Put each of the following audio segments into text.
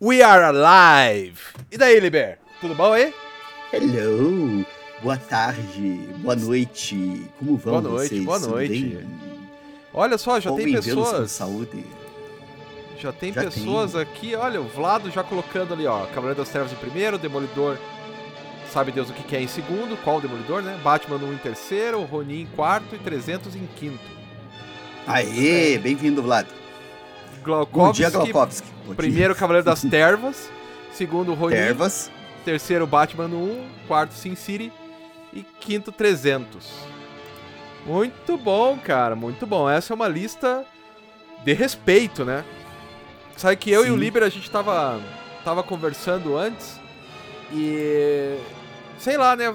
We are alive! E daí, Liber? Tudo bom aí? Hello! Boa tarde, boa noite. Como vão Boa noite, vocês? boa noite. Olha só, já tem pessoas. saúde. Já tem Já pessoas aqui, olha, o Vlado já colocando ali, ó. Cavaleiro das Trevas em primeiro, Demolidor. Sabe Deus o que que é em segundo, qual o Demolidor, né? Batman 1 em terceiro, Ronin em quarto e 300 em quinto. Aê, bem-vindo, Vlad. Bom dia, Glaukovski. Bom dia. primeiro Cavaleiro das Tervas, segundo Ronin, Tervas. terceiro Batman 1, quarto Sin City e quinto 300. Muito bom, cara, muito bom. Essa é uma lista de respeito, né? Sabe que eu e o Sim. Liber a gente tava, tava conversando antes e sei lá, né?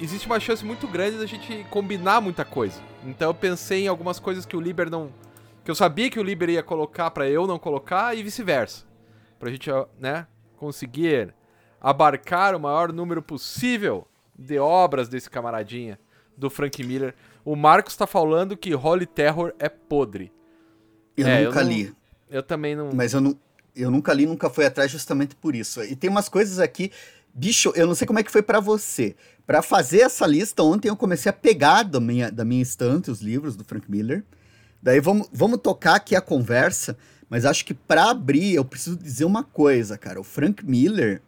Existe uma chance muito grande da gente combinar muita coisa. Então eu pensei em algumas coisas que o Liber não que eu sabia que o Liber ia colocar pra eu não colocar e vice-versa. Pra gente, né, conseguir abarcar o maior número possível de obras desse camaradinha, do Frank Miller. O Marcos tá falando que Holy Terror é podre. Eu É, eu nunca não- li, Eu também não. mas eu, não, eu nunca li, nunca fui atrás justamente por isso. E tem umas coisas aqui. Bicho, eu não sei como é que foi pra você. Pra fazer essa lista, ontem eu comecei a pegar da minha, da minha estante os livros do Frank Miller. Daí vamos, vamos tocar aqui a conversa, mas acho que pra abrir eu preciso dizer uma coisa, cara. O Frank Miller,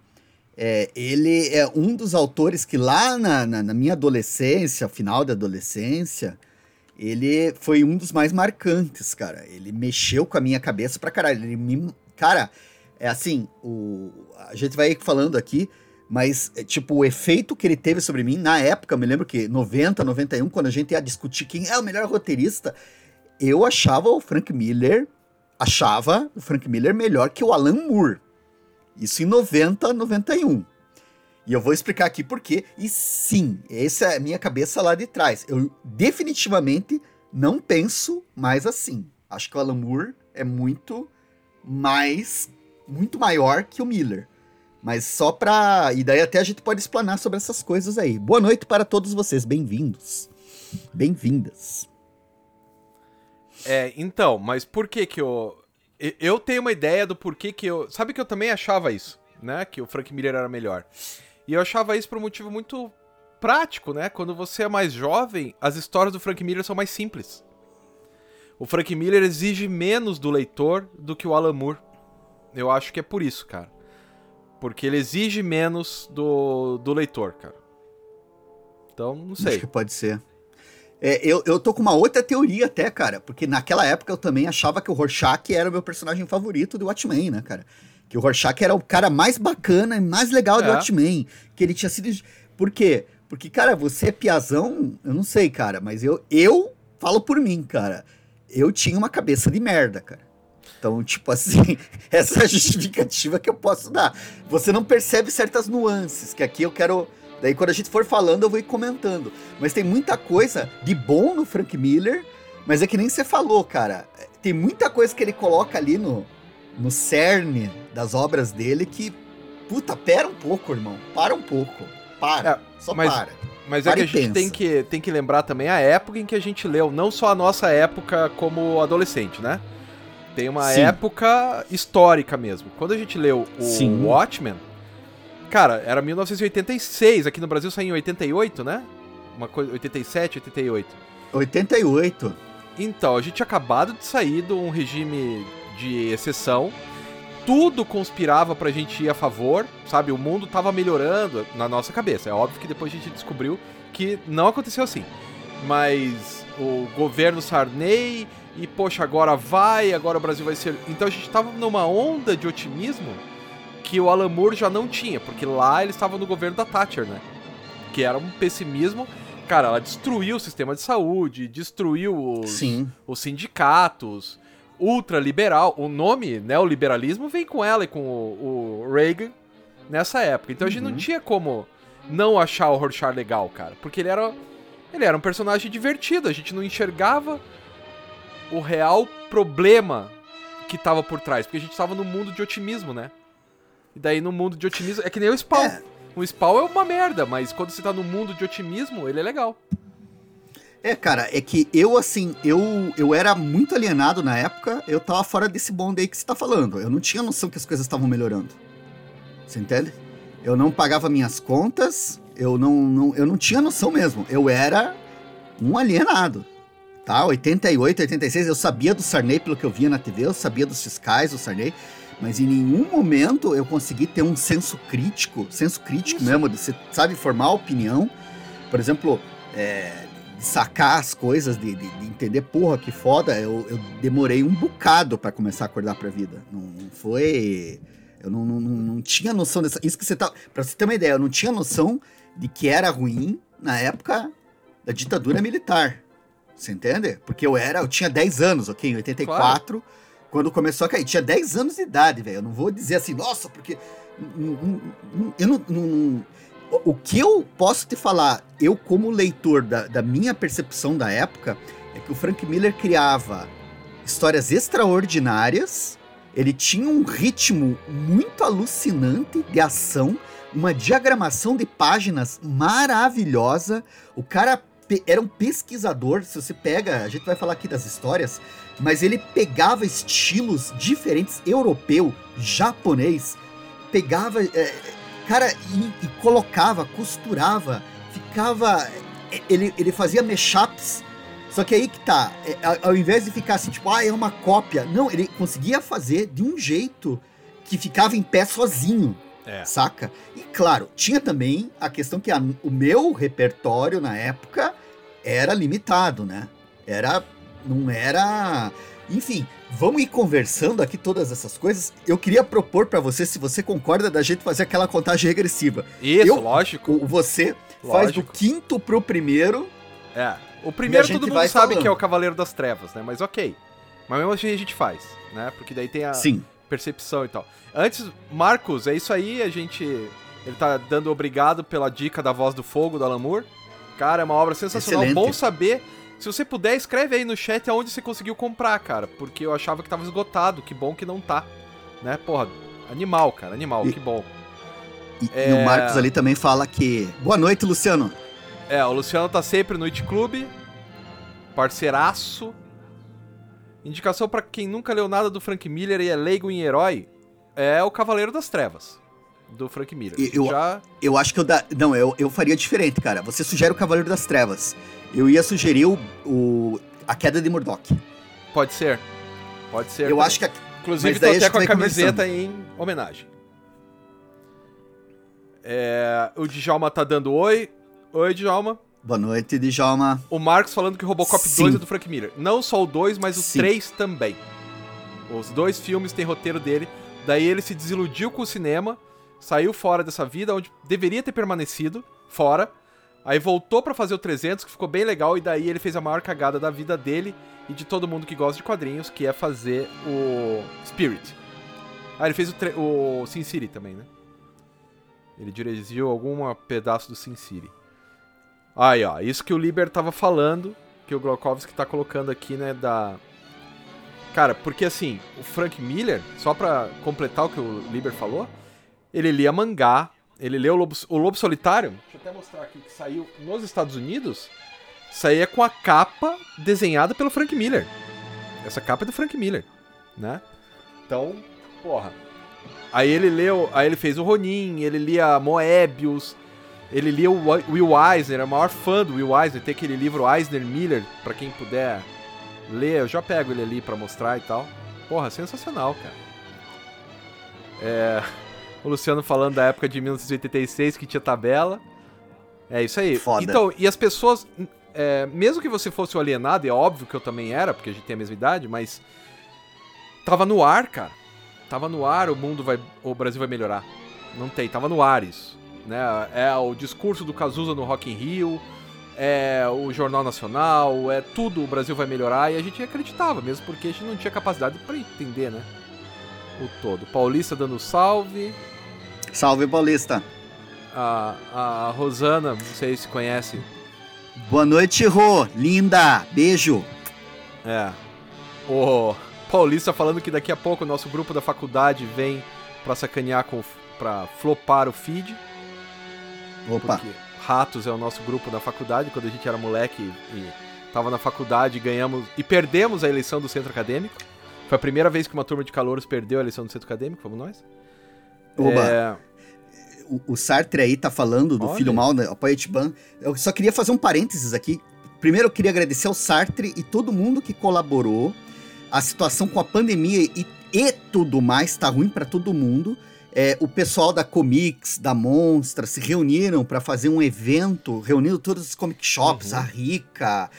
é, ele é um dos autores que lá na, na, na minha adolescência, final da adolescência, ele foi um dos mais marcantes, cara. Ele mexeu com a minha cabeça pra caralho. Ele me, cara, é assim, o, a gente vai falando aqui, mas, é, tipo, o efeito que ele teve sobre mim, na época, eu me lembro que 90, 91, quando a gente ia discutir quem é o melhor roteirista, eu achava o Frank Miller, achava o Frank Miller melhor que o Alan Moore. Isso em 90, 91. E eu vou explicar aqui por quê. E sim, essa é a minha cabeça lá de trás. Eu definitivamente não penso mais assim. Acho que o Alan Moore é muito mais, muito maior que o Miller. Mas só pra. E daí até a gente pode explanar sobre essas coisas aí. Boa noite para todos vocês. Bem-vindos. Bem-vindas. É, então, mas por que que eu. Eu tenho uma ideia do porquê que eu. Sabe que eu também achava isso, né? Que o Frank Miller era melhor. E eu achava isso por um motivo muito prático, né? Quando você é mais jovem, as histórias do Frank Miller são mais simples. O Frank Miller exige menos do leitor do que o Alan Moore. Eu acho que é por isso, cara. Porque ele exige menos do, do leitor, cara. Então, não Acho sei. que pode ser. É, eu, eu tô com uma outra teoria até, cara, porque naquela época eu também achava que o Rorschach era o meu personagem favorito do Watchmen, né, cara? Que o Rorschach era o cara mais bacana e mais legal do É. Watchmen. Que ele tinha sido. Por quê? Porque, cara, você é piazão, eu não sei, cara, mas eu, eu falo por mim, cara. Eu tinha uma cabeça de merda, cara. Então, tipo assim, essa é a justificativa que eu posso dar. Você não percebe certas nuances, que aqui eu quero. Daí, quando a gente for falando, eu vou ir comentando. Mas tem muita coisa de bom no Frank Miller, mas é que nem você falou, cara. Tem muita coisa que ele coloca ali no, no cerne das obras dele que. Puta, pera um pouco, irmão. Para um pouco. Para. É, Só mas- para. Mas é que a gente tem que, tem que lembrar também a época em que a gente leu, não só a nossa época como adolescente, né? Tem uma Sim. época histórica mesmo. Quando a gente leu o Sim. Watchmen, cara, era 1986, aqui no Brasil saiu em 88, né? Uma coisa, 87, 88. 88. Então, a gente tinha acabado de sair de um regime de exceção. Tudo conspirava pra gente ir a favor, sabe? O mundo tava melhorando na nossa cabeça. É óbvio que depois a gente descobriu que não aconteceu assim. Mas o governo Sarney e, poxa, agora vai, agora o Brasil vai ser. Então a gente tava numa onda de otimismo que o Alan Moore já não tinha, porque lá ele estava no governo da Thatcher, né? Que era um pessimismo. Cara, ela destruiu o sistema de saúde, destruiu os, Sim. os sindicatos, ultraliberal. O nome neoliberalismo vem com ela e com o, o Reagan nessa época. Então a gente não Uhum. tinha como não achar o Rorschach legal, cara. Porque ele era, ele era um personagem divertido, a gente não enxergava o real problema que tava por trás. Porque a gente tava no mundo de otimismo, né? E daí no mundo de otimismo. É que nem o Spawn. É. O Spawn é uma merda, mas quando você tá no mundo de otimismo, ele é legal. É, cara, é que eu, assim, eu, eu era muito alienado na época, eu tava fora desse bonde aí que você tá falando. Eu não tinha noção que as coisas estavam melhorando. Você entende? Eu não pagava minhas contas, eu não, não, eu não tinha noção mesmo. Eu era um alienado. Tá? 88, 86, eu sabia do Sarney pelo que eu via na TV, eu sabia dos fiscais do Sarney, mas em nenhum momento eu consegui ter um senso crítico, senso crítico Isso. mesmo, de você sabe formar opinião. Por exemplo, é, de sacar as coisas, de, de, de, entender, porra, que foda, eu, eu demorei um bocado para começar a acordar pra vida. Não, não foi. Eu não, não, não, tinha noção dessa. Isso que você tá. Pra você ter uma ideia, eu não tinha noção de que era ruim na época da ditadura militar. Você entende? Porque eu era, eu tinha 10 anos, ok? Em 84, claro. Quando começou a cair. Tinha 10 anos de idade, velho. Eu não vou dizer assim, nossa, porque. Eu não, não o que eu posso te falar, eu como leitor da, da minha percepção da época, é que o Frank Miller criava histórias extraordinárias, ele tinha um ritmo muito alucinante de ação, uma diagramação de páginas maravilhosa. O cara era um pesquisador, se você pega, a gente vai falar aqui das histórias, mas ele pegava estilos diferentes, europeu, japonês, pegava. É, cara e, e colocava, costurava, ficava. Ele, ele fazia mashups. Só que aí que tá, é, ao invés de ficar assim, tipo, ah, é uma cópia. Não, ele conseguia fazer de um jeito que ficava em pé sozinho. É. Saca? E claro, tinha também a questão que a, o meu repertório na época era limitado, né? Era. Não era. Enfim, vamos ir conversando aqui todas essas coisas. Eu queria propor para você, se você concorda, da gente fazer aquela contagem regressiva. Isso, eu, lógico. Você lógico. faz do quinto pro primeiro. É. O primeiro todo mundo sabe falando. que é o Cavaleiro das Trevas, né? Mas ok. Mas mesmo assim a gente faz, né? Porque daí tem a Sim. percepção e tal. Antes, Marcos, é isso aí. A gente. Ele tá dando obrigado pela dica da Voz do Fogo do Alan Moore. Cara, é uma obra sensacional. Excelente. Bom saber se você puder, escreve aí no chat aonde você conseguiu comprar, cara. Porque eu achava que tava esgotado. Que bom que não tá. Né? Porra, animal, cara. Animal, e, que bom. E, é... e, o Marcos ali também fala que. Boa noite, Luciano. É, o Luciano tá sempre no It Club. Parceiraço. Indicação para quem nunca leu nada do Frank Miller e é leigo em herói. É o Cavaleiro das Trevas. Do Frank Miller. Eu, Já... eu acho que eu da... Não, eu, eu faria diferente, cara. Você sugere o Cavaleiro das Trevas. Eu ia sugerir o, o a queda de Murdoch. Pode ser. Pode ser. Eu também. acho que. A... Inclusive, tô até com a camiseta em homenagem. É, o Djalma tá dando oi. Oi, Djalma. Boa noite, Djalma. O Marcos falando que Robocop Sim. 2 é do Frank Miller. Não só o 2, mas o Sim. 3 também. Os dois filmes têm roteiro dele. Daí ele se desiludiu com o cinema, saiu fora dessa vida, onde deveria ter permanecido, fora. Aí voltou para fazer o 300, que ficou bem legal, e daí ele fez a maior cagada da vida dele e de todo mundo que gosta de quadrinhos, que é fazer o Spirit. Ah, ele fez o, o Sin City também, né? Ele dirigiu algum pedaço do Sin City. Aí, ó, isso que o Liber tava falando, que o Glokowski tá colocando aqui, né, da... Cara, porque assim, o Frank Miller, só pra completar o que o Liber falou, ele lia mangá, ele leu o Lobo, o Lobo Solitário, deixa eu até mostrar aqui que saiu nos Estados Unidos, saía com a capa desenhada pelo Frank Miller. Essa capa é do Frank Miller, né? Então, porra. Aí ele leu, aí ele fez o Ronin, ele lia Moebius, ele lia o Will Eisner, é o maior fã do Will Eisner, tem aquele livro Eisner Miller, para quem puder ler, eu já pego ele ali para mostrar e tal. Porra, sensacional, cara. É, o Luciano falando da época de 1986 que tinha tabela. É isso aí. Foda. Então, e as pessoas. É, mesmo que você fosse o alienado, é óbvio que eu também era, porque a gente tem a mesma idade, mas. Tava no ar, cara. Tava no ar, o mundo vai. O Brasil vai melhorar. Não tem, tava no ar isso. Né? É o discurso do Cazuza no Rock in Rio, é o Jornal Nacional, é tudo, o Brasil vai melhorar, e a gente acreditava, mesmo porque a gente não tinha capacidade para entender, né? O todo. Paulista dando salve. Salve, Paulista. A, a Rosana, não sei se conhece. Boa noite, Rô. Linda. Beijo. É. O Paulista falando que daqui a pouco o nosso grupo da faculdade vem pra sacanear com. pra flopar o feed. Opa. Porque Ratos é o nosso grupo da faculdade, quando a gente era moleque e tava na faculdade e ganhamos e perdemos a eleição do centro acadêmico. Foi a primeira vez que uma turma de calouros perdeu a eleição do centro acadêmico, fomos nós. Oba. É... O, o, Sartre aí tá falando do Olha. filho mal, né? Apoia Itiban. Eu só queria fazer um parênteses aqui. Primeiro eu queria agradecer ao Sartre e todo mundo que colaborou. A situação com a pandemia e, e tudo mais tá ruim para todo mundo. É, o pessoal da Comics, da Monstra, se reuniram para fazer um evento, reunindo todos os comic shops, uhum. a Rica,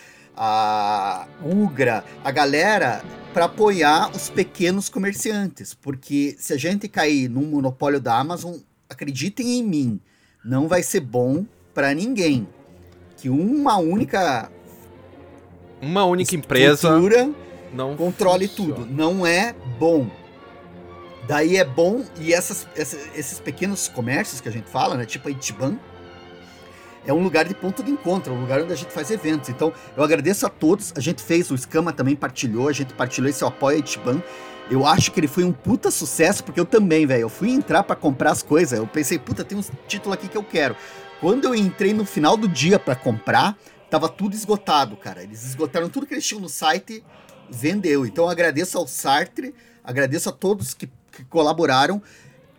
a Ugra, a galera, para apoiar os pequenos comerciantes. Porque se a gente cair num monopólio da Amazon, acreditem em mim, não vai ser bom para ninguém. Que uma única. Uma única empresa. Não controle funciona. tudo. Não é bom. Daí é bom, e essas, esses pequenos comércios que a gente fala, né? Tipo a Itiban, é um lugar de ponto de encontro, é um lugar onde a gente faz eventos. Então, eu agradeço a todos. A gente fez, o Scama também partilhou, a gente partilhou esse apoio a Itiban. Eu acho que ele foi um puta sucesso, porque eu também, velho. Eu fui entrar para comprar as coisas. Eu pensei, puta, tem um título aqui que eu quero. Quando eu entrei no final do dia para comprar, tava tudo esgotado, cara. Eles esgotaram tudo que eles tinham no site, vendeu. Então eu agradeço ao Sartre, agradeço a todos que que colaboraram.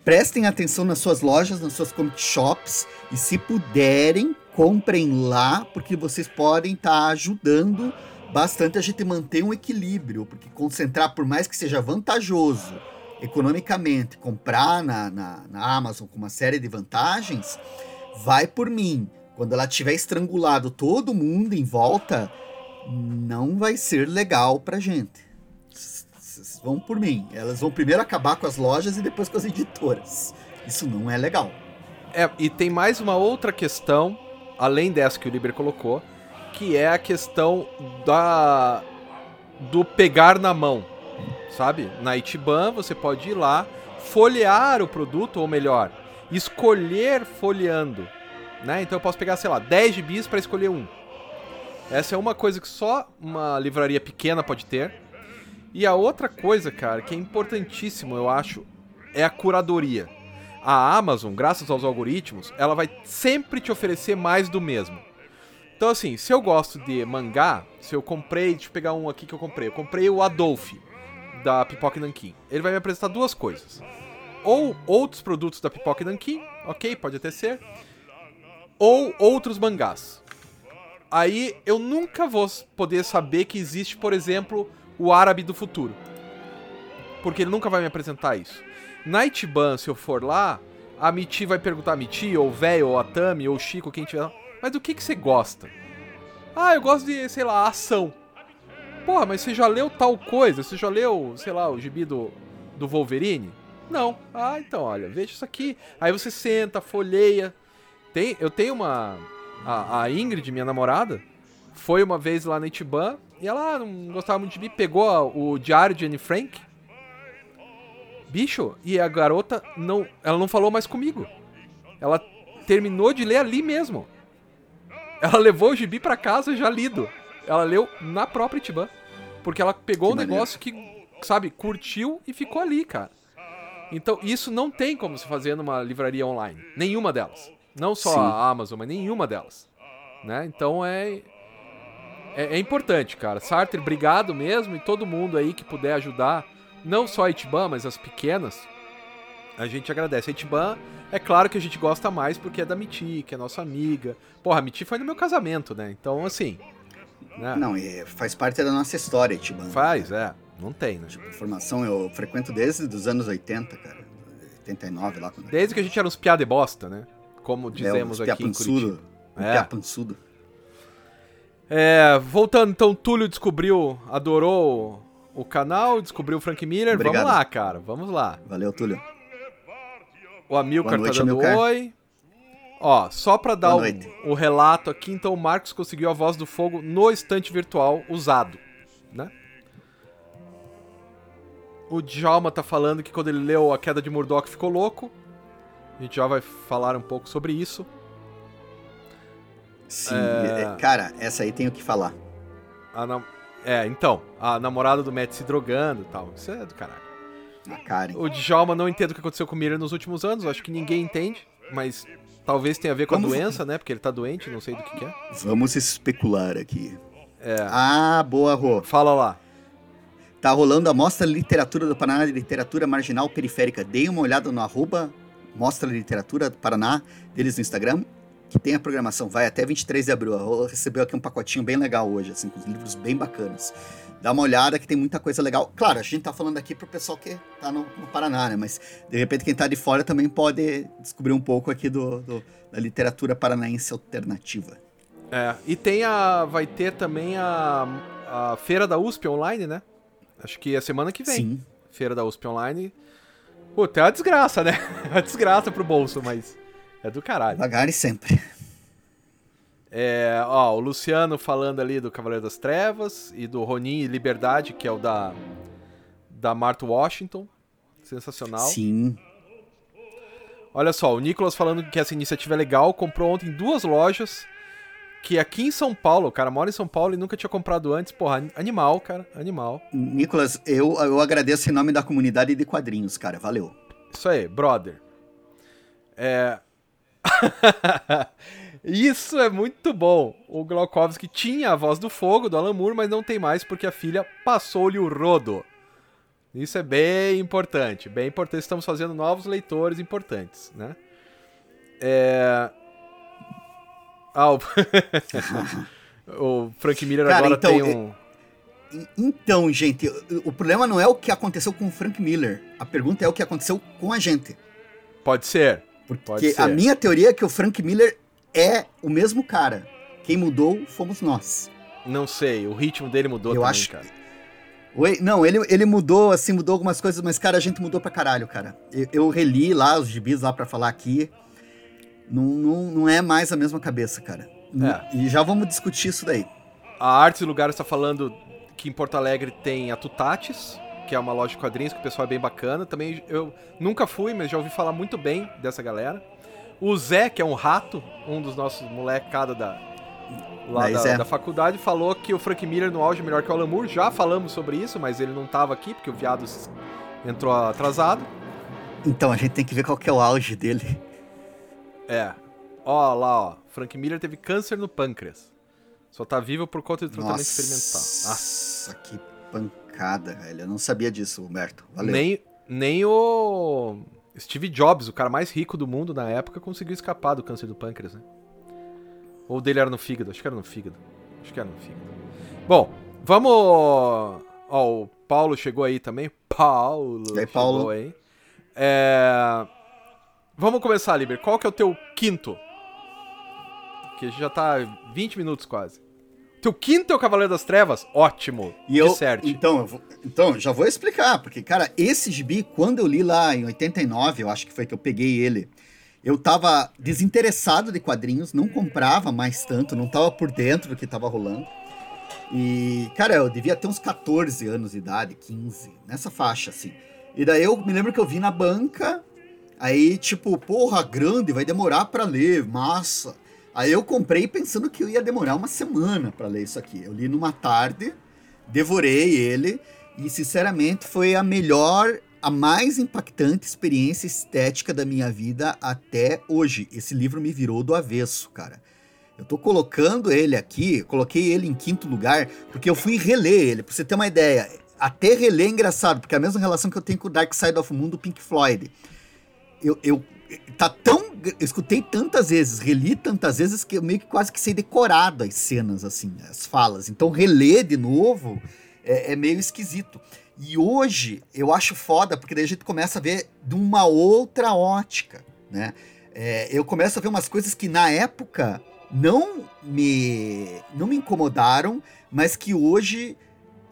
Prestem atenção nas suas lojas, nas suas comic shops e se puderem, comprem lá, porque vocês podem estar tá ajudando bastante a gente manter um equilíbrio, porque concentrar, por mais que seja vantajoso economicamente, comprar na, na, na Amazon com uma série de vantagens, vai por mim. Quando ela tiver estrangulado todo mundo em volta, não vai ser legal pra gente vão por mim. Elas vão primeiro acabar com as lojas e depois com as editoras. Isso não é legal. É, e tem mais uma outra questão, além dessa que o Liber colocou, que é a questão da do pegar na mão, sabe? Na Itiban você pode ir lá, folhear o produto, ou melhor, escolher folheando, né? Então eu posso pegar, sei lá, 10 gibis para escolher um. Essa é uma coisa que só uma livraria pequena pode ter. E a outra coisa, cara, que é importantíssimo, eu acho, é a curadoria. A Amazon, graças aos algoritmos, ela vai sempre te oferecer mais do mesmo. Então, assim, se eu gosto de mangá, se eu comprei, deixa eu pegar um aqui que eu comprei. Eu comprei o Adolf, da Pipoca Nankin. Ele vai me apresentar duas coisas. Ou outros produtos da Pipoca Nankin, ok, pode até ser. Ou outros mangás. Aí eu nunca vou poder saber que existe, por exemplo, o árabe do futuro. Porque ele nunca vai me apresentar isso. Na Itiban, se eu for lá, a Miti vai perguntar a Miti, ou o velho, ou a Tami, ou o Chico, quem tiver. Mas do que, que você gosta? Ah, eu gosto de, sei lá, ação. Porra, mas você já leu tal coisa? Você já leu, sei lá, o gibi do, do Wolverine? Não. Ah, então, olha, veja isso aqui. Aí você senta, folheia. Tem, eu tenho uma. A, a Ingrid, minha namorada, foi uma vez lá na Itiban e ela não gostava muito de mim, pegou o diário de Anne Frank. Bicho, e a garota não, ela não falou mais comigo. Ela terminou de ler ali mesmo. Ela levou o gibi para casa já lido. Ela leu na própria Itiban. Porque ela pegou o um negócio que, sabe, curtiu e ficou ali, cara. Então, isso não tem como se fazer numa livraria online. Nenhuma delas. Não só Sim. a Amazon, mas nenhuma delas. Né? Então é é, é, importante, cara. Sartre, obrigado mesmo. E todo mundo aí que puder ajudar, não só a Itiban, mas as pequenas, a gente agradece. A Itiban, é claro que a gente gosta mais porque é da Miti, que é nossa amiga. Porra, a Miti foi no meu casamento, né? Então, assim. Né? Não, faz parte da nossa história, Itiban. Faz, é. Não tem, né? Tipo, formação eu frequento desde os anos 80, cara. 89 lá. Quando... Desde que a gente era uns piá de bosta, né? Como dizemos é, aqui em Curitiba. Um é. piá pançudo. É, voltando, então, Túlio descobriu, adorou o canal, descobriu o Frank Miller. Obrigado. Vamos lá, cara, vamos lá. Valeu, Túlio. O Amilcar tá dando Amilcar. oi. Ó, só pra dar o, o, relato aqui, então o Marcos conseguiu a voz do fogo no estante virtual usado, né? O Djalma tá falando que quando ele leu A Queda de Murdoch ficou louco. A gente já vai falar um pouco sobre isso. Sim, é... é cara, essa aí tenho que falar. Nam... É, então, a namorada do Matt se drogando e tal. Isso é do caralho. A Karen. O Djalma não entende o que aconteceu com o Miriam nos últimos anos, acho que ninguém entende, mas talvez tenha a ver com Vamos... a doença, né? Porque ele tá doente, não sei do que, que é. Vamos especular aqui. É. Ah, boa, Rô. Fala lá. Tá rolando a Mostra Literatura do Paraná de Literatura Marginal Periférica. Dei uma olhada no arroba Mostra Literatura do Paraná, deles no Instagram, que tem a programação. Vai até 23 de abril. Recebeu aqui um pacotinho bem legal hoje, assim, com os livros bem bacanas. Dá uma olhada que tem muita coisa legal. Claro, a gente tá falando aqui pro pessoal que tá no, no Paraná, né? Mas, de repente, quem tá de fora também pode descobrir um pouco aqui do, do da literatura paranaense alternativa. É, e tem a. Vai ter também a, a Feira da USP online, né? Acho que é semana que vem. Sim. Feira da USP online. Puta, é uma desgraça, né? É uma desgraça pro bolso, mas é do caralho. Devagar e sempre. É, ó, o Luciano falando ali do Cavaleiro das Trevas e do Ronin e Liberdade, que é o da da Martha Washington. Sensacional. Sim. Olha só, o Nicolas falando que essa iniciativa é legal, comprou ontem duas lojas que aqui em São Paulo, o cara mora em São Paulo e nunca tinha comprado antes. Porra, animal, cara, animal. Nicolas, eu, eu agradeço em nome da comunidade de quadrinhos, cara, valeu. Isso aí, brother. É. Isso é muito bom. O Glaukovski tinha a voz do fogo do Alan Moore, mas não tem mais porque a filha passou-lhe o rodo. Isso é bem importante, bem importante. Estamos fazendo novos leitores importantes, né? É... Ah, o, o Frank Miller Cara, agora então, tem um. Então, gente, o problema não é o que aconteceu com o Frank Miller. A pergunta é o que aconteceu com a gente. Pode ser. Porque a minha teoria é que o Frank Miller é o mesmo cara. Quem mudou fomos nós. Não sei, o ritmo dele mudou Eu também, acho... cara. Oi, não, ele, ele mudou, assim, mudou algumas coisas, mas, cara, a gente mudou pra caralho, cara. Eu, eu reli lá os gibis lá pra falar aqui. Não, não, não é mais a mesma cabeça, cara. É. E já vamos discutir isso daí. A Artes e Lugares está falando que em Porto Alegre tem a Tutates, que é uma loja de quadrinhos que o pessoal é bem bacana. Também eu nunca fui, mas já ouvi falar muito bem dessa galera. O Zé, que é um rato, um dos nossos molecada da, lá da, é. da, faculdade, falou que o Frank Miller no auge é melhor que o Alan Moore. Já falamos sobre isso, mas ele não estava aqui porque o viado entrou atrasado. Então, a gente tem que ver qual que é o auge dele. É. Ó lá, ó. Frank Miller teve câncer no pâncreas. Só tá vivo por conta de tratamento Nossa, experimental. Nossa, que pancada, velho. Eu não sabia disso, Humberto. Valeu. Nem, nem o Steve Jobs, o cara mais rico do mundo na época, conseguiu escapar do câncer do pâncreas, né? Ou dele era no fígado? Acho que era no fígado. Acho que era no fígado. Bom, vamos. Ó, o Paulo chegou aí também. Paulo. E aí, Paulo? Aí. É. Vamos começar, Liber. Qual que é o teu quinto? Que já tá 20 minutos quase. Teu quinto é o Cavaleiro das Trevas? Ótimo. E eu, certo. Então, eu vou, então, já vou explicar, porque, cara, esse gibi, quando eu li lá em 89, eu acho que foi que eu peguei ele, eu tava desinteressado de quadrinhos, não comprava mais tanto, não tava por dentro do que tava rolando. E, cara, eu devia ter uns 14 anos de idade, 15, nessa faixa, assim. E daí eu me lembro que eu vi na banca Aí, tipo, porra, grande, vai demorar para ler, massa. Aí eu comprei pensando que eu ia demorar uma semana para ler isso aqui. Eu li numa tarde, devorei ele e, sinceramente, foi a melhor, a mais impactante experiência estética da minha vida até hoje. Esse livro me virou do avesso, cara. Eu tô colocando ele aqui, coloquei ele em quinto lugar, porque eu fui reler ele, pra você ter uma ideia. Até reler é engraçado, porque é a mesma relação que eu tenho com o Dark Side of Moon do Pink Floyd eu, eu tá tão. Escutei tantas vezes, reli tantas vezes que eu meio que quase que sei decorado as cenas, assim, as falas. Então, reler de novo é, é, meio esquisito. E hoje eu acho foda, porque daí a gente começa a ver de uma outra ótica, né? É, eu começo a ver umas coisas que na época não me, não me incomodaram, mas que hoje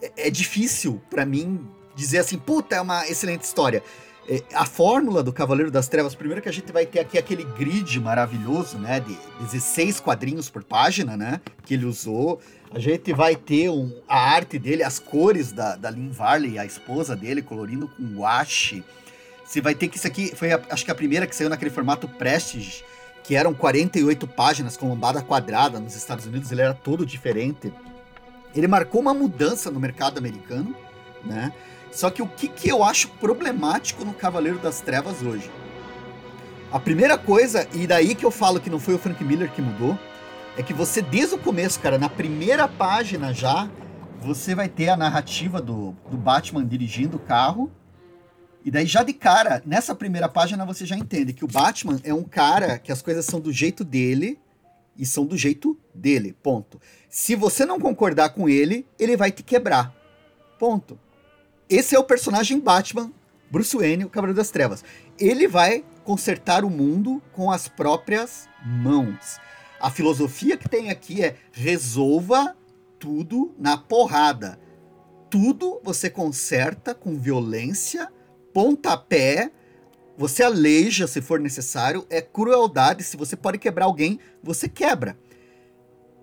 é, é difícil para mim dizer assim, puta, é uma excelente história. É, a fórmula do Cavaleiro das Trevas, primeiro que a gente vai ter aqui aquele grid maravilhoso, né, de 16 quadrinhos por página, né, que ele usou. A gente vai ter um, a arte dele, as cores da, da Lynn Varley, a esposa dele, colorindo com guache. Você vai ter que isso aqui foi, a, acho que a primeira que saiu naquele formato Prestige, que eram 48 páginas com lombada quadrada. Nos Estados Unidos ele era todo diferente. Ele marcou uma mudança no mercado americano, né? Só que o que, que eu acho problemático no Cavaleiro das Trevas hoje? A primeira coisa, e daí que eu falo que não foi o Frank Miller que mudou, é que você, desde o começo, cara, na primeira página já, você vai ter a narrativa do, do Batman dirigindo o carro. E daí, já de cara, nessa primeira página, você já entende que o Batman é um cara que as coisas são do jeito dele e são do jeito dele. Ponto. Se você não concordar com ele, ele vai te quebrar. Ponto. Esse é o personagem Batman, Bruce Wayne, o Cavaleiro das Trevas. Ele vai consertar o mundo com as próprias mãos. A filosofia que tem aqui é resolva tudo na porrada. Tudo você conserta com violência, pontapé, você aleija se for necessário, é crueldade. Se você pode quebrar alguém, você quebra.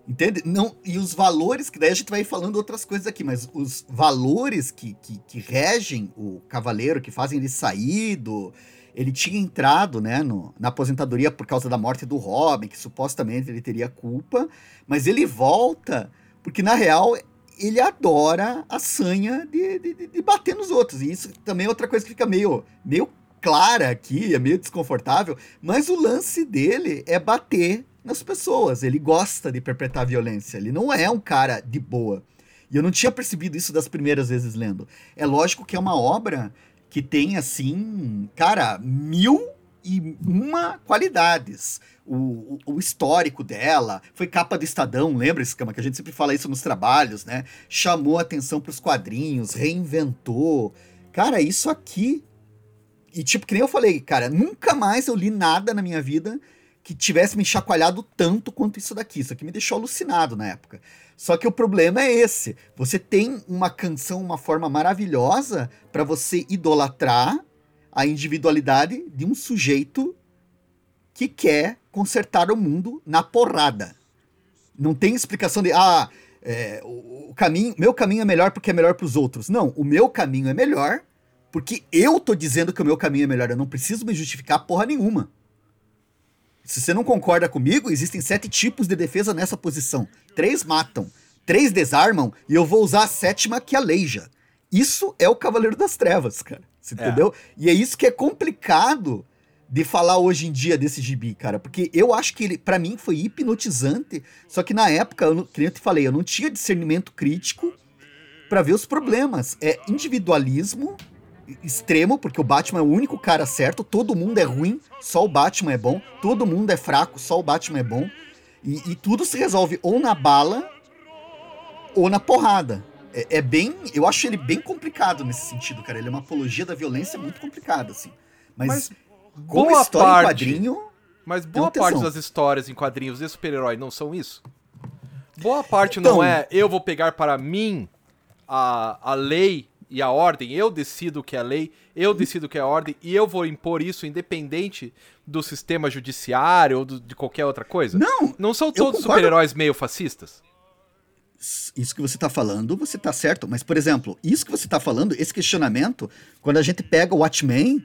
Entende? Não, e os valores, que daí a gente vai falando outras coisas aqui, mas os valores que, que, que regem o cavaleiro, que fazem ele sair do. Ele tinha entrado né, no, na aposentadoria por causa da morte do Robin, que supostamente ele teria culpa, mas ele volta porque, na real, ele adora a sanha de, de, de, bater nos outros. E isso também é outra coisa que fica meio, meio clara aqui, é meio desconfortável, mas o lance dele é bater nas pessoas. Ele gosta de perpetrar violência. Ele não é um cara de boa. E eu não tinha percebido isso das primeiras vezes lendo. É lógico que é uma obra que tem, assim, cara, mil e uma qualidades. O, o, o, histórico dela, foi capa do Estadão, lembra, Escama? Que a gente sempre fala isso nos trabalhos, né? Chamou atenção para os quadrinhos, reinventou. Cara, isso aqui. E tipo, que nem eu falei, cara, nunca mais eu li nada na minha vida que tivesse me chacoalhado tanto quanto isso daqui. Isso aqui me deixou alucinado na época. Só que o problema é esse. Você tem uma canção, uma forma maravilhosa para você idolatrar a individualidade de um sujeito que quer consertar o mundo na porrada. Não tem explicação de ah, é, o, o, caminho, meu caminho é melhor porque é melhor para os outros. Não, o meu caminho é melhor porque eu tô dizendo que o meu caminho é melhor. Eu não preciso me justificar porra nenhuma. Se você não concorda comigo, existem sete tipos de defesa nessa posição. Três matam, três desarmam e eu vou usar a sétima que aleija. Isso é o Cavaleiro das Trevas, cara. Você é. entendeu? E é isso que é complicado de falar hoje em dia desse gibi, cara. Porque eu acho que ele, para mim, foi hipnotizante. Só que na época, eu, que eu te falei, eu não tinha discernimento crítico para ver os problemas. É individualismo extremo, porque o Batman é o único cara certo, todo mundo é ruim, só o Batman é bom, todo mundo é fraco, só o Batman é bom. E, e tudo se resolve ou na bala ou na porrada. É, é, bem. Eu acho ele bem complicado nesse sentido, cara. Ele é uma apologia da violência muito complicada, assim. Mas, Mas como história parte, em quadrinho. Mas boa parte das histórias em quadrinhos de super-herói não são isso? Boa parte então, não é eu vou pegar para mim a, a lei e a ordem, eu decido o que é lei, eu decido o que é ordem e eu vou impor isso independente do sistema judiciário ou do, de qualquer outra coisa? Não! Não são todos super-heróis meio fascistas? Isso que você está falando, você está certo. Mas, por exemplo, isso que você está falando, esse questionamento, quando a gente pega o Watchmen,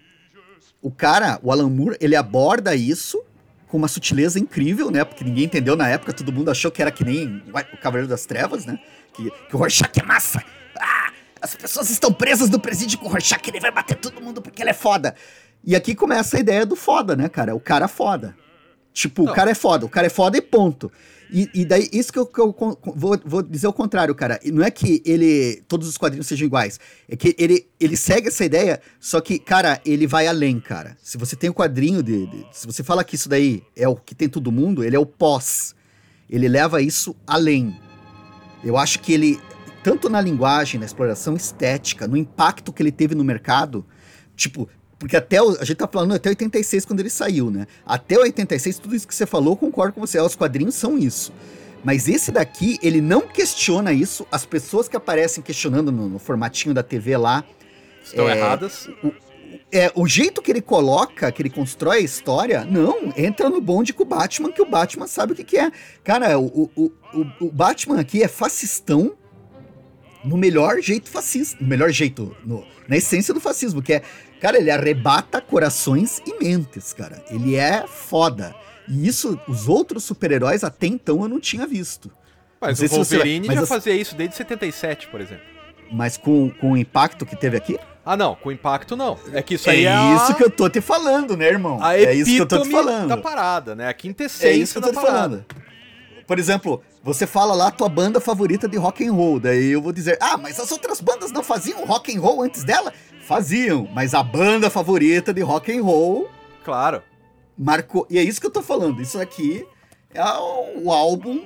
o cara, o Alan Moore, ele aborda isso com uma sutileza incrível, né? Porque ninguém entendeu na época, todo mundo achou que era que nem o Cavaleiro das Trevas, né? Que, que o Rorschach é massa. As pessoas estão presas no presídio com o Rorschach, ele vai bater todo mundo porque ele é foda. E aqui começa a ideia do foda, né, cara? O cara foda. Tipo, Não. o cara é foda, o cara é foda e ponto. E, e daí, isso que eu, que eu vou, vou, dizer o contrário, cara. Não é que ele. Todos os quadrinhos sejam iguais. É que ele, ele segue essa ideia, só que, cara, ele vai além, cara. Se você tem o um quadrinho de, de, Se você fala que isso daí é o que tem todo mundo, ele é o pós. Ele leva isso além. Eu acho que ele tanto na linguagem, na exploração estética, no impacto que ele teve no mercado, tipo, porque até o, a gente tá falando até 86 quando ele saiu, né? Até 86, tudo isso que você falou, concordo com você, os quadrinhos são isso. Mas esse daqui, ele não questiona isso. As pessoas que aparecem questionando no, no formatinho da TV lá. Estão é, erradas. O, é, o jeito que ele coloca, que ele constrói a história, não, entra no bonde com o Batman, que o Batman sabe o que, que é. Cara, o, o, o, o Batman aqui é fascistão, no melhor jeito fascista, no melhor jeito, no, na essência do fascismo, que é, cara, ele arrebata corações e mentes, cara. Ele é foda. E isso, os outros super-heróis até então eu não tinha visto. Mas o Wolverine mas já fazia isso desde 77, por exemplo. Mas com, com o impacto que teve aqui? Ah, não, com impacto não. É que isso aí é. É isso que eu tô te falando, né, irmão? A é isso que eu tô te falando. da parada, né? A quintessência é isso que eu tô te falando. por exemplo, você fala lá a tua banda favorita de rock and roll, daí eu vou dizer, ah, mas as outras bandas não faziam rock and roll antes dela? Faziam, mas a banda favorita de rock and roll Claro. marcou. E é isso que eu tô falando. Isso aqui é o, álbum.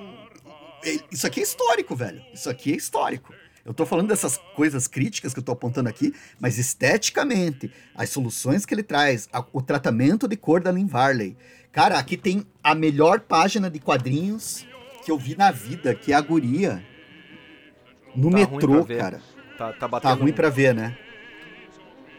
é- Isso aqui é histórico, velho. Isso aqui é histórico. Eu tô falando dessas coisas críticas que eu tô apontando aqui, mas esteticamente, as soluções que ele traz, a- o tratamento de cor da Lynn Varley. Cara, aqui tem a melhor página de quadrinhos que eu vi na vida, que é a guria. No Tá metrô, cara. Tá, tá Tá batendo. ruim pra ver, né?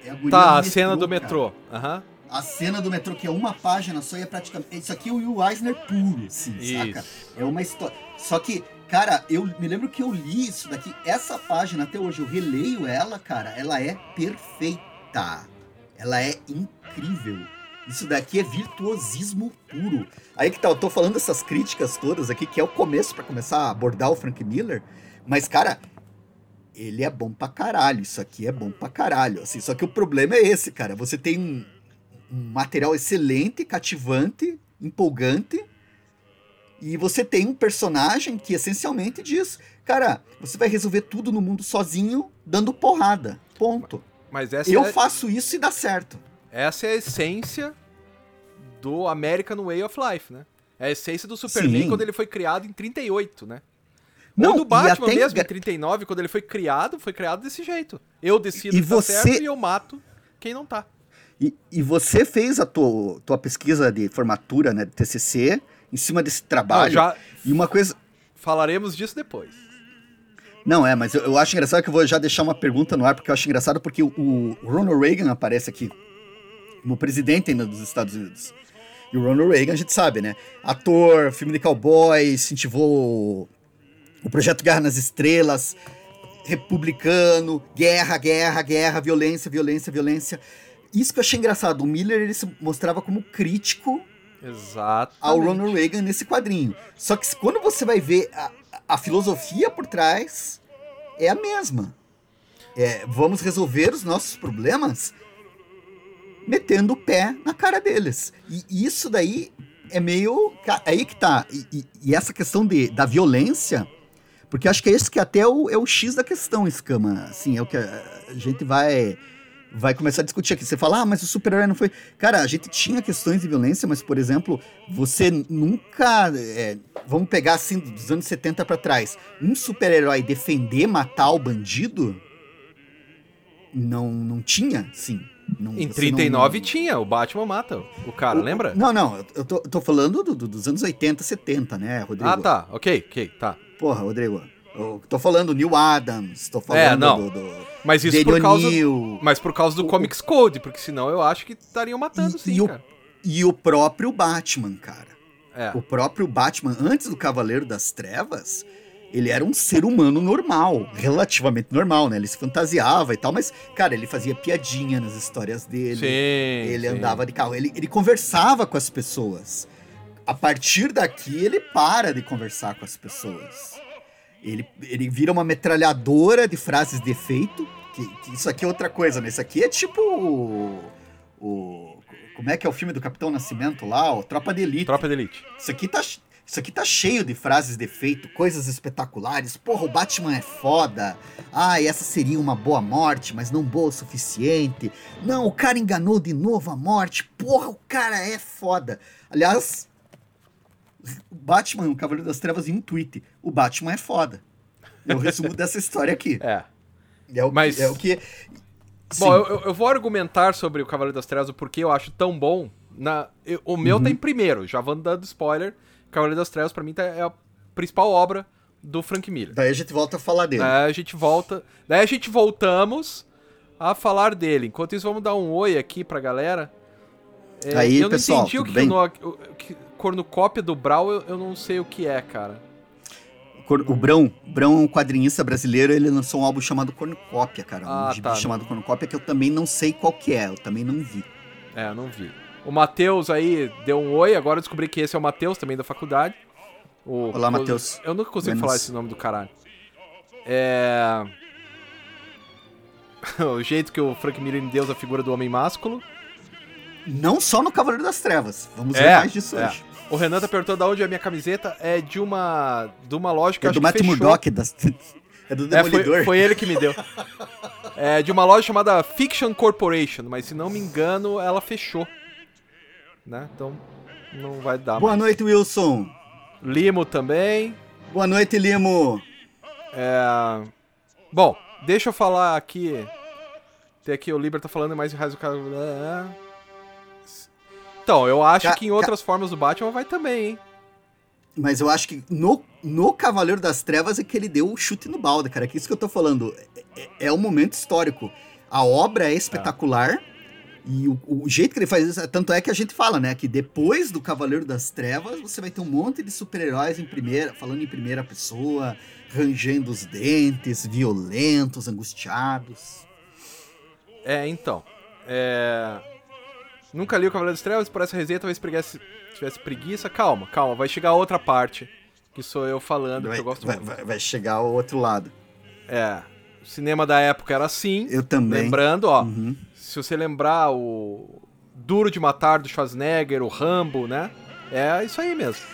É a guria Tá, a cena do cara. metrô. Aham. A cena do metrô, que é uma página só, e é praticamente. Isso aqui é o Will Eisner puro, assim, saca? É uma história. Só que, cara, eu me lembro que eu li isso daqui, essa página até hoje, eu releio ela, cara, ela é perfeita. Ela é incrível. Isso daqui é virtuosismo puro. Aí que tá, eu tô falando essas críticas todas aqui, que é o começo pra começar a abordar o Frank Miller, mas, cara, ele é bom pra caralho. Isso aqui é bom pra caralho. Assim, só que o problema é esse, cara. Você tem um, um material excelente, cativante, empolgante. E você tem um personagem que essencialmente diz: Cara, você vai resolver tudo no mundo sozinho, dando porrada. Ponto. Mas essa, Eu é, faço isso e dá certo. essa é a essência do American Way of Life, né? É a essência do Superman Sim. quando ele foi criado em 38, né? Não, Ou do Batman até mesmo, em 39, quando ele foi criado, foi criado desse jeito. Eu decido E que tá você- certo e eu mato quem não tá. E, e você fez a tua, tua pesquisa de formatura, né, de TCC, em cima desse Não, trabalho. já E uma coisa. falaremos disso depois. Não, é, mas eu, eu acho engraçado que eu vou já deixar uma pergunta no ar, porque eu acho engraçado porque o, o Ronald Reagan aparece aqui como presidente ainda dos Estados Unidos. E o Ronald Reagan, a gente sabe, né? Ator, filme de cowboy, incentivou o projeto Guerra nas Estrelas, republicano, guerra, guerra, guerra, violência, violência, violência. Isso que eu achei engraçado. O Miller ele se mostrava como crítico Exato. ao Ronald Reagan nesse quadrinho. Só que quando você vai ver a, a filosofia por trás, é a mesma. É, vamos resolver os nossos problemas metendo o pé na cara deles. E isso daí é meio. Aí que tá. E, e- e essa questão de, da violência. Porque acho que é esse que até é o, é o X da questão, Escama. Assim, é o que a, a gente vai vai começar a discutir aqui. Você fala, ah, mas o super-herói não foi. Cara, a gente tinha questões de violência, mas, por exemplo, você nunca. é, vamos pegar assim dos anos 70 pra trás. Um super-herói defender, matar o bandido. Não, não tinha, sim. Não, Em você 39 não- tinha, o Batman mata o cara, o- lembra? Não, não, eu- tô, tô falando do- do- dos anos 80, 70, né, Rodrigo? Ah, tá. Ok, ok, tá. Porra, Rodrigo. Eu tô falando Neil Adams, tô falando É, não. do, do Mas isso por causa. Mas por causa do O- Comics Code, porque senão eu acho que estariam matando E- sim, e o- cara. e o próprio Batman, cara. É. O próprio Batman, antes do Cavaleiro das Trevas, ele era um ser humano normal, relativamente normal, né? Ele se fantasiava e tal, mas, cara, ele fazia piadinha nas histórias dele. Sim. Ele sim. andava de carro, ele, ele conversava com as pessoas. A partir daqui, ele para de conversar com as pessoas. Ele, ele vira uma metralhadora de frases de efeito. Que, que isso aqui é outra coisa, né? Isso aqui é tipo o, o- Como é que é o filme do Capitão Nascimento lá? O Tropa de Elite. Tropa de Elite. Isso aqui tá. Isso aqui tá cheio de frases de efeito, coisas espetaculares. Porra, o Batman é foda. Ah, essa seria uma boa morte, mas não boa o suficiente. Não, o cara enganou de novo a morte. Porra, o cara é foda. Aliás, o Batman, o Cavaleiro das Trevas, em um tweet. O Batman é foda. É o resumo dessa história aqui. É. É o, Mas- que, é o que. Bom, Sim. eu, eu- eu vou argumentar sobre o Cavaleiro das Trevas, o porquê eu acho tão bom. Na, o meu Uhum. tá em primeiro, já vou dando spoiler. Cavaleiro das Trevas, pra mim, tá, é a principal obra do Frank Miller. Daí a gente volta a falar dele. Daí a gente volta. Daí a gente voltamos a falar dele. Enquanto isso, vamos dar um oi aqui pra galera. É, Aí, eu não pessoal, entendi o que, bem? o que cornucópia do Brawl, eu, eu não sei o que é, cara. O Brão, Brão é um quadrinista brasileiro, ele lançou um álbum chamado Cornucópia, cara. Um Ah, tá. chamado Cornucópia que eu também não sei qual que é, eu também não vi. É, eu não vi. O Matheus aí deu um oi, agora eu descobri que esse é o Matheus, também da faculdade. O- Olá, o- Matheus. Eu nunca consigo Menos- falar esse nome do caralho. É. o jeito que o Frank Miller deu a figura do homem másculo. Não só no Cavaleiro das Trevas, vamos ver É, mais disso é. hoje. O Renan tá perguntando de onde é a minha camiseta. É de uma. De uma loja que É acho do que Matt. Murdock, das... é do É, Demolidor. foi, foi ele que me deu. É de uma loja chamada Fiction Corporation, mas se não me engano, ela fechou. Né? Então não vai dar. Boa mais. noite, Wilson. Limo também. Boa noite, Limo. É... Bom, deixa eu falar aqui. Tem aqui o Liber tá falando mais de do Cara. É. Então, eu acho Ca- que em outras formas do Batman vai também, hein? Mas eu acho que no, no Cavaleiro das Trevas é que ele deu o chute no balde, cara. Que isso que eu tô falando. É, é- é um momento histórico. A obra é espetacular. E o, o jeito que ele faz isso, tanto é que a gente fala, né? Que depois do Cavaleiro das Trevas, você vai ter um monte de super-heróis em primeira, falando em primeira pessoa, rangendo os dentes, violentos, angustiados. É, então. É... Nunca li o Cavaleiro das Trevas, por essa resenha talvez preguiça, tivesse preguiça. Calma, calma, vai chegar a outra parte. Que sou eu falando, Vai, que eu gosto vai, muito. vai- vai chegar ao outro lado. É. O cinema da época era assim. Eu também. Lembrando, ó, Uhum. Se você lembrar o Duro de Matar do Schwarzenegger, o Rambo, né? É isso aí mesmo.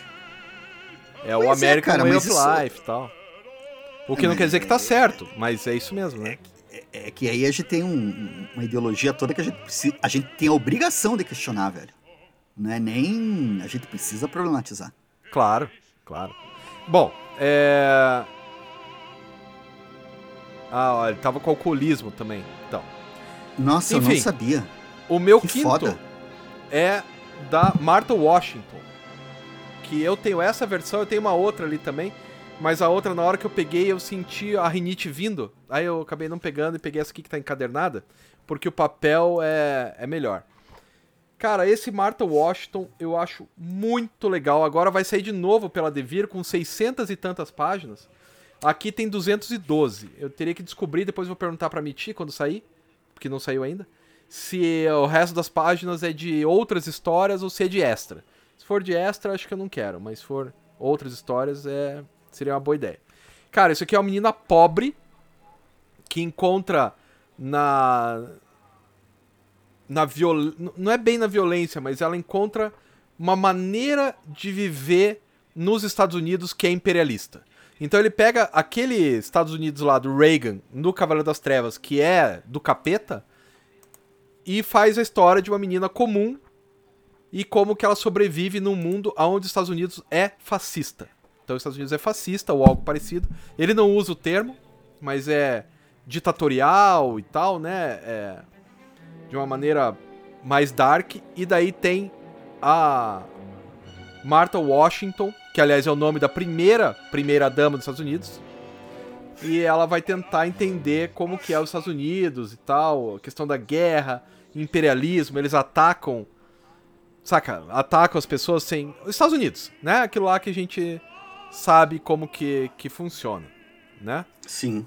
É o Pois é, American cara, Way of isso- Life e tal. O que não quer dizer que tá certo, mas é isso mesmo, né? É que aí a gente tem um- uma ideologia toda que a gente, precisa, a gente tem a obrigação de questionar, velho. Não é nem. A gente precisa problematizar. Claro, claro. Bom, é. Ah, ó, ele tava com alcoolismo também. Então, Nossa, eu Enfim. não sabia. o meu Que quinto foda. é da Martha Washington. Que eu tenho essa versão, eu tenho uma outra ali também. Mas a outra, na hora que eu peguei, eu senti a rinite vindo. Aí eu acabei não pegando e peguei essa aqui que tá encadernada. Porque o papel é, é melhor. Cara, esse Martha Washington eu acho muito legal. Agora vai sair de novo pela Devir com 600 e tantas páginas. Aqui tem 212. Eu teria que descobrir, depois vou perguntar pra Miti quando sair, porque não saiu ainda, se o resto das páginas é de outras histórias ou se é de extra. Se for de extra, acho que eu não quero, mas se for outras histórias, é seria uma boa ideia. Cara, isso aqui é uma menina pobre que encontra na na viol... não é bem na violência, mas ela encontra uma maneira de viver nos Estados Unidos que é imperialista. Então ele pega aquele Estados Unidos lá do Reagan, no Cavaleiro das Trevas, que é do capeta, e faz a história de uma menina comum e como que ela sobrevive num mundo onde os Estados Unidos é fascista. Então os Estados Unidos é fascista ou algo parecido. Ele não usa o termo, mas é ditatorial e tal, né? É de uma maneira mais dark. E daí tem a Martha Washington, que aliás é o nome da primeira primeira dama dos Estados Unidos. E ela vai tentar entender como que é os Estados Unidos e tal, a questão da guerra, imperialismo, eles atacam, saca, atacam as pessoas sem... Os Estados Unidos, né? Aquilo lá que a gente sabe como que, que funciona, né? Sim.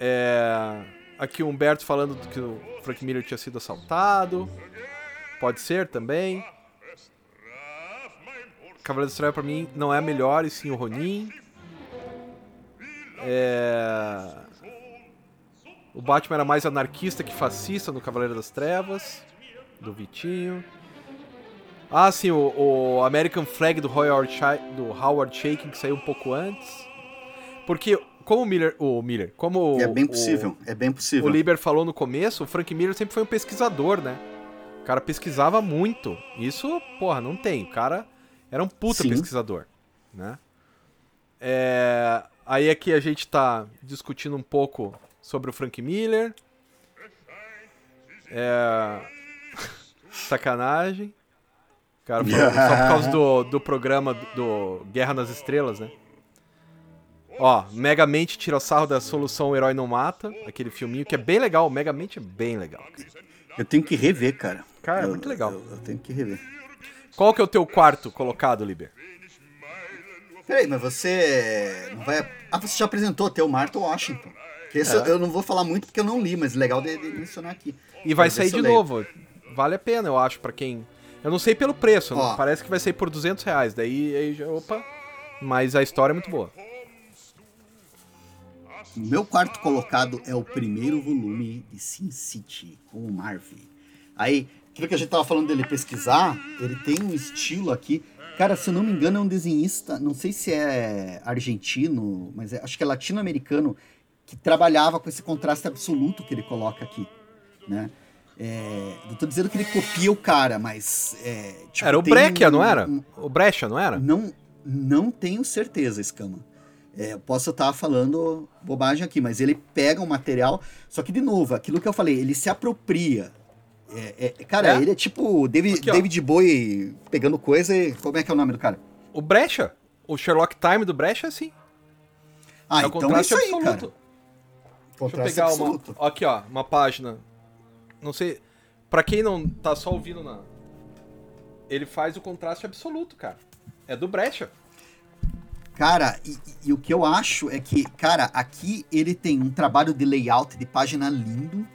É... Aqui o Humberto falando que o Frank Miller tinha sido assaltado. Pode ser também. Cavaleiro da Estrela pra mim não é a melhor, e sim o Ronin. É... O Batman era mais anarquista que fascista no Cavaleiro das Trevas. Do Vitinho. Ah, sim, o, o American Flag do Howard, do Howard Shaking, que saiu um pouco antes. Porque, como o Miller. O Miller, como é bem o- possível. é bem o possível. Lieber falou no começo, o Frank Miller sempre foi um pesquisador, né? O cara pesquisava muito. Isso, porra, não tem. O cara era um puta Sim. pesquisador, né? É, Aí aqui a gente tá discutindo um pouco sobre o Frank Miller. É... Sacanagem. Cara, só por causa do, do programa do Guerra nas Estrelas, né? Ó, Megamente tira sarro da solução O Herói Não Mata, aquele filminho que é bem legal. O Megamente é bem legal. cara. Eu tenho que rever, cara. Cara, é Eu- muito legal. Eu, eu tenho que rever. Qual que é o teu quarto colocado, Liber? Peraí, mas você não vai. Ah, você já apresentou até o Martha Washington. Esse É. eu- eu não vou falar muito porque eu não li, mas legal de, de mencionar aqui. E vai sair de leio. novo. Vale a pena, eu acho, pra quem. Eu não sei pelo preço, Ó. parece que vai sair por 200 reais. Daí, aí já- opa. Mas a história é muito boa. Meu quarto colocado é o primeiro volume de Sin City, com o Marvel. Aí, aquilo que a gente tava falando dele pesquisar, ele tem um estilo aqui Cara, se eu não me engano, é um desenhista, não sei se é argentino, mas é, acho que é latino-americano, que trabalhava com esse contraste absoluto que ele coloca aqui, né? É, não tô dizendo que ele copia o cara, mas. É, tipo, era o Brecha, um, não era? Um, o Brecha, não era? Não, não tenho certeza, Escama. É, posso estar falando bobagem aqui, mas ele pega um material. Só que, de novo, aquilo que eu falei, ele se apropria. É, é, cara, é? ele é tipo David, aqui, David Bowie pegando coisa e. Como é que é o nome do cara? O Brecha. O Sherlock Time do Brecha é assim. Ah, é então é isso aí, absoluto. cara. Deixa eu pegar absoluto. uma. Aqui, ó, uma página. Não sei. Pra quem não tá só ouvindo na. Ele faz o contraste absoluto, cara. É do Brecha. Cara, e, e, o que eu acho é que, cara, aqui ele tem um trabalho de layout de página lindo.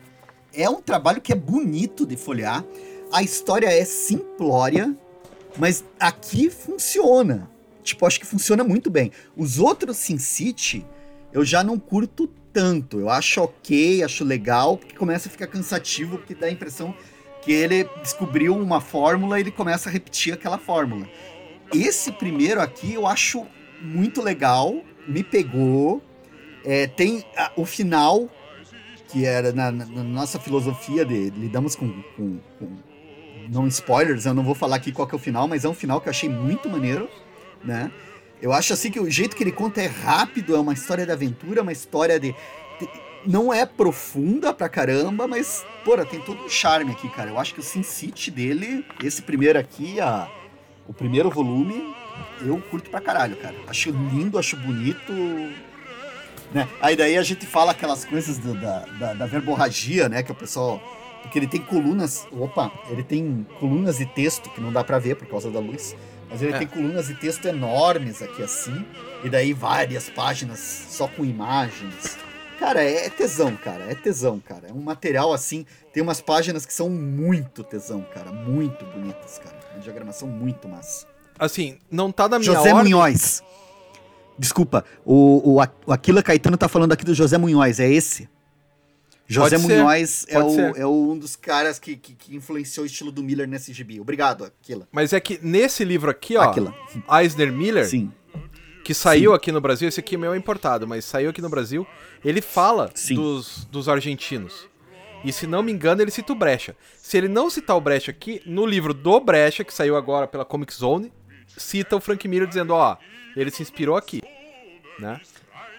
É um trabalho que é bonito de folhear. A história é simplória, mas aqui funciona. Tipo, acho que funciona muito bem. Os outros Sin City, eu já não curto tanto. Eu acho ok, acho legal, porque começa a ficar cansativo, porque dá a impressão que ele descobriu uma fórmula e ele começa a repetir aquela fórmula. Esse primeiro aqui eu acho muito legal, me pegou. É, tem a, o final, que era na, na, nossa filosofia de lidamos com, com, com, não spoilers, eu não vou falar aqui qual que é o final, mas é um final que eu achei muito maneiro, né? Eu acho assim que o jeito que ele conta é rápido, é uma história de aventura, uma história de, de não é profunda pra caramba, mas, porra, tem todo um charme aqui, cara. Eu acho que o Sin City dele, esse primeiro aqui, a, o primeiro volume, eu curto pra caralho, cara. Acho lindo, acho bonito. Né? Aí daí a gente fala aquelas coisas do, da, da, da, verborragia, né? Que o pessoal. Porque ele tem colunas. Opa, ele tem colunas de texto que não dá pra ver por causa da luz. Mas ele é. tem colunas de texto enormes aqui assim. E daí várias páginas só com imagens. Cara, é tesão, cara. É tesão, cara. É um material assim. Tem umas páginas que são muito tesão, cara. Muito bonitas, cara. Uma diagramação muito massa. Assim, não tá na minha José ordem. Munhoz. Desculpa, o, o, Aquila Caetano tá falando aqui do José Munhoz, é esse? José Pode Munhoz é, o, é um dos caras que, que, que, influenciou o estilo do Miller nesse gibi. Obrigado, Aquila. Mas é que nesse livro aqui, ó, Aquila. Eisner Miller, Sim. que saiu Sim. aqui no Brasil, esse aqui é meu importado, mas saiu aqui no Brasil, ele fala dos, dos argentinos. E se não me engano, ele cita o Brecha. Se ele não citar o Brecha aqui, no livro do Brecha, que saiu agora pela Comic Zone, cita o Frank Miller dizendo, ó, ele se inspirou aqui, né?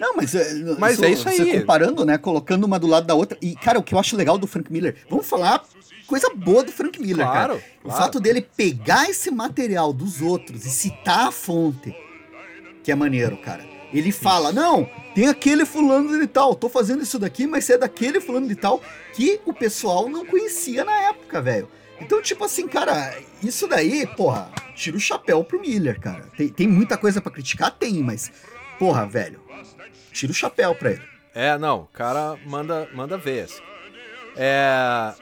Não, mas, é, mas isso, é isso aí. comparando, né? Colocando uma do lado da outra. E, cara, o que eu acho legal do Frank Miller, vamos falar coisa boa do Frank Miller, claro, cara. O fato dele pegar esse material dos outros e citar a fonte, que é maneiro, cara. Ele fala, não, tem aquele fulano de tal, tô fazendo isso daqui, mas é daquele fulano de tal que o pessoal não conhecia na época, velho. Então, tipo assim, cara, isso daí, porra, tira o chapéu pro Miller, cara. Tem, tem muita coisa para criticar? Tem, mas, porra, velho, tira o chapéu pra ele. É, não, o cara manda, manda ver, assim. É.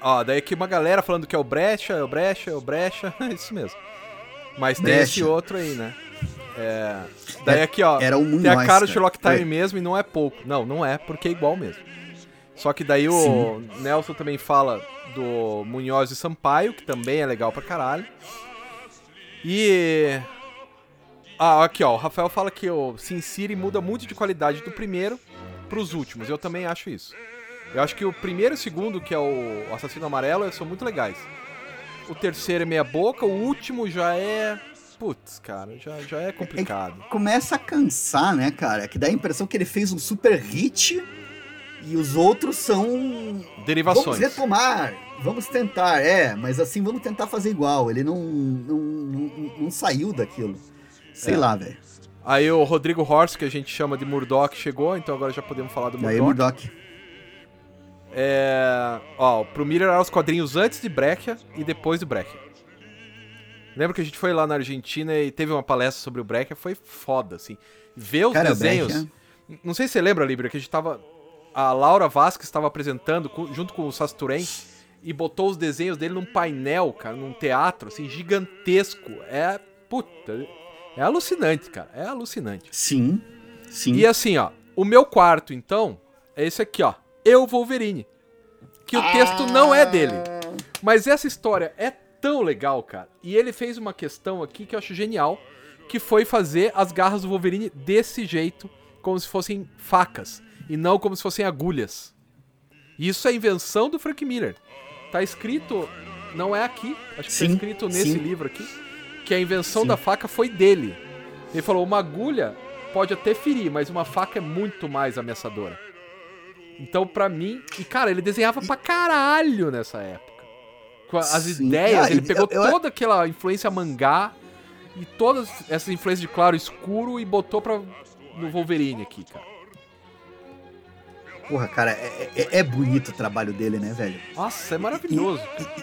Ó, daí aqui uma galera falando que é o Brecha, é o Brecha, é o Brecha, é isso mesmo. Mas tem Brecha. esse outro aí, né? É. Daí aqui, ó. Era um tem a cara do Sherlock Time é. mesmo e não é pouco. Não, não é, porque é igual mesmo. Só que daí o Sim. Nelson também fala do Munhoz e Sampaio, que também é legal pra caralho. E. Ah, aqui ó, o Rafael fala que o Sin City muda muito de qualidade do primeiro pros últimos. Eu também acho isso. Eu acho que o primeiro e o segundo, que é o Assassino Amarelo, são muito legais. O terceiro é meia boca, o último já é. Putz, cara, já, já é complicado. É começa a cansar, né, cara? Que dá a impressão que ele fez um super hit e os outros são. Derivações. Vamos retomar, vamos tentar, é, mas assim, vamos tentar fazer igual. Ele não, não, não, não saiu daquilo. Sei é. lá, velho. Aí o Rodrigo Horst, que a gente chama de Murdoch, chegou, então agora já podemos falar do Murdoch. Aí, Murdoch. É. Ó, pro Miller eram os quadrinhos antes de Brecha e depois de Brecha. Lembra que a gente foi lá na Argentina e teve uma palestra sobre o Brecha? Foi foda, assim. Ver os Cara, desenhos. Brecha... Não sei se você lembra, Libra, que a gente tava a Laura Vasquez estava apresentando junto com o Sasturen e botou os desenhos dele num painel, cara, num teatro, assim, gigantesco. É, puta, é alucinante, cara, é alucinante. Sim, sim. E assim, ó, o meu quarto, então, é esse aqui, ó, Eu Wolverine. Que o ah. texto não é dele. Mas essa história é tão legal, cara. E ele fez uma questão aqui que eu acho genial, que foi fazer as garras do Wolverine desse jeito, como se fossem facas, e não como se fossem agulhas. Isso é invenção do Frank Miller. Tá escrito, não é aqui, acho que tá Sim, tá escrito nesse sim. livro aqui, que a invenção Sim. da faca foi dele. Ele falou, uma agulha pode até ferir, mas uma faca é muito mais ameaçadora. Então, pra mim, e cara, ele desenhava pra caralho nessa época. Com as Sim. ideias, Ah, ele pegou eu- eu- toda aquela influência mangá e todas essas influências de claro escuro e botou pra, no Wolverine aqui, cara. Porra, cara, é, é- é bonito o trabalho dele, né, velho? Nossa, é maravilhoso.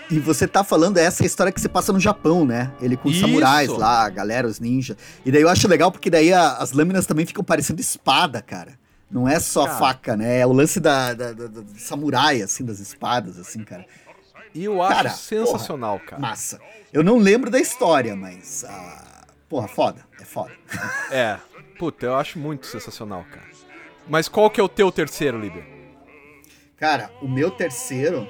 E, e você tá falando essa história que se passa no Japão, né? Ele com os Isso. samurais lá, a galera, os ninjas. E daí eu acho legal porque daí a- as lâminas também ficam parecendo espada, cara. Não é só Cara. faca, né? É o lance da, da- da- da- samurai, assim, das espadas, assim, cara. E eu acho Cara, sensacional, cara. Massa. Eu não lembro da história, mas. ah, porra, foda. É foda. É. Puta, eu acho muito sensacional, cara. Mas qual que é o teu terceiro, Liber? Cara, o meu terceiro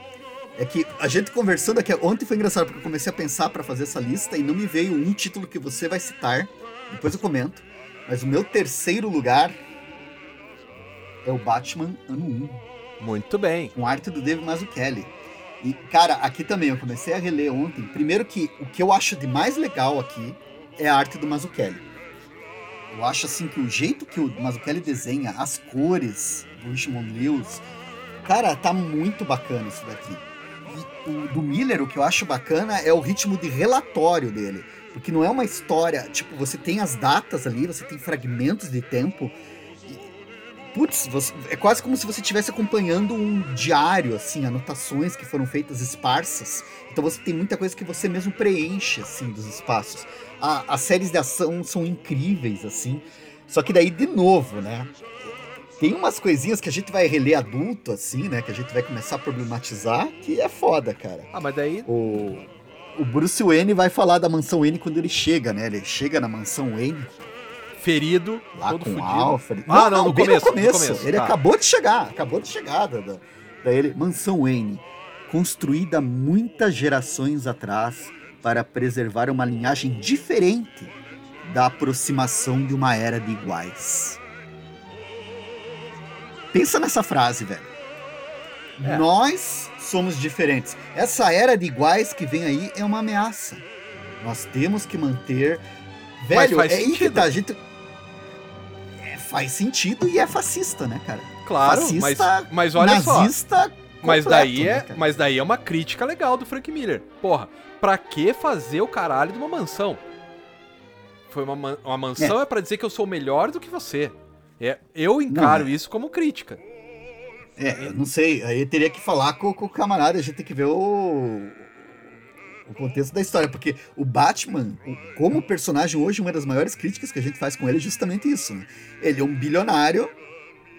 é que a gente conversando aqui. Ontem foi engraçado porque eu comecei a pensar pra fazer essa lista e não me veio um título que você vai citar. Depois eu comento. Mas o meu terceiro lugar é o Batman Ano 1, Muito bem. com arte do David Mazzucchelli. E, cara, aqui também eu comecei a reler ontem. Primeiro que o que eu acho de mais legal aqui é a arte do Mazzucchelli. Eu acho assim que o jeito que o Mazzucchelli desenha, as cores do Richmond Lewis, cara, tá muito bacana isso daqui. E o do Miller, o que eu acho bacana é o ritmo de relatório dele. Porque não é uma história, tipo, você tem as datas ali, você tem fragmentos de tempo. Putz, é quase como se você estivesse acompanhando um diário, assim, anotações que foram feitas esparsas. Então você tem muita coisa que você mesmo preenche, assim, dos espaços. A- as séries de ação são incríveis, assim. Só que daí, de novo, né? Tem umas coisinhas que a gente vai reler adulto, assim, né? Que a gente vai começar a problematizar, que é foda, cara. Ah, mas daí. O, o Bruce Wayne vai falar da mansão Wayne quando ele chega, né? Ele chega na mansão Wayne, Ferido, lá todo com fudido. Alfred. Ah, não, no bem começo, no no começo. começo, Ele tá. acabou de chegar, acabou de chegar. Da, da- daí ele, mansão Wayne, construída muitas gerações atrás para preservar uma linhagem diferente da aproximação de uma era de iguais. Pensa nessa frase, velho. É. Nós somos diferentes. Essa era de iguais que vem aí é uma ameaça. Nós temos que manter. Mas Velho, é aí que sentido. tá. A gente... É, faz sentido e é fascista, né, cara? Claro, mas, Fascista, mas olha só. Nazista. Mas completo, daí, né, é, cara? mas daí é uma crítica legal do Frank Miller. Porra, pra que fazer o caralho de uma mansão? Foi uma, man- uma mansão é. pra dizer que eu sou melhor do que você. É, eu encaro Não, é. isso como crítica. É, eu não sei. Aí eu teria que falar com, com o camarada, a gente tem que ver o. O contexto da história, porque o Batman, como personagem hoje, uma das maiores críticas que a gente faz com ele é justamente isso. né? Ele é um bilionário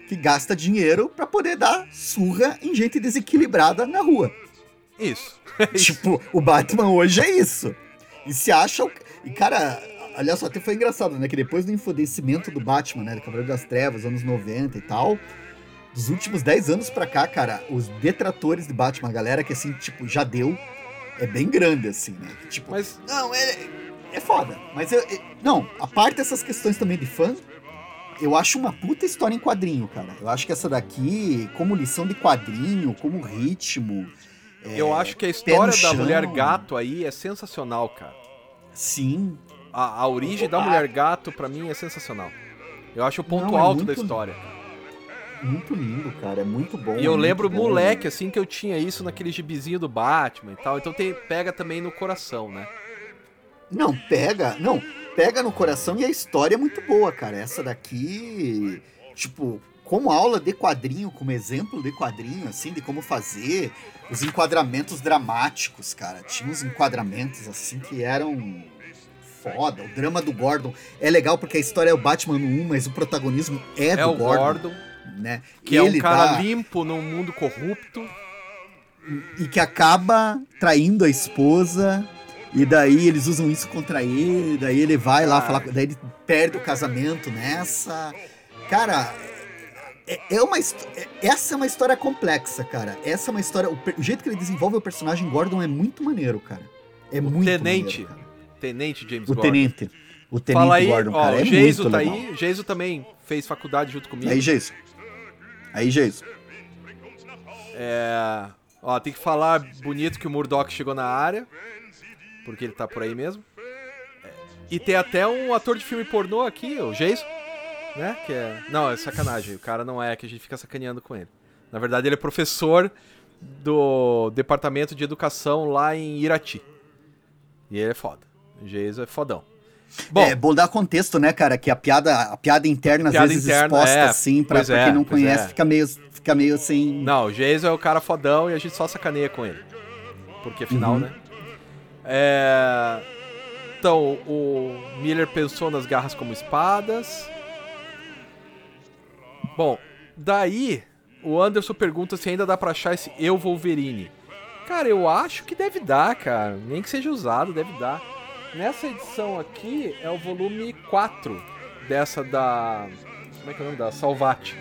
que gasta dinheiro pra poder dar surra em gente desequilibrada na rua. Isso. Tipo, o Batman hoje é isso. E se acha. o- E, cara, aliás, só até foi engraçado, né? Que depois do enfodecimento do Batman, né? Do Cavaleiro das Trevas, anos 90 e tal. Dos últimos 10 anos pra cá, cara, os detratores de Batman, a galera que assim, tipo, já deu, é bem grande, assim, né? Tipo, Mas não, é, é foda. Mas eu, eu- Não, a parte dessas questões também de fã, eu acho uma puta história em quadrinho, cara. Eu acho que essa daqui, como lição de quadrinho, como ritmo. É, eu acho que a história da mulher gato aí é sensacional, cara. Sim. A, a origem da mulher gato, pra mim, é sensacional. Eu acho o ponto Não, é alto da muito- história. Muito lindo, cara. É muito bom. E eu lembro, bom. moleque, assim, que eu tinha isso naquele gibizinho do Batman e tal. Então tem, pega também no coração, né? Não, pega. Não, pega no coração e a história é muito boa, cara. Essa daqui, tipo, como aula de quadrinho, como exemplo de quadrinho, assim, de como fazer, os enquadramentos dramáticos, cara. Tinha uns enquadramentos, assim, que eram foda. O drama do Gordon é legal porque a história é o Batman no 1, mas o protagonismo é, É, do Gordon, Gordon, né? que é um Ele cara dá- limpo num mundo corrupto. e que acaba traindo a esposa. E daí eles usam isso contra ele, daí ele vai lá Ah. falar, daí ele perde o casamento nessa. Cara, é, é uma é- essa é uma história complexa, cara. Essa é uma história, o, o jeito que ele desenvolve o personagem Gordon é muito maneiro, cara. É o muito Tenente. maneiro, cara. Tenente James O Gordon. tenente. O tenente Fala aí, Gordon, ó, cara, é o Geiso muito tá legal. aí. Geiso também fez faculdade junto comigo. Aí, Geiso. Aí, Geiso. É. Ó, tem que falar bonito que o Murdoch chegou na área. Porque ele tá por aí mesmo. É, E tem até um ator de filme pornô aqui, o Jason. Né? Que é. Não, é sacanagem. O cara não é, que a gente fica sacaneando com ele. Na verdade, ele é professor do departamento de educação lá em Irati. E ele é foda. O Jason é fodão. Bom, é bom dar contexto, né, cara? Que a piada, a piada interna, às Piada vezes, interna, exposta é, assim, pra, pra é, quem não pois conhece, é. fica, meio, fica meio assim. Não, o Jason é o cara fodão e a gente só sacaneia com ele. Porque afinal, Uhum. né? É... Então, o Miller pensou nas garras como espadas. Bom, daí o Anderson pergunta se ainda dá pra achar esse Eu Wolverine. Cara, eu acho que deve dar, cara. Nem que seja usado, deve dar. Nessa edição aqui é o volume 4 dessa da. Como é que é o nome? Da Salvati.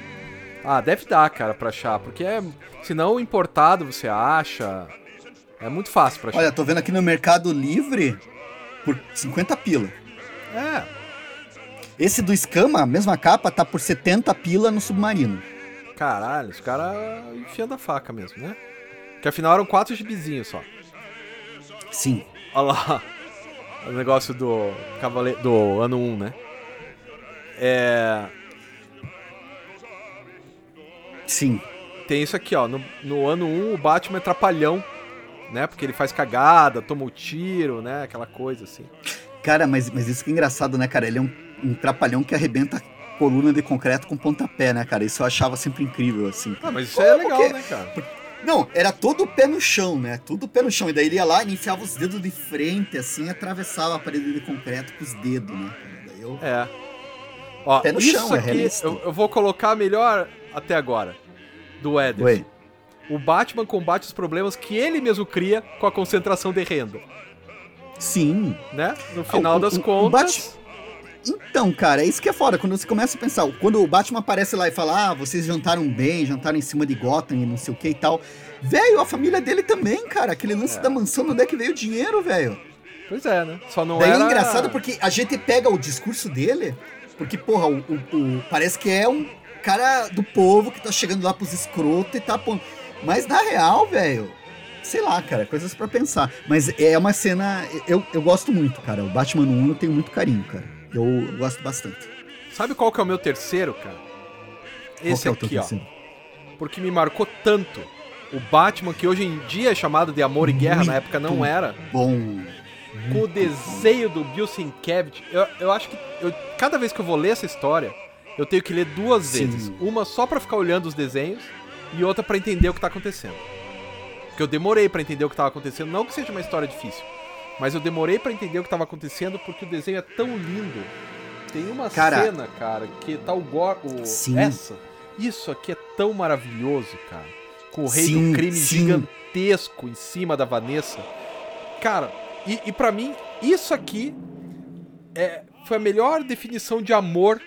Ah, deve dar, cara, pra achar. Porque é. Se não importado você acha. É muito fácil pra achar. Olha, tô vendo aqui no Mercado Livre por 50 pila. É, Esse do Escama, a mesma capa, tá por 70 pila no Submarino. caralho, os caras enfiando a faca mesmo, né? Que afinal eram quatro gibizinhos só. Sim. Olha lá. O negócio do cavale... do ano 1, né? É. Sim. Tem isso aqui, ó. No, no ano 1, o Batman é trapalhão, né? Porque ele faz cagada, toma o tiro, né? Aquela coisa assim. Cara, mas, mas isso que é engraçado, né, cara? Ele é um, um trapalhão que arrebenta coluna de concreto com pontapé, né, cara? Isso eu achava sempre incrível, assim. Ah, mas isso é Pô, legal, porque- né, cara? Não, era todo o pé no chão, né? Tudo o pé no chão. E daí ele ia lá e enfiava os dedos de frente, assim, e atravessava a parede de concreto com os dedos, né? Daí eu... É. Ó, Pé no isso chão, é aqui realista. eu, eu vou colocar melhor até agora. Do Ederson. Oi. O Batman combate os problemas que ele mesmo cria com a concentração de renda, Sim. né? No final o- das o- o contas. Então, cara, é isso que é foda. Quando você começa a pensar, quando o Batman aparece lá e fala, ah, vocês jantaram bem, jantaram em cima de Gotham e não sei o que e tal. Velho, a família dele também, cara. Aquele lance É. da mansão, onde é que veio o dinheiro, velho? Pois é, né? Só não Daí era. é engraçado porque a gente pega o discurso dele, porque, porra, o, o- o- parece que é um cara do povo que tá chegando lá pros escrotos e tá pondo. Mas na real, velho, sei lá, cara, coisas pra pensar. Mas é uma cena. Eu, eu gosto muito, cara. O Batman 1 eu tenho muito carinho, cara. Eu gosto bastante. Sabe qual que é o meu terceiro, cara? Esse é aqui, ó. terceiro? Porque me marcou tanto. O Batman, que hoje em dia é chamado de Amor e Guerra, na Muito. época não era. Bom. Com o desenho do Bill Sienkiewicz. Eu, eu acho que eu- cada vez que eu vou ler essa história, eu tenho que ler duas Sim. vezes. Uma só pra ficar olhando os desenhos e outra pra entender o que tá acontecendo. Porque eu demorei pra entender o que tava acontecendo, não que seja uma história difícil, mas eu demorei pra entender o que tava acontecendo porque o desenho é tão lindo. Tem uma Cara- cena, cara, que tá o, Gor o Sim. essa. Isso aqui é tão maravilhoso, cara. Com o rei Sim, do crime sim. gigantesco em cima da Vanessa. Cara, e, e para mim, isso aqui é, foi a melhor definição de amor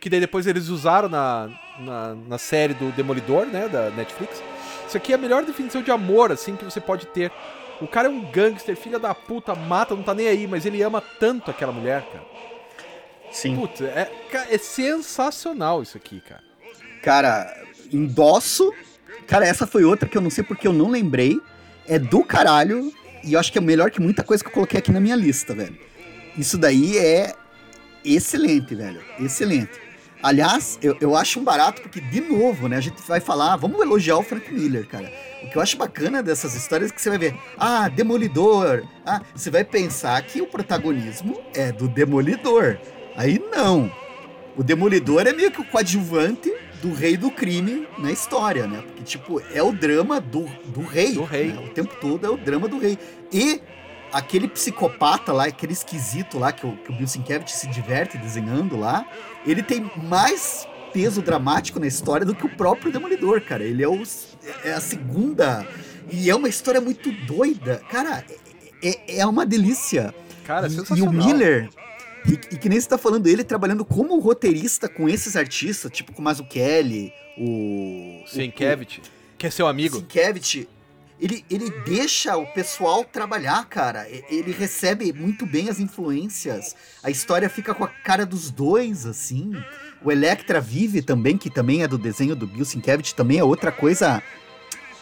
que daí depois eles usaram na, na, na série do Demolidor, né, da Netflix. Isso aqui é a melhor definição de amor, assim, que você pode ter. O cara é um gangster, filha da puta, mata, não tá nem aí, mas ele ama tanto aquela mulher, cara. Sim. Putz, é, é sensacional isso aqui, cara. Cara, endosso. Cara, essa foi outra que eu não sei porque eu não lembrei. É do caralho. E eu acho que é melhor que muita coisa que eu coloquei aqui na minha lista, velho. Isso daí é excelente, velho. Excelente. Aliás, eu, eu acho um barato porque, de novo, né? A gente vai falar, vamos elogiar o Frank Miller, cara. O que eu acho bacana dessas histórias é que você vai ver, ah, Demolidor. Ah, você vai pensar que o protagonismo é do Demolidor. Aí não. O Demolidor é meio que o coadjuvante do rei do crime na história, né? Porque, tipo, é o drama do, do rei. Do rei. né? O tempo todo é o drama do rei. E aquele psicopata lá, aquele esquisito lá, que o, que o Bill Sienkiewicz se diverte desenhando lá, ele tem mais peso dramático na história do que o próprio Demolidor, cara. Ele é, o, é a segunda... E é uma história muito doida. Cara, é, é uma delícia. Cara, é E- E o Miller, e, e que nem você tá falando, ele trabalhando como roteirista com esses artistas, tipo com o Mazzucchelli, o... Sienkiewicz, que é seu amigo. Sienkiewicz. ele, ele deixa o pessoal trabalhar, cara. Ele recebe muito bem as influências. A história fica com a cara dos dois, assim. O Electra vive também, que também é do desenho do Bill Sienkiewicz, também é outra coisa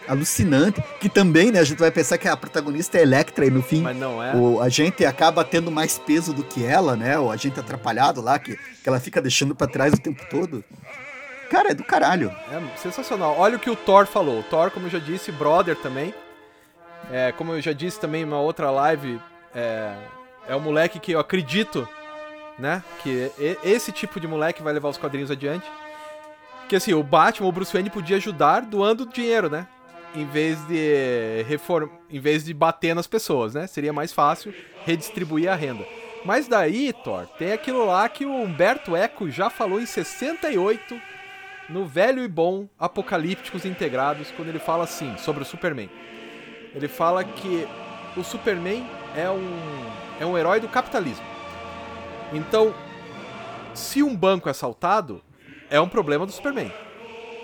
alucinante. Que também, né, a gente vai pensar que a protagonista é Electra e no fim é. o, a gente acaba tendo mais peso do que ela, né? O agente atrapalhado lá, que, que ela fica deixando para trás o tempo todo. Cara, é do caralho. É sensacional. Olha o que o Thor falou. O Thor, como eu já disse, brother também. É, como eu já disse também numa outra live, é, é um moleque que eu acredito, né? Que esse tipo de moleque vai levar os quadrinhos adiante. Que assim, o Batman, o Bruce Wayne podia ajudar doando dinheiro, né? Em vez de reform... em vez de bater nas pessoas, né? Seria mais fácil redistribuir a renda. Mas daí, Thor, tem aquilo lá que o Humberto Eco já falou em 68 no velho e bom Apocalípticos Integrados, quando ele fala assim sobre o Superman. Ele fala que o Superman é um, é um herói do capitalismo. Então, se um banco é assaltado, é um problema do Superman.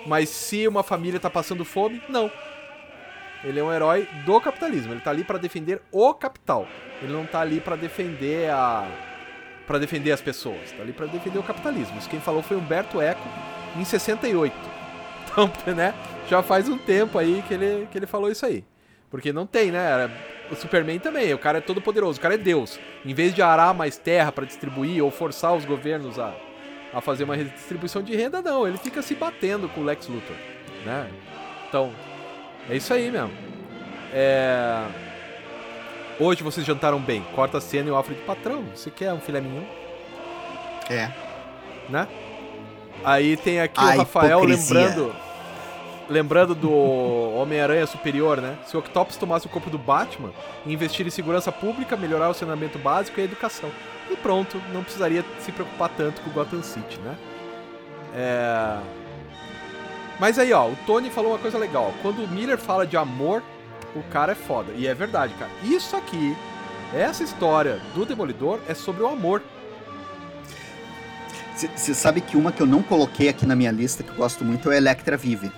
Mas se uma família está passando fome, não. Ele é um herói do capitalismo. Ele está ali para defender o capital. Ele não está ali para defender a para defender as pessoas. Está ali para defender o capitalismo. Isso quem falou foi Humberto Eco em 68. Então, né? Já faz um tempo aí que ele, que ele falou isso aí. Porque não tem, né? O Superman também, o cara é todo poderoso, o cara é Deus. Em vez de arar mais terra para distribuir ou forçar os governos a, a fazer uma redistribuição de renda, não. Ele fica se batendo com o Lex Luthor, né? Então, é isso aí mesmo. É... Hoje vocês jantaram bem. Corta a cena e o Alfred patrão. Você quer um filé mignon? É. Né? Aí tem aqui a o Rafael hipocrisia. lembrando lembrando do Homem-Aranha Superior, né? Se o Octopus tomasse o corpo do Batman, investir em segurança pública, melhorar o saneamento básico e a educação. E pronto, não precisaria se preocupar tanto com o Gotham City, né? É... Mas aí, ó, o Tony falou uma coisa legal. Quando o Miller fala de amor, o cara é foda. E é verdade, cara. Isso aqui, essa história do Demolidor é sobre o amor. Você sabe que uma que eu não coloquei aqui na minha lista, que eu gosto muito, é Electra Vive.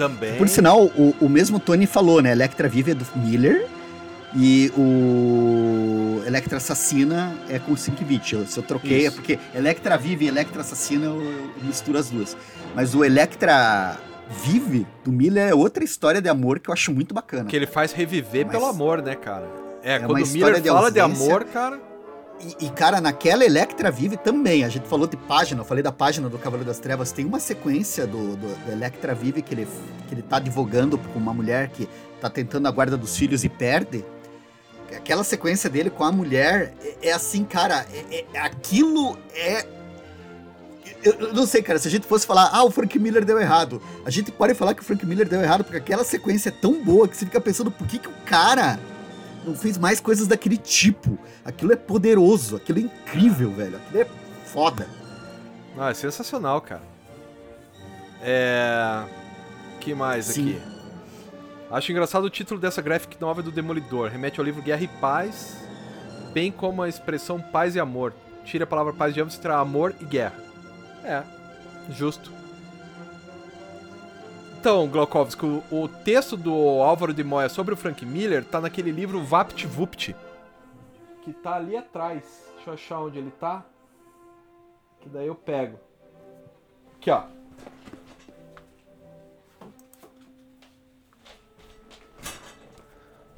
Também. Por sinal, o, o mesmo Tony falou, né? Electra Vive é do Miller e o Electra Assassina é com o Sienkiewicz. Se eu troquei, é Isso. é porque Electra Vive e Electra Assassina eu, eu misturo as duas. Mas o Electra Vive do Miller é outra história de amor que eu acho muito bacana. Que ele faz reviver Mas... pelo amor, né, cara? É, é quando o Miller de fala de amor, cara e, e, cara, naquela Electra Vive também, a gente falou de página, eu falei da página do Cavaleiro das Trevas, tem uma sequência do, do, do Electra Vive que ele, que ele tá advogando com uma mulher que tá tentando a guarda dos filhos e perde. Aquela sequência dele com a mulher é, é assim, cara, é, é, aquilo é eu, eu, não sei, cara, se a gente fosse falar, ah, o Frank Miller deu errado, a gente pode falar que o Frank Miller deu errado, porque aquela sequência é tão boa que você fica pensando por que, que o cara não fez mais coisas daquele tipo. Aquilo é poderoso, aquilo é incrível, velho. Aquilo é foda. Ah, é sensacional, cara. É. que mais Sim. aqui? Acho engraçado o título dessa graphic novel do Demolidor. Remete ao livro Guerra e Paz, bem como a expressão paz e amor. Tira a palavra paz de ambos e traz amor e guerra. É, justo. Então, Glaukovski, o, o, texto do Álvaro de Moya sobre o Frank Miller tá naquele livro Vapt Vupt, que tá ali atrás. Deixa eu achar onde ele tá. Que daí eu pego. Aqui, ó.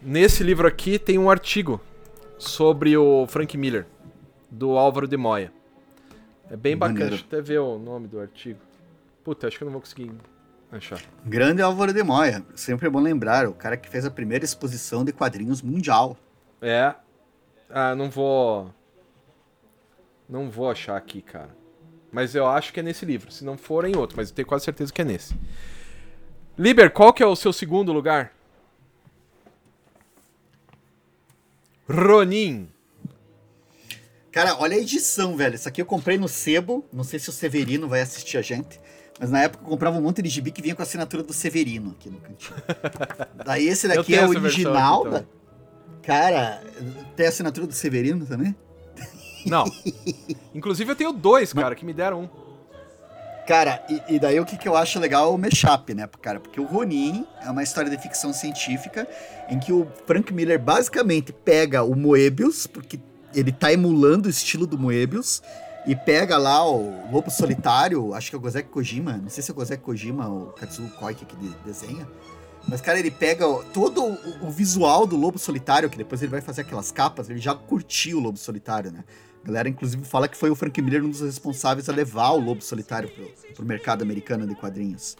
Nesse livro aqui tem um artigo sobre o Frank Miller, do Álvaro de Moya. É bem bacana, deixa eu até ver o nome do artigo. Puta, acho que eu não vou conseguir achar. Grande Álvaro de Moya, sempre é bom lembrar, o cara que fez a primeira exposição de quadrinhos mundial. É. Ah, não vou. Não vou achar aqui, cara. Mas eu acho que é nesse livro. Se não for, é em outro, mas eu tenho quase certeza que é nesse. Liber, qual que é o seu segundo lugar? Ronin. Cara, olha a edição, velho. Isso aqui eu comprei no Sebo. Não sei se o Severino vai assistir a gente. Mas na época eu comprava um monte de gibi que vinha com a assinatura do Severino aqui no cantinho. Daí esse daqui é o original. Da... Cara, tem a assinatura do Severino também? Não. Inclusive eu tenho dois, cara, que me deram um. Cara, e, e, daí o que, que eu acho legal é o mashup, né, cara? Porque o Ronin é uma história de ficção científica em que o Frank Miller basicamente pega o Moebius, porque ele tá emulando o estilo do Moebius, e pega lá o Lobo Solitário, acho que é o Gozek Kojima, não sei se é o Gozek Kojima ou o Katsuo Koike que desenha, mas, cara, ele pega todo o, o, visual do Lobo Solitário, que depois ele vai fazer aquelas capas, ele já curtiu o Lobo Solitário, né? A galera, inclusive, fala que foi o Frank Miller um dos responsáveis a levar o Lobo Solitário pro, pro mercado americano de quadrinhos.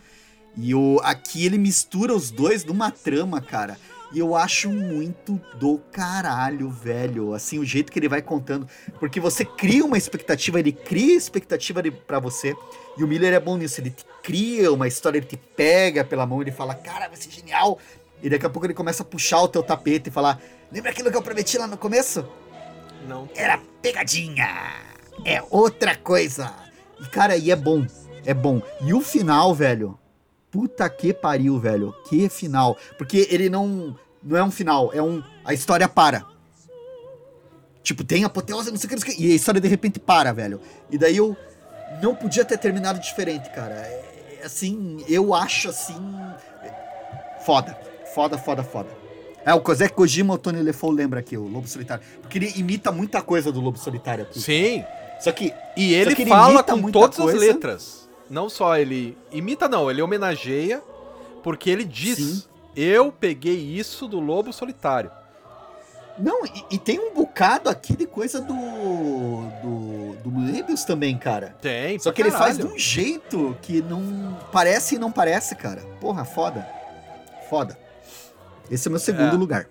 E o, aqui ele mistura os dois numa trama, cara. E eu acho muito do caralho, velho. Assim, o jeito que ele vai contando. Porque você cria uma expectativa, ele cria expectativa para você. E o Miller é bom nisso. Ele te cria uma história, ele te pega pela mão, ele fala, cara, vai ser genial. E daqui a pouco ele começa a puxar o teu tapete e falar: Lembra aquilo que eu prometi lá no começo? Não. Era pegadinha. É outra coisa. E, cara, e é bom. É bom. E o final, velho. Puta que pariu, velho. Que final. Porque ele não. Não é um final, é um. A história para. Tipo, tem apoteose, não sei o que. E a história de repente para, velho. E daí eu. Não podia ter terminado diferente, cara. É, é assim, eu acho assim. Foda. Foda, foda, foda. É, o Kozek Kojima, o Tony LeFou lembra aqui, o Lobo Solitário. Porque ele imita muita coisa do Lobo Solitário aqui. Sim. Só que. E ele, que ele fala com todas coisa. as letras. Não só ele imita, não, ele homenageia, porque ele diz: Sim. Eu peguei isso do Lobo Solitário. Não, e, e, tem um bocado aqui de coisa do. do. do Moebius também, cara. Tem, Só que caralho. ele faz de um jeito que não. Parece e não parece, cara. Porra, foda. Foda. Esse é o meu segundo é. lugar.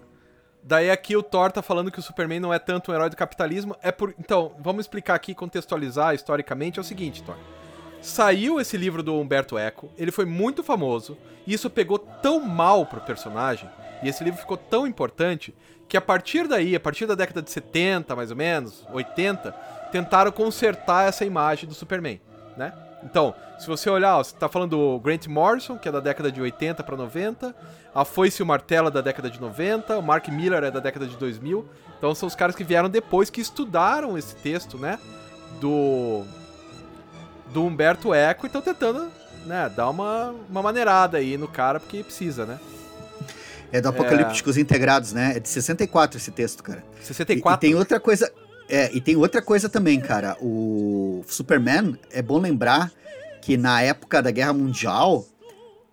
Daí aqui o Thor tá falando que o Superman não é tanto um herói do capitalismo. É por. Então, vamos explicar aqui, contextualizar historicamente. É o seguinte, Thor. Saiu esse livro do Humberto Eco, ele foi muito famoso, e isso pegou tão mal pro personagem, e esse livro ficou tão importante, que a partir daí, a partir da década de 70, mais ou menos, 80, tentaram consertar essa imagem do Superman, né? Então, se você olhar, ó, você tá falando do Grant Morrison, que é da década de 80 para 90, a Foice e o Martelo é da década de 90, o Mark Miller é da década de 2000. Então são os caras que vieram depois que estudaram esse texto, né, do do Humberto Eco e estão tentando, né, dar uma, uma maneirada aí no cara, porque precisa, né? É do Apocalípticos é... Integrados, né? É de 64 esse texto, cara. 64? E, e tem outra coisa. É, e tem outra coisa também, cara. O Superman, é bom lembrar que na época da Guerra Mundial,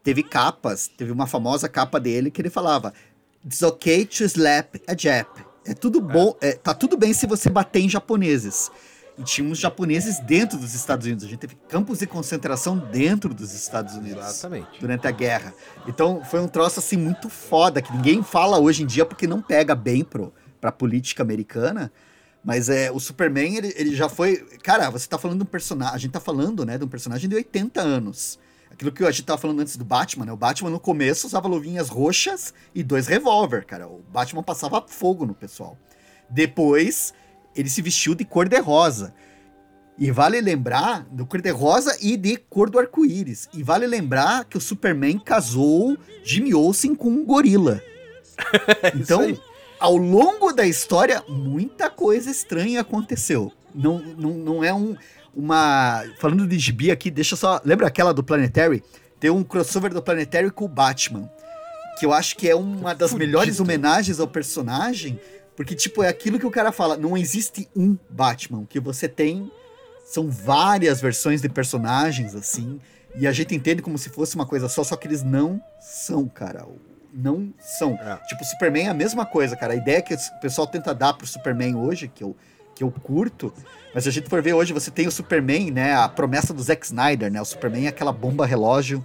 teve capas, teve uma famosa capa dele que ele falava: It's okay to slap a Jap. É tudo bom, é. É, tá tudo bem se você bater em japoneses. E tínhamos japoneses dentro dos Estados Unidos. A gente teve campos de concentração dentro dos Estados Unidos. Exatamente. Durante a guerra. Então foi um troço assim muito foda, que ninguém fala hoje em dia porque não pega bem pro, pra política americana. Mas é, o Superman, ele, ele já foi. Cara, você tá falando de um personagem. A gente tá falando, né, de um personagem de 80 anos. Aquilo que a gente tava falando antes do Batman, né? O Batman no começo usava luvinhas roxas e dois revólver, cara. O Batman passava fogo no pessoal. Depois ele se vestiu de cor de rosa. E vale lembrar do cor de rosa e de cor do arco-íris. E vale lembrar que o Superman casou Jimmy Olsen com um gorila. então, ao longo da história, muita coisa estranha aconteceu. Não, não, não é um, uma. Falando de gibi aqui, deixa só. Lembra aquela do Planetary? Tem um crossover do Planetary com o Batman. Que eu acho que é uma das Fudido. melhores homenagens ao personagem porque, tipo, é aquilo que o cara fala: não existe um Batman. O que você tem são várias versões de personagens, assim. E a gente entende como se fosse uma coisa só, só que eles não são, cara. Não são. É. Tipo, o Superman é a mesma coisa, cara. A ideia que o pessoal tenta dar pro Superman hoje, que eu, que eu curto, mas se a gente for ver hoje, você tem o Superman, né? A promessa do Zack Snyder, né? O Superman é aquela bomba relógio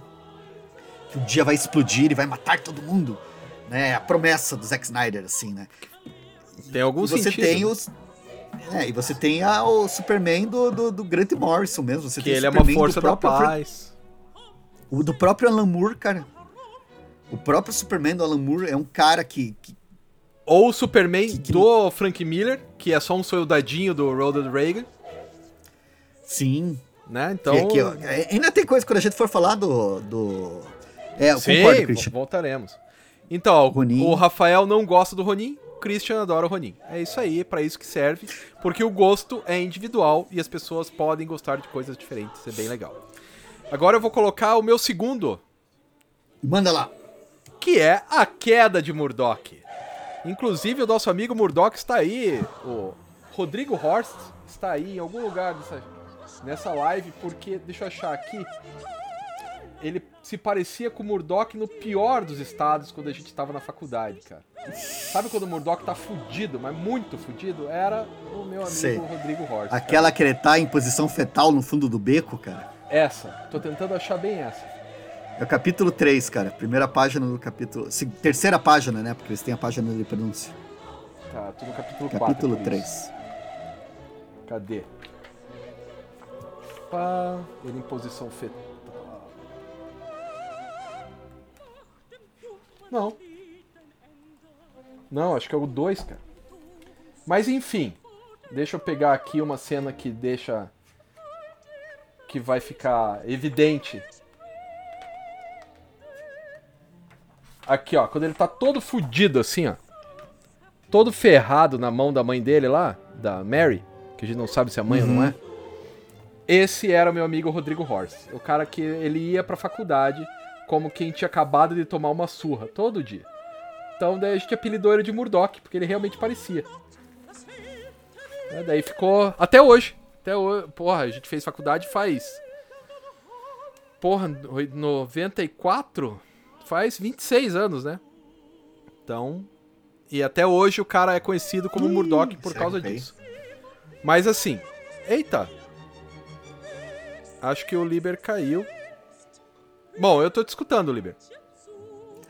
que um dia vai explodir e vai matar todo mundo. Né? A promessa do Zack Snyder, assim, né? Tem algum e você sentido. tem os. É, e você tem a, o Superman do, do, do Grant Morrison mesmo. Você que ele é uma força da paz. O do próprio Alan Moore, cara. O próprio Superman do Alan Moore é um cara que. que Ou o Superman que, que... do Frank Miller, que é só um soldadinho do Ronald Reagan. Sim. Né? Então. Que, é, ainda tem coisa quando a gente for falar do. do... É, eu Sim, concordo, Christian. voltaremos. Então, Ronin. o Rafael não gosta do Ronin, Christian adora o Ronin. É isso aí, é para isso que serve, porque o gosto é individual e as pessoas podem gostar de coisas diferentes, é bem legal. Agora eu vou colocar o meu segundo, Manda lá. que é a queda de Murdoch. Inclusive o nosso amigo Murdoch está aí, o Rodrigo Horst está aí em algum lugar nessa, nessa live, porque, deixa eu achar aqui, ele se parecia com o Murdoch no pior dos estados quando a gente estava na faculdade, cara. Sabe quando o Murdoch tá fudido, mas muito fudido? Era o meu amigo Sei. Rodrigo Horst. cara. Aquela que ele tá em posição fetal no fundo do beco, cara. Essa, tô tentando achar bem essa. É o capítulo 3, cara. Primeira página do capítulo. Terceira página, né? Porque eles têm a página de pronúncia. Tá, tô no capítulo 4. Capítulo por isso. 3. Cadê? Pá, ele em posição fetal. Não. Não, acho que é o 2, cara. Mas enfim, deixa eu pegar aqui uma cena que deixa. que vai ficar evidente. Aqui, ó, quando ele tá todo fudido assim, ó. Todo ferrado na mão da mãe dele lá, da Mary, que a gente não sabe se é mãe ou não é. Esse era o meu amigo Rodrigo Horst. O cara que ele ia pra faculdade como quem tinha acabado de tomar uma surra todo dia. Então daí a gente apelidou ele de Murdoch, porque ele realmente parecia. É, daí ficou. Até hoje. Até hoje. Porra, a gente fez faculdade faz. Porra, oi- 94? Faz 26 anos, né? Então. E até hoje o cara é conhecido como Murdoch por causa disso. Mas assim. Eita! Acho que o Liber caiu. Bom, eu tô te escutando, Liber.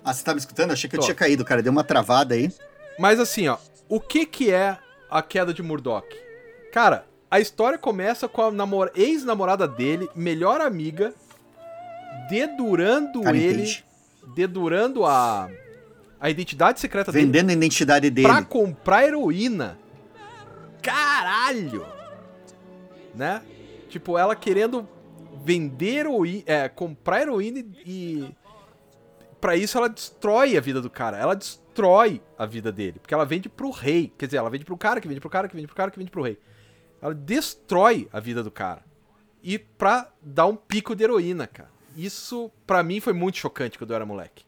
Ah, você tá me escutando? Achei que eu Tô. tinha caído, cara. Deu uma travada aí. Mas assim, ó, o que que é a queda de Murdoch? Cara, a história começa com a namor- ex-namorada dele, melhor amiga, dedurando Cara, ele, entende. dedurando a a identidade secreta dele Vendendo a identidade dele. pra comprar heroína. Caralho! Né? Tipo, ela querendo vender heroína, é, comprar heroína e, e para isso ela destrói a vida do cara. Ela destrói a vida dele, porque ela vende pro rei. Quer dizer, ela vende pro cara, que vende pro cara, que vende pro cara, que vende pro rei. Ela destrói a vida do cara. E pra dar um pico de heroína, cara. Isso, pra mim, foi muito chocante quando eu era moleque.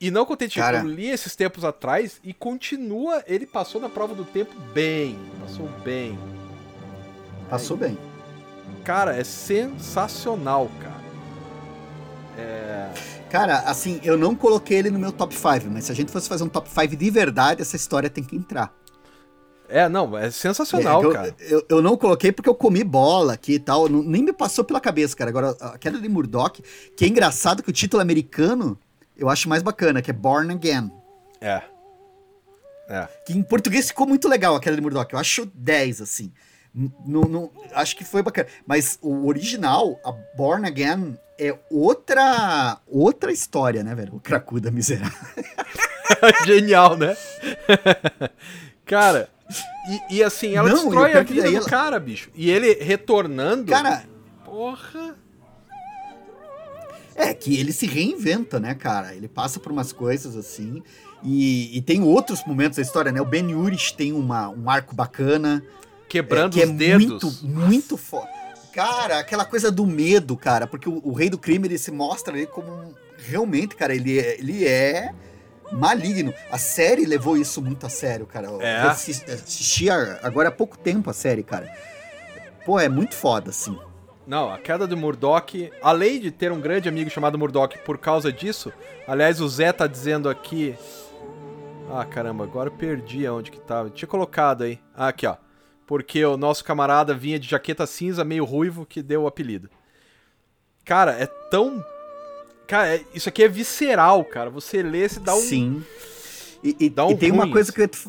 E não contente, Cara. eu li esses tempos atrás e continua. Ele passou na prova do tempo bem. Passou bem. Passou bem. Cara, é sensacional, cara. Cara, assim, eu não coloquei ele no meu top 5, mas se a gente fosse fazer um top 5 de verdade, essa história tem que entrar. É, não, é sensacional, É, eu, cara. Eu, eu não coloquei porque eu comi bola aqui e tal, não- nem me passou pela cabeça, cara. Agora, a queda de Murdoch, que é engraçado que o título americano eu acho mais bacana, que é Born Again. É. É. Que em português ficou muito legal a queda de Murdoch. Eu acho 10, assim. Acho que foi bacana. Mas o original, a Born Again, é outra outra história, né, velho? O Cracuda miserável. Genial, né? cara, e, e assim, ela Não, destrói a vida do ela- cara, bicho. E ele retornando. Cara, Porra. É, que ele se reinventa, né, cara? Ele passa por umas coisas assim. E, e tem outros momentos da história, né? O Ben Urich tem uma, um arco bacana. Quebrando que os é dedos. muito, muito foda. Cara, aquela coisa do medo, cara. Porque o, o rei do crime, ele se mostra ali como um... Realmente, cara, ele é, ele é maligno. A série levou isso muito a sério, cara. Eu É. assisti, agora há pouco tempo a série, cara. Pô, é muito foda, assim. Não, a queda do Murdoch, além de ter um grande amigo chamado Murdoch por causa disso, aliás, o Zé tá dizendo aqui. Ah, caramba, agora eu perdi aonde que tava. Tinha colocado aí. Ah, aqui, ó. Porque o nosso camarada vinha de jaqueta cinza, meio ruivo, que deu o apelido. Cara, é tão. Cara, é- isso aqui é visceral, cara. Você lê, se dá um. Sim. E, e- Dá um e tem uma coisa que eu, te-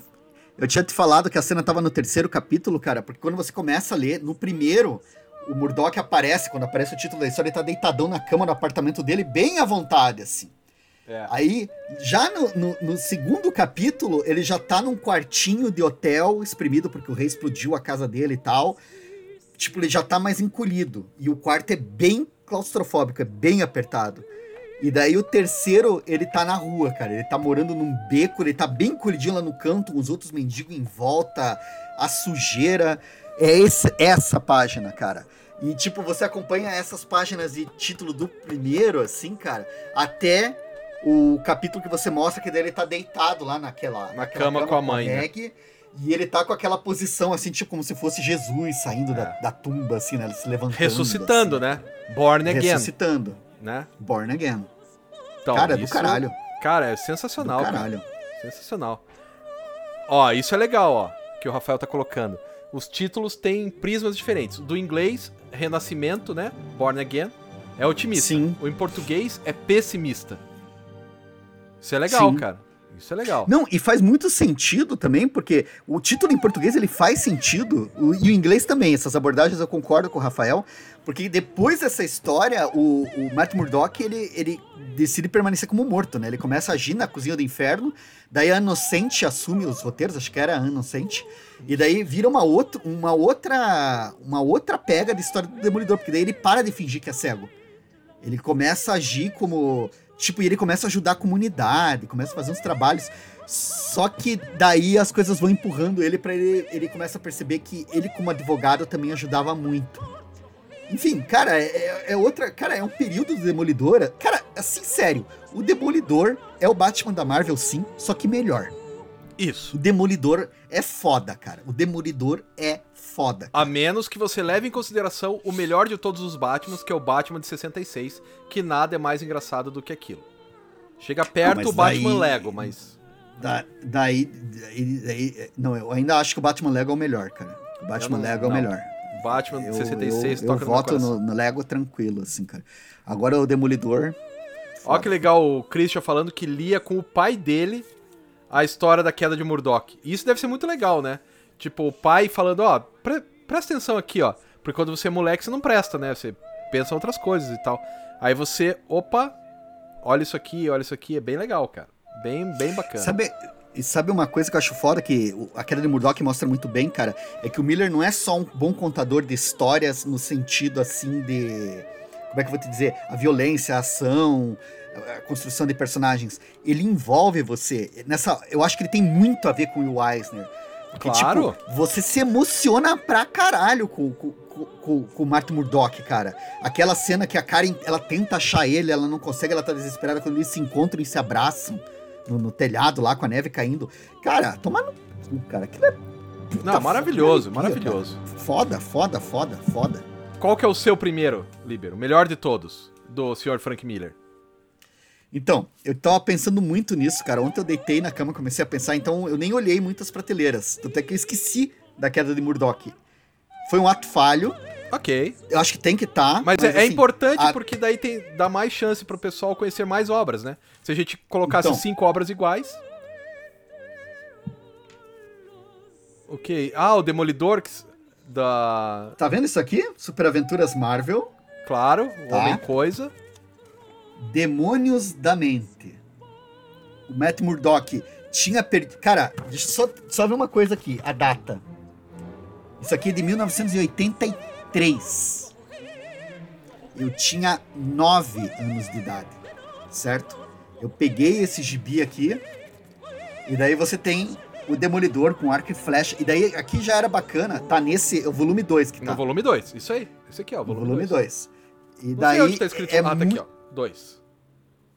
eu tinha te falado que a cena tava no terceiro capítulo, cara, porque quando você começa a ler, no primeiro, o Murdoch aparece, quando aparece o título da história, ele tá deitadão na cama do apartamento dele, bem à vontade, assim. É. Aí, já no, no- no segundo capítulo, ele já tá num quartinho de hotel, exprimido porque o rei explodiu a casa dele e tal. Tipo, ele já tá mais encolhido. E o quarto é bem claustrofóbico, é bem apertado. E daí o terceiro, ele tá na rua, cara. Ele tá morando num beco, ele tá bem encolhidinho lá no canto, com os outros mendigos em volta, a sujeira. É esse, essa página, cara. E, tipo, você acompanha essas páginas de título do primeiro, assim, cara, até o capítulo que você mostra que daí ele tá deitado lá naquela... Na naquela cama com a mãe, né? E ele tá com aquela posição, assim, tipo, como se fosse Jesus saindo da, É. da tumba, assim, né? Ele se levantando. Ressuscitando, assim. né? Born again, Ressuscitando. né? Born again. Então, cara, é do isso- caralho. Cara, é Do sensacional, cara. caralho. Sensacional. Ó, isso é legal, ó, que o Rafael tá colocando. Os títulos têm prismas diferentes. Do inglês, Renascimento, né? Born Again, é otimista. Sim. O em português é pessimista. Isso é legal, Sim. cara. Isso é legal. Não, e faz muito sentido também, porque o título em português ele faz sentido, o- e o inglês também, essas abordagens eu concordo com o Rafael, porque depois dessa história, o, o Matt Murdock, ele, ele decide permanecer como morto, né? Ele começa a agir na cozinha do inferno, daí a Inocente assume os roteiros, acho que era a Inocente, e daí vira uma outra, uma outra, uma outra pega de história do Demolidor, porque daí ele para de fingir que é cego. Ele começa a agir como. Tipo, e ele começa a ajudar a comunidade, começa a fazer uns trabalhos. Só que daí as coisas vão empurrando ele pra ele. Ele começa a perceber que ele, como advogado, também ajudava muito. Enfim, cara, é, é outra. Cara, é um período do Demolidor. Cara, assim, sério. O Demolidor é o Batman da Marvel, sim, só que melhor. Isso. O Demolidor é foda, cara. O Demolidor é foda. A menos que você leve em consideração o melhor de todos os Batmans, que é o Batman de 66, que nada é mais engraçado do que aquilo. Chega perto mas o Batman daí- Lego, mas. Da- daí, daí, daí- Não, eu ainda acho que o Batman Lego é o melhor, cara. O Batman não- Lego é o não. melhor. O Batman de Eu, 66 eu, toca eu no voto no, no Lego tranquilo, assim, cara. Agora o Demolidor. Olha que legal o Christian falando que lia com o pai dele a história da queda de Murdoch. Isso deve ser muito legal, né? Tipo, o pai falando, ó, pre- presta atenção aqui, ó. Porque quando você é moleque, você não presta, né? Você pensa outras coisas e tal. Aí você, opa, olha isso aqui, olha isso aqui. É bem legal, cara. Bem, bem bacana. Sabe, e sabe uma coisa que eu acho foda que a queda de Murdoch mostra muito bem, cara? É que o Miller não é só um bom contador de histórias no sentido assim de. Como é que eu vou te dizer? A violência, a ação, a construção de personagens. Ele envolve você. Nessa, eu acho que ele tem muito a ver com o Will Eisner. Porque, Claro. tipo, você se emociona pra caralho com, com, com, com, o Martin Murdoch, cara. Aquela cena que a Karen, ela tenta achar ele, ela não consegue, ela tá desesperada quando eles se encontram e se abraçam no, no telhado lá com a neve caindo. Cara, tomar no cu, cara. Aquilo é. Não, maravilhoso, maravilhoso. cara. Foda, foda, foda, foda. Qual que é o seu primeiro, Liber? O melhor de todos, do Sr. Frank Miller? Então, eu tava pensando muito nisso, cara. Ontem eu deitei na cama, comecei a pensar, então eu nem olhei muitas prateleiras. Tanto é que eu esqueci da queda de Murdoch. Foi um ato falho. Ok. Eu acho que tem que estar. Mas, é, é assim, importante a- porque daí tem, dá mais chance pro pessoal conhecer mais obras, né? Se a gente colocasse Então. cinco obras iguais. Ok. Ah, o Demolidor da. Tá vendo isso aqui? Super Aventuras Marvel. Claro, o Tá. Homem Coisa. Demônios da Mente. O Matt Murdock tinha perdido. Cara, deixa eu só, só ver uma coisa aqui: a data. Isso aqui é de 1983. Eu tinha 9 anos de idade, certo? Eu peguei esse gibi aqui. E daí você tem o Demolidor com arco e flecha. E daí aqui já era bacana, tá nesse. É o volume 2 que tá. No volume 2. Isso aí. Esse aqui, ó. O Volume volume 2. 2. E daí. tá escrito. é ah, tá aqui, ó. 2.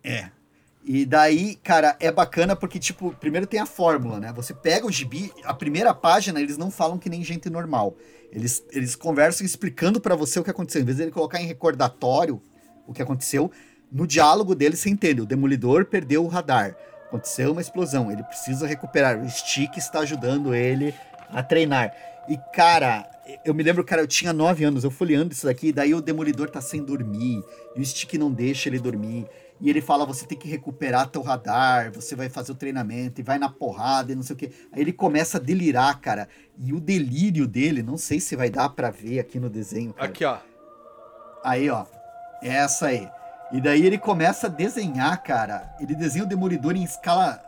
É. E daí, cara, é bacana porque, tipo, primeiro tem a fórmula, né? Você pega o gibi, a primeira página, eles não falam que nem gente normal. Eles, eles conversam explicando pra você o que aconteceu. Em vez de ele colocar em recordatório o que aconteceu, no diálogo deles você entende. O Demolidor perdeu o radar. Aconteceu uma explosão. Ele precisa recuperar. O Stick está ajudando ele a treinar. E, cara, eu me lembro, cara, eu tinha 9 anos, eu folheando isso daqui, daí o Demolidor tá sem dormir, e o Stick não deixa ele dormir. E ele fala: você tem que recuperar teu radar, você vai fazer o treinamento e vai na porrada e não sei o quê. Aí ele começa a delirar, cara. E o delírio dele, não sei se vai dar pra ver aqui no desenho, cara. Aqui, ó. Aí, ó. Essa aí. E daí ele começa a desenhar, cara. Ele desenha o Demolidor em escala.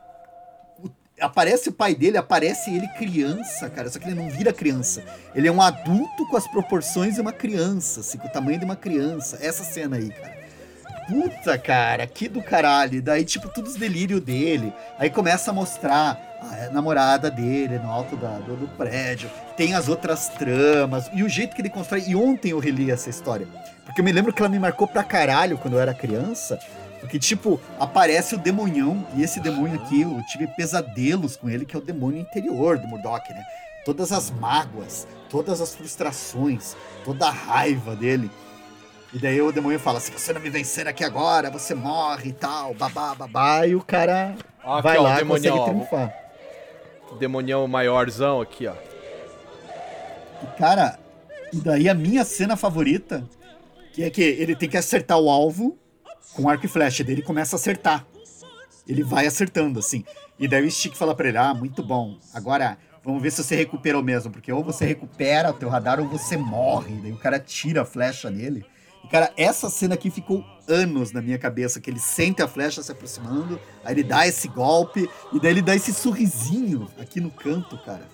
Aparece o pai dele, aparece ele criança, cara. Só que ele não vira criança. Ele é um adulto com as proporções de uma criança, assim, com o tamanho de uma criança. Essa cena aí, cara. Puta, cara, que do caralho. Daí, tipo, todos os delírios dele. Aí começa a mostrar a namorada dele no alto da, do, do, prédio. Tem as outras tramas. E o jeito que ele constrói. E ontem eu reli essa história. Porque eu me lembro que ela me marcou pra caralho quando eu era criança. Porque, tipo, aparece o demonhão. E esse demônio aqui, eu tive pesadelos com ele, que é o demônio interior do Murdoch, né? Todas as mágoas, todas as frustrações, toda a raiva dele. E daí o demônio fala: se você não me vencer aqui agora, você morre e tal, babá, babá. E o cara aqui, vai ó, lá e consegue triunfar. O demonião maiorzão aqui, ó. E cara, e daí a minha cena favorita, que é que ele tem que acertar o alvo com arco e flecha. Daí ele começa a acertar. Ele vai acertando, assim. E daí o Stick fala pra ele: Ah, muito bom. Agora Vamos ver se você recuperou mesmo, porque ou você recupera o teu radar ou você morre. Daí o cara tira a flecha nele. E, cara, essa cena aqui ficou anos na minha cabeça, que ele sente a flecha se aproximando, aí ele dá esse golpe, e daí ele dá esse sorrisinho aqui no canto, cara.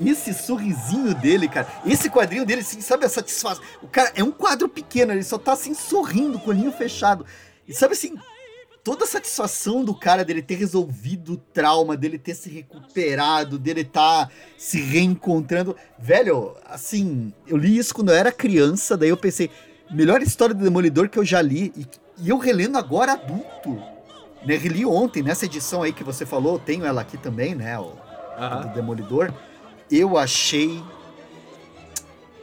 Esse sorrisinho dele, cara, esse quadrinho dele, assim, sabe a satisfação? O cara é um quadro pequeno, ele só tá assim sorrindo, com o olhinho fechado. E sabe assim, toda a satisfação do cara dele ter resolvido o trauma, dele ter se recuperado, dele estar tá se reencontrando. Velho, assim, eu li isso quando eu era criança, daí eu pensei, melhor história do Demolidor que eu já li, e, e eu relendo agora adulto. Né, reli ontem, nessa edição aí que você falou, tenho ela aqui também, né? O, do Demolidor. Eu achei.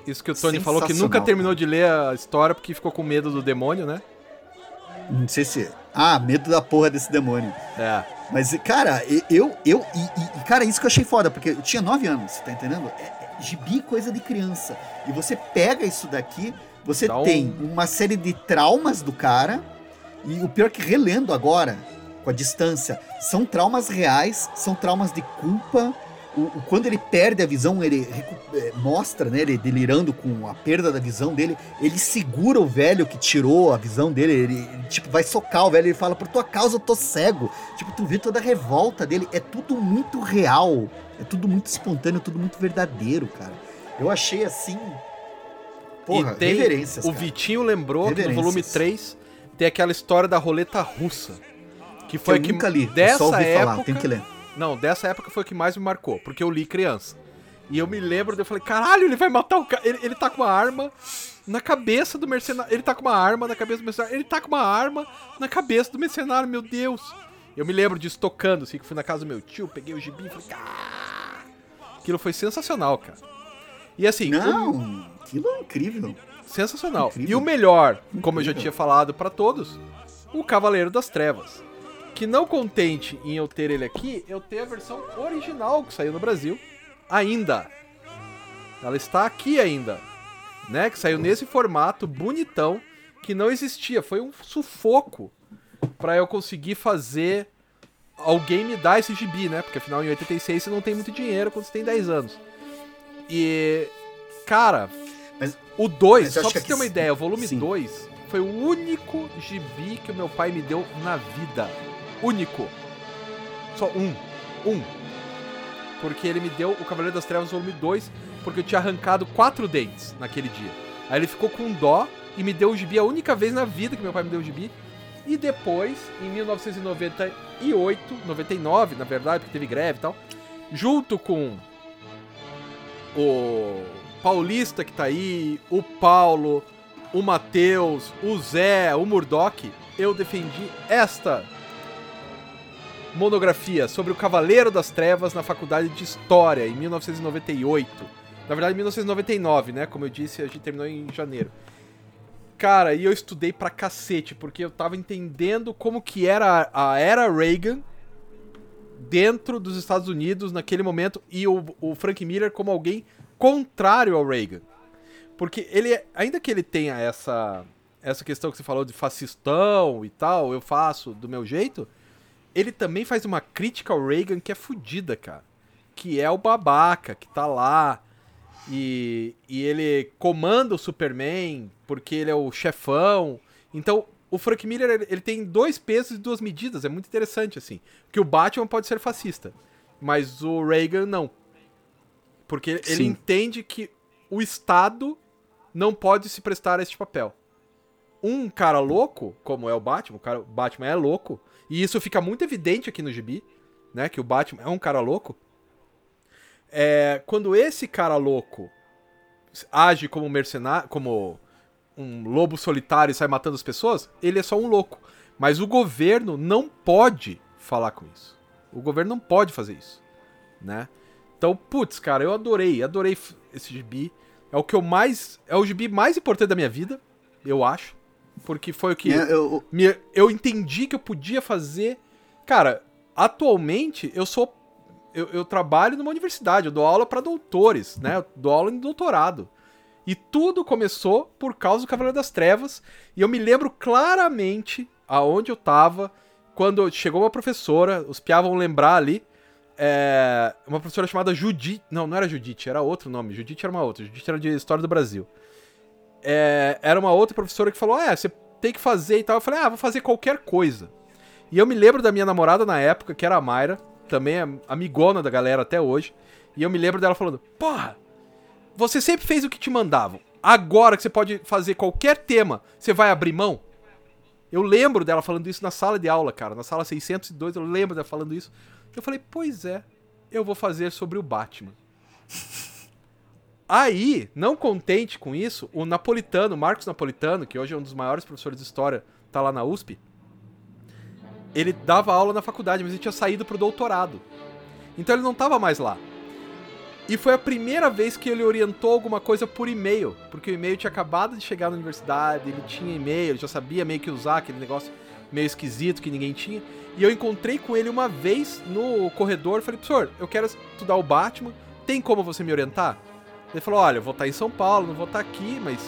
Isso que o Tony falou que nunca terminou de ler a história porque ficou com medo do demônio, né? Não sei se. Ah, medo da porra desse demônio. É. Mas, cara, eu. eu e, e, cara, isso que eu achei foda, porque eu tinha 9 anos, tá entendendo? É, é, gibi coisa de criança. E você pega isso daqui, você então... tem uma série de traumas do cara. E o pior é que relendo agora, com a distância, são traumas reais, são traumas de culpa, o, o, quando ele perde a visão, ele é, mostra, né, ele delirando com a perda da visão dele, ele segura o velho que tirou a visão dele, ele, ele, tipo, vai socar o velho, ele fala, por tua causa eu tô cego. Tipo, tu vê toda a revolta dele, é tudo muito real, é tudo muito espontâneo, tudo muito verdadeiro, cara. Eu achei assim, porra, e tem, reverências, O cara. Vitinho lembrou que no volume 3 tem aquela história da roleta russa, que foi que, eu nunca li, dessa só ouvi época, falar, tem que ler não, dessa época foi o que mais me marcou, porque eu li criança. E eu me lembro, eu falei, caralho, ele vai matar o cara. Ele, ele tá com uma arma na cabeça do mercenário. Ele tá com uma arma na cabeça do mercenário. Ele tá com uma arma na cabeça do mercenário, meu Deus. Eu me lembro disso tocando, assim, que fui na casa do meu tio, peguei o gibi e falei, ah! Aquilo foi sensacional, cara. E assim. Não, o... aquilo é incrível. Sensacional. Incrível. E o melhor, incrível. como eu já tinha falado para todos, o Cavaleiro das Trevas que não contente em eu ter ele aqui, eu tenho a versão original que saiu no Brasil ainda. Ela está aqui ainda, né? Que saiu nesse formato bonitão que não existia. Foi um sufoco para eu conseguir fazer alguém me dar esse gibi, né? Porque afinal em 86 você não tem muito dinheiro quando você tem 10 anos. E cara, mas, o 2, só pra você ter uma ideia, o volume 2 foi o único gibi que o meu pai me deu na vida único. Só um. Um. Porque ele me deu o Cavaleiro das Trevas volume 2, porque eu tinha arrancado quatro dentes naquele dia. Aí ele ficou com dó e me deu o gibi a única vez na vida que meu pai me deu o gibi. E depois, em 1998, 99, na verdade, porque teve greve e tal, junto com o Paulista que tá aí, o Paulo, o Matheus, o Zé, o Murdoch, eu defendi esta monografia sobre o Cavaleiro das Trevas na Faculdade de História, em 1998. Na verdade, 1999, né? Como eu disse, a gente terminou em janeiro. Cara, e eu estudei pra cacete, porque eu tava entendendo como que era a era Reagan dentro dos Estados Unidos naquele momento e o, o Frank Miller como alguém contrário ao Reagan. Porque ele, ainda que ele tenha essa essa questão que você falou de fascistão e tal, eu faço do meu jeito, ele também faz uma crítica ao Reagan que é fodida, cara. Que é o babaca que tá lá e, e ele comanda o Superman porque ele é o chefão. Então, o Frank Miller ele tem dois pesos e duas medidas, é muito interessante assim. Que o Batman pode ser fascista, mas o Reagan não. Porque Sim. ele entende que o Estado não pode se prestar a este papel. um cara louco, como é o Batman, o, cara, o Batman é louco, e isso fica muito evidente aqui no gibi, né? Que o Batman é um cara louco. É, quando esse cara louco age como mercenário, como um lobo solitário e sai matando as pessoas, ele é só um louco. Mas o governo não pode falar com isso. O governo não pode fazer isso, né? Então, putz, cara, eu adorei, adorei esse gibi. É o que eu mais. É o gibi mais importante da minha vida, eu acho. Porque foi o que. É, eu... Me, eu entendi que eu podia fazer. Cara, atualmente eu sou. Eu, eu trabalho numa universidade, eu dou aula para doutores, né? Eu dou aula em doutorado. E tudo começou por causa do Cavaleiro das Trevas. E eu me lembro claramente aonde eu tava quando chegou uma professora, os piá vão lembrar ali. É, uma professora chamada Judite. Não, não era Judite, era outro nome. Judite era uma outra. Judite era de História do Brasil. É, era uma outra professora que falou: É, você tem que fazer e tal. Eu falei: Ah, vou fazer qualquer coisa. E eu me lembro da minha namorada na época, que era a Mayra, também é amigona da galera até hoje. E eu me lembro dela falando: Porra, você sempre fez o que te mandavam. Agora que você pode fazer qualquer tema, você vai abrir mão? Eu lembro dela falando isso na sala de aula, cara. Na sala 602, eu lembro dela falando isso. Eu falei, pois é, eu vou fazer sobre o Batman. Aí, não contente com isso, o Napolitano, Marcos Napolitano, que hoje é um dos maiores professores de história, tá lá na USP. Ele dava aula na faculdade, mas ele tinha saído pro doutorado. Então ele não tava mais lá. E foi a primeira vez que ele orientou alguma coisa por e-mail, porque o e-mail tinha acabado de chegar na universidade, ele tinha e-mail, ele já sabia meio que usar aquele negócio meio esquisito que ninguém tinha. E eu encontrei com ele uma vez no corredor, falei, professor, eu quero estudar o Batman, tem como você me orientar? Ele falou, olha, eu vou estar em São Paulo, não vou estar aqui, mas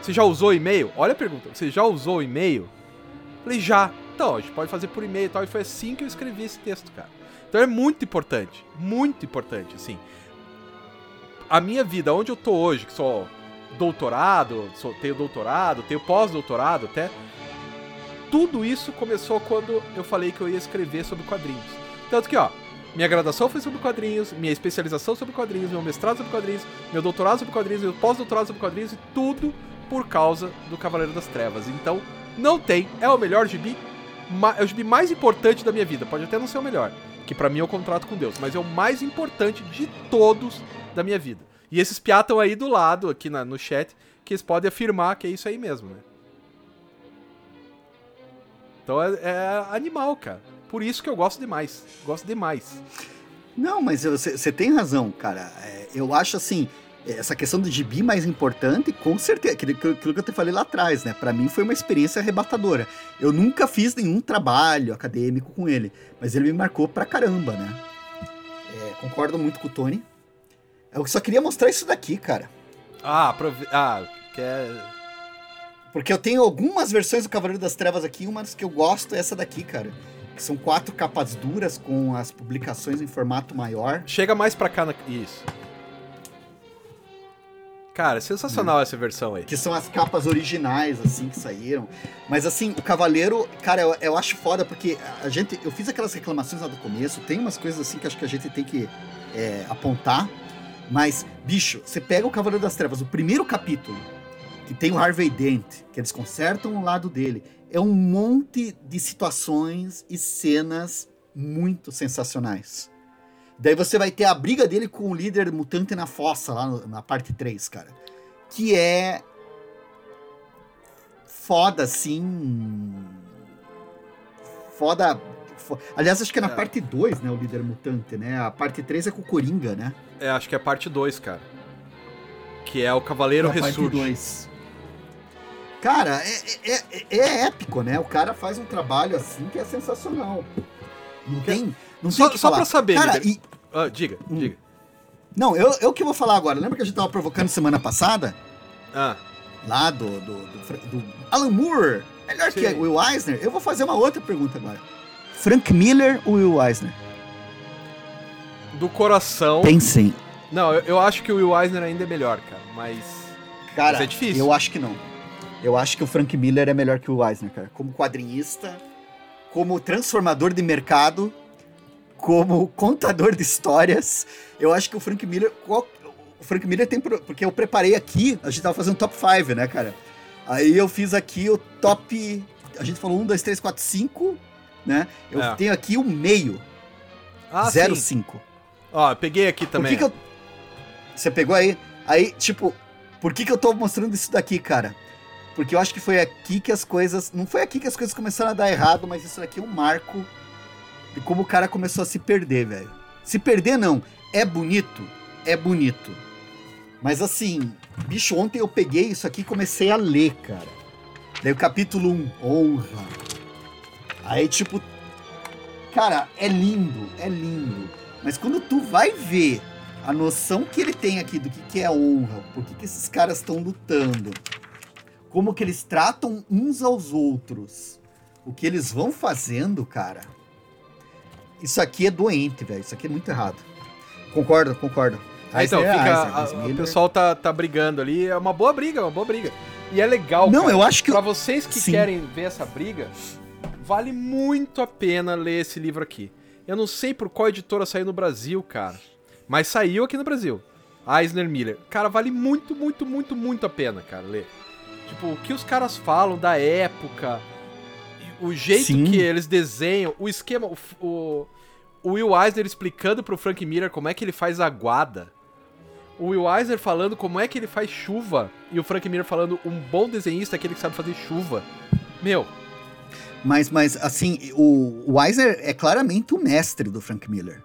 você já usou e-mail? Olha a pergunta, você já usou e-mail? Falei, já. Então, a gente pode fazer por e-mail e tal. E foi assim que eu escrevi esse texto, cara. Então é muito importante, muito importante, assim a minha vida, onde eu tô hoje, que sou doutorado, sou, tenho doutorado, tenho pós-doutorado até, tudo isso começou quando eu falei que eu ia escrever sobre quadrinhos. Tanto que, ó, minha graduação foi sobre quadrinhos, minha especialização sobre quadrinhos, meu mestrado sobre quadrinhos, meu doutorado sobre quadrinhos, meu pós-doutorado sobre quadrinhos e tudo por causa do Cavaleiro das Trevas. Então, não tem, é o melhor gibi, é o gibi mais importante da minha vida, pode até não ser o melhor, que para mim é o contrato com Deus, mas é o mais importante de todos da minha vida. E esses estão aí do lado, aqui na, no chat, que eles podem afirmar que é isso aí mesmo, né? Então é, é animal, cara. Por isso que eu gosto demais. Gosto demais. Não, mas você tem razão, cara. É, eu acho assim, essa questão do gibi mais importante, com certeza, aquilo, aquilo que eu te falei lá atrás, né? Para mim foi uma experiência arrebatadora. Eu nunca fiz nenhum trabalho acadêmico com ele, mas ele me marcou pra caramba, né? É, concordo muito com o Tony. Eu só queria mostrar isso daqui, cara. Ah, prove... ah, quer. Porque eu tenho algumas versões do Cavaleiro das Trevas aqui, uma das que eu gosto é essa daqui, cara. Que são quatro capas duras com as publicações em formato maior. Chega mais pra cá na... Isso. Cara, é sensacional hum. essa versão aí. Que são as capas originais, assim, que saíram. Mas assim, o Cavaleiro, cara, eu, eu acho foda, porque a gente. Eu fiz aquelas reclamações lá do começo, tem umas coisas assim que acho que a gente tem que é, apontar. Mas, bicho, você pega o Cavaleiro das Trevas, o primeiro capítulo, que tem o Harvey Dent, que eles consertam o lado dele, é um monte de situações e cenas muito sensacionais. Daí você vai ter a briga dele com o líder mutante na fossa, lá no, na parte 3, cara. Que é. Foda, assim. Foda Aliás, acho que é na é. parte 2, né? O líder mutante, né? A parte 3 é com o Coringa, né? É, acho que é a parte 2, cara. Que é o Cavaleiro é Ressurge. Parte 2. Cara, é, é, é, é, épico, né? O cara faz um trabalho assim que é sensacional. Não tem. Não só, só pra saber, cara, e... ah, diga, hum. diga. Não, eu, eu que vou falar agora. Lembra que a gente tava provocando semana passada? Ah. Lá do, do, do, do Alan Moore. Melhor Sim. que o Will Eisner. Eu vou fazer uma outra pergunta agora. Frank Miller ou Will Eisner? Do coração. Pensem. Não, eu, eu, acho que o Will Eisner ainda é melhor, cara, mas. Cara, mas é difícil. Eu acho que não. Eu acho que o Frank Miller é melhor que o Eisner, cara. Como quadrinista, como transformador de mercado, como contador de histórias, eu acho que o Frank Miller. O Frank Miller tem. Porque eu preparei aqui, a gente tava fazendo top 5, né, cara? Aí eu fiz aqui o top. A gente falou 1, 2, 3, 4, 5, né? Eu É. tenho aqui o meio, Ah, 0,5. sim. Ó, peguei aqui Por também. que, que eu. Você pegou aí? Aí, tipo, por que, que eu tô mostrando isso daqui, cara? Porque eu acho que foi aqui que as coisas. Não foi aqui que as coisas começaram a dar errado, mas isso daqui é um marco de como o cara começou a se perder, velho. Se perder, não. É bonito? É bonito. Mas assim, bicho, ontem eu peguei isso aqui e comecei a ler, cara. Daí o capítulo 1, honra. Aí, tipo. Cara, é lindo, é lindo. Mas quando tu vai ver a noção que ele tem aqui do que, que é honra, por que, que esses caras estão lutando, como que eles tratam uns aos outros, o que eles vão fazendo, cara. Isso aqui é doente, velho. Isso aqui é muito errado. Concordo, concordo. Ah, então, Eisner é fica. Eisner, a- mas o pessoal tá, tá brigando ali. É uma boa briga, é uma boa briga. E é legal. Não, cara. eu acho que. Pra vocês que Sim. querem ver essa briga, vale muito a pena ler esse livro aqui. Eu não sei por qual editora saiu no Brasil, cara. Mas saiu aqui no Brasil. Eisner Miller. Cara, vale muito, muito, muito, muito a pena, cara, ler. Tipo, o que os caras falam da época, o jeito Sim. que eles desenham, o esquema, o, o, o Will Eisner explicando pro Frank Miller como é que ele faz aguada. O Will Eisner falando como é que ele faz chuva. E o Frank Miller falando um bom desenhista é aquele que sabe fazer chuva. Meu, Mas, mas assim, o, o Eisner é claramente o mestre do Frank Miller.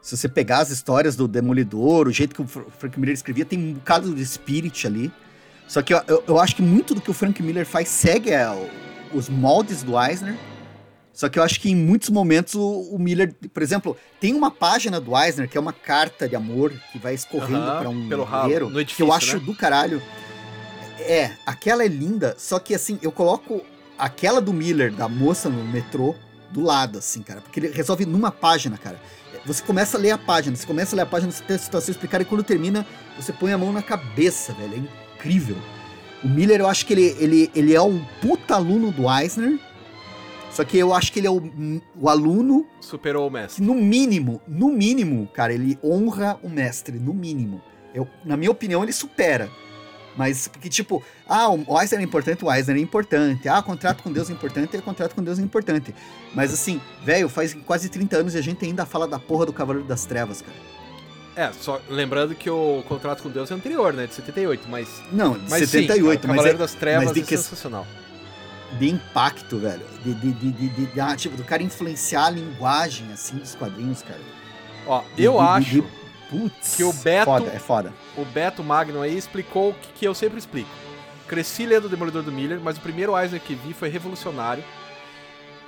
Se você pegar as histórias do Demolidor, o jeito que o Fr- Frank Miller escrevia, tem um bocado de spirit ali. Só que eu, eu, eu acho que muito do que o Frank Miller faz segue é, os moldes do Eisner. Só que eu acho que em muitos momentos o, o Miller, por exemplo, tem uma página do Eisner que é uma carta de amor que vai escorrendo Aham, pra um pelo ralo, guerreiro, que eu acho né? do caralho. É, aquela é linda, só que assim, eu coloco aquela do Miller, da moça no metrô, do lado, assim, cara. Porque ele resolve numa página, cara. Você começa a ler a página, você começa a ler a página, você tem a situação explicada, e quando termina, você põe a mão na cabeça, velho. É incrível. O Miller, eu acho que ele, ele, ele é um puta aluno do Eisner. Só que eu acho que ele é o, o aluno superou o que, mestre. no mínimo, no mínimo, cara, ele honra o mestre, no mínimo. Eu, na minha opinião, ele supera. Mas, porque, tipo, ah, o Eisner é importante, o Eisner é importante. Ah, contrato com Deus é importante, é contrato com Deus é importante. Mas, assim, velho, faz quase 30 anos e a gente ainda fala da porra do Cavaleiro das Trevas, cara. É, só lembrando que o contrato com Deus é anterior, né? De 78, mas. Não, de Mas 78, sim, mas Cavaleiro é das Trevas mas de é que- sensacional. de impacto, velho. De, de, de, de, de- de- ah, tipo, do cara influenciar a linguagem, assim, dos quadrinhos, cara. Ó, eu de- acho de- Putz, que o Beto- Foda, é foda. o Beto Magno aí explicou o que, que eu sempre explico. Cresci lendo o Demolidor do Miller, mas o primeiro Eisner que vi foi revolucionário,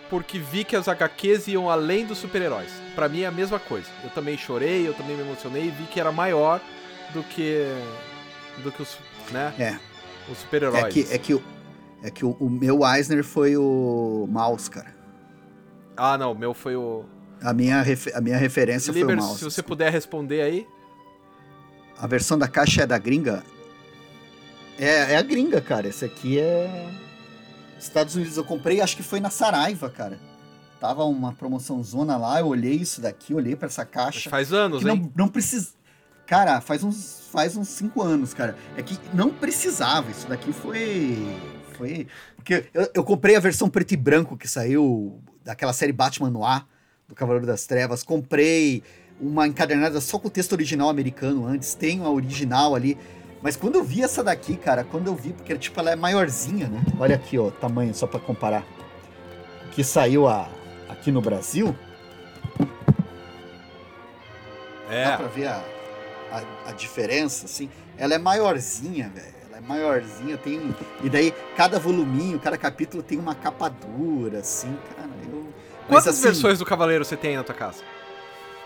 porque vi que as HQs iam além dos super-heróis. Pra mim é a mesma coisa. Eu também chorei, eu também me emocionei e vi que era maior do que do que os, né, É. os super-heróis. É que, é que, o, é que o, o meu Eisner foi o Mouse, cara. Ah, não, o meu foi o A minha, a minha referência foi Liber, o Mouse. se você puder responder aí. A versão da caixa é da gringa? É, é a gringa, cara. Esse aqui é. Estados Unidos. Eu comprei, acho que foi na Saraiva, cara. Tava uma promoção zona lá, eu olhei isso daqui, olhei pra essa caixa. Faz anos, que hein? não, não precisa. Cara, faz uns, faz uns cinco anos, cara. É que não precisava. Isso daqui foi. Foi. Porque eu, eu comprei a versão preto e branco que saiu daquela série Batman no ar, do Cavaleiro das Trevas. Comprei uma encadernada só com o texto original americano antes. Tenho a original ali. Mas quando eu vi essa daqui, cara, quando eu vi, porque tipo, ela é maiorzinha, né? Olha aqui, ó, tamanho, só pra comparar. Que saiu a, aqui no Brasil. Dá É. pra ver a, a, a diferença, assim. Ela é maiorzinha, velho. Ela é maiorzinha, tem. E daí, cada voluminho, cada capítulo tem uma capa dura, assim, cara. Eu. Mas, Quantas assim, versões do Cavaleiro você tem aí na tua casa?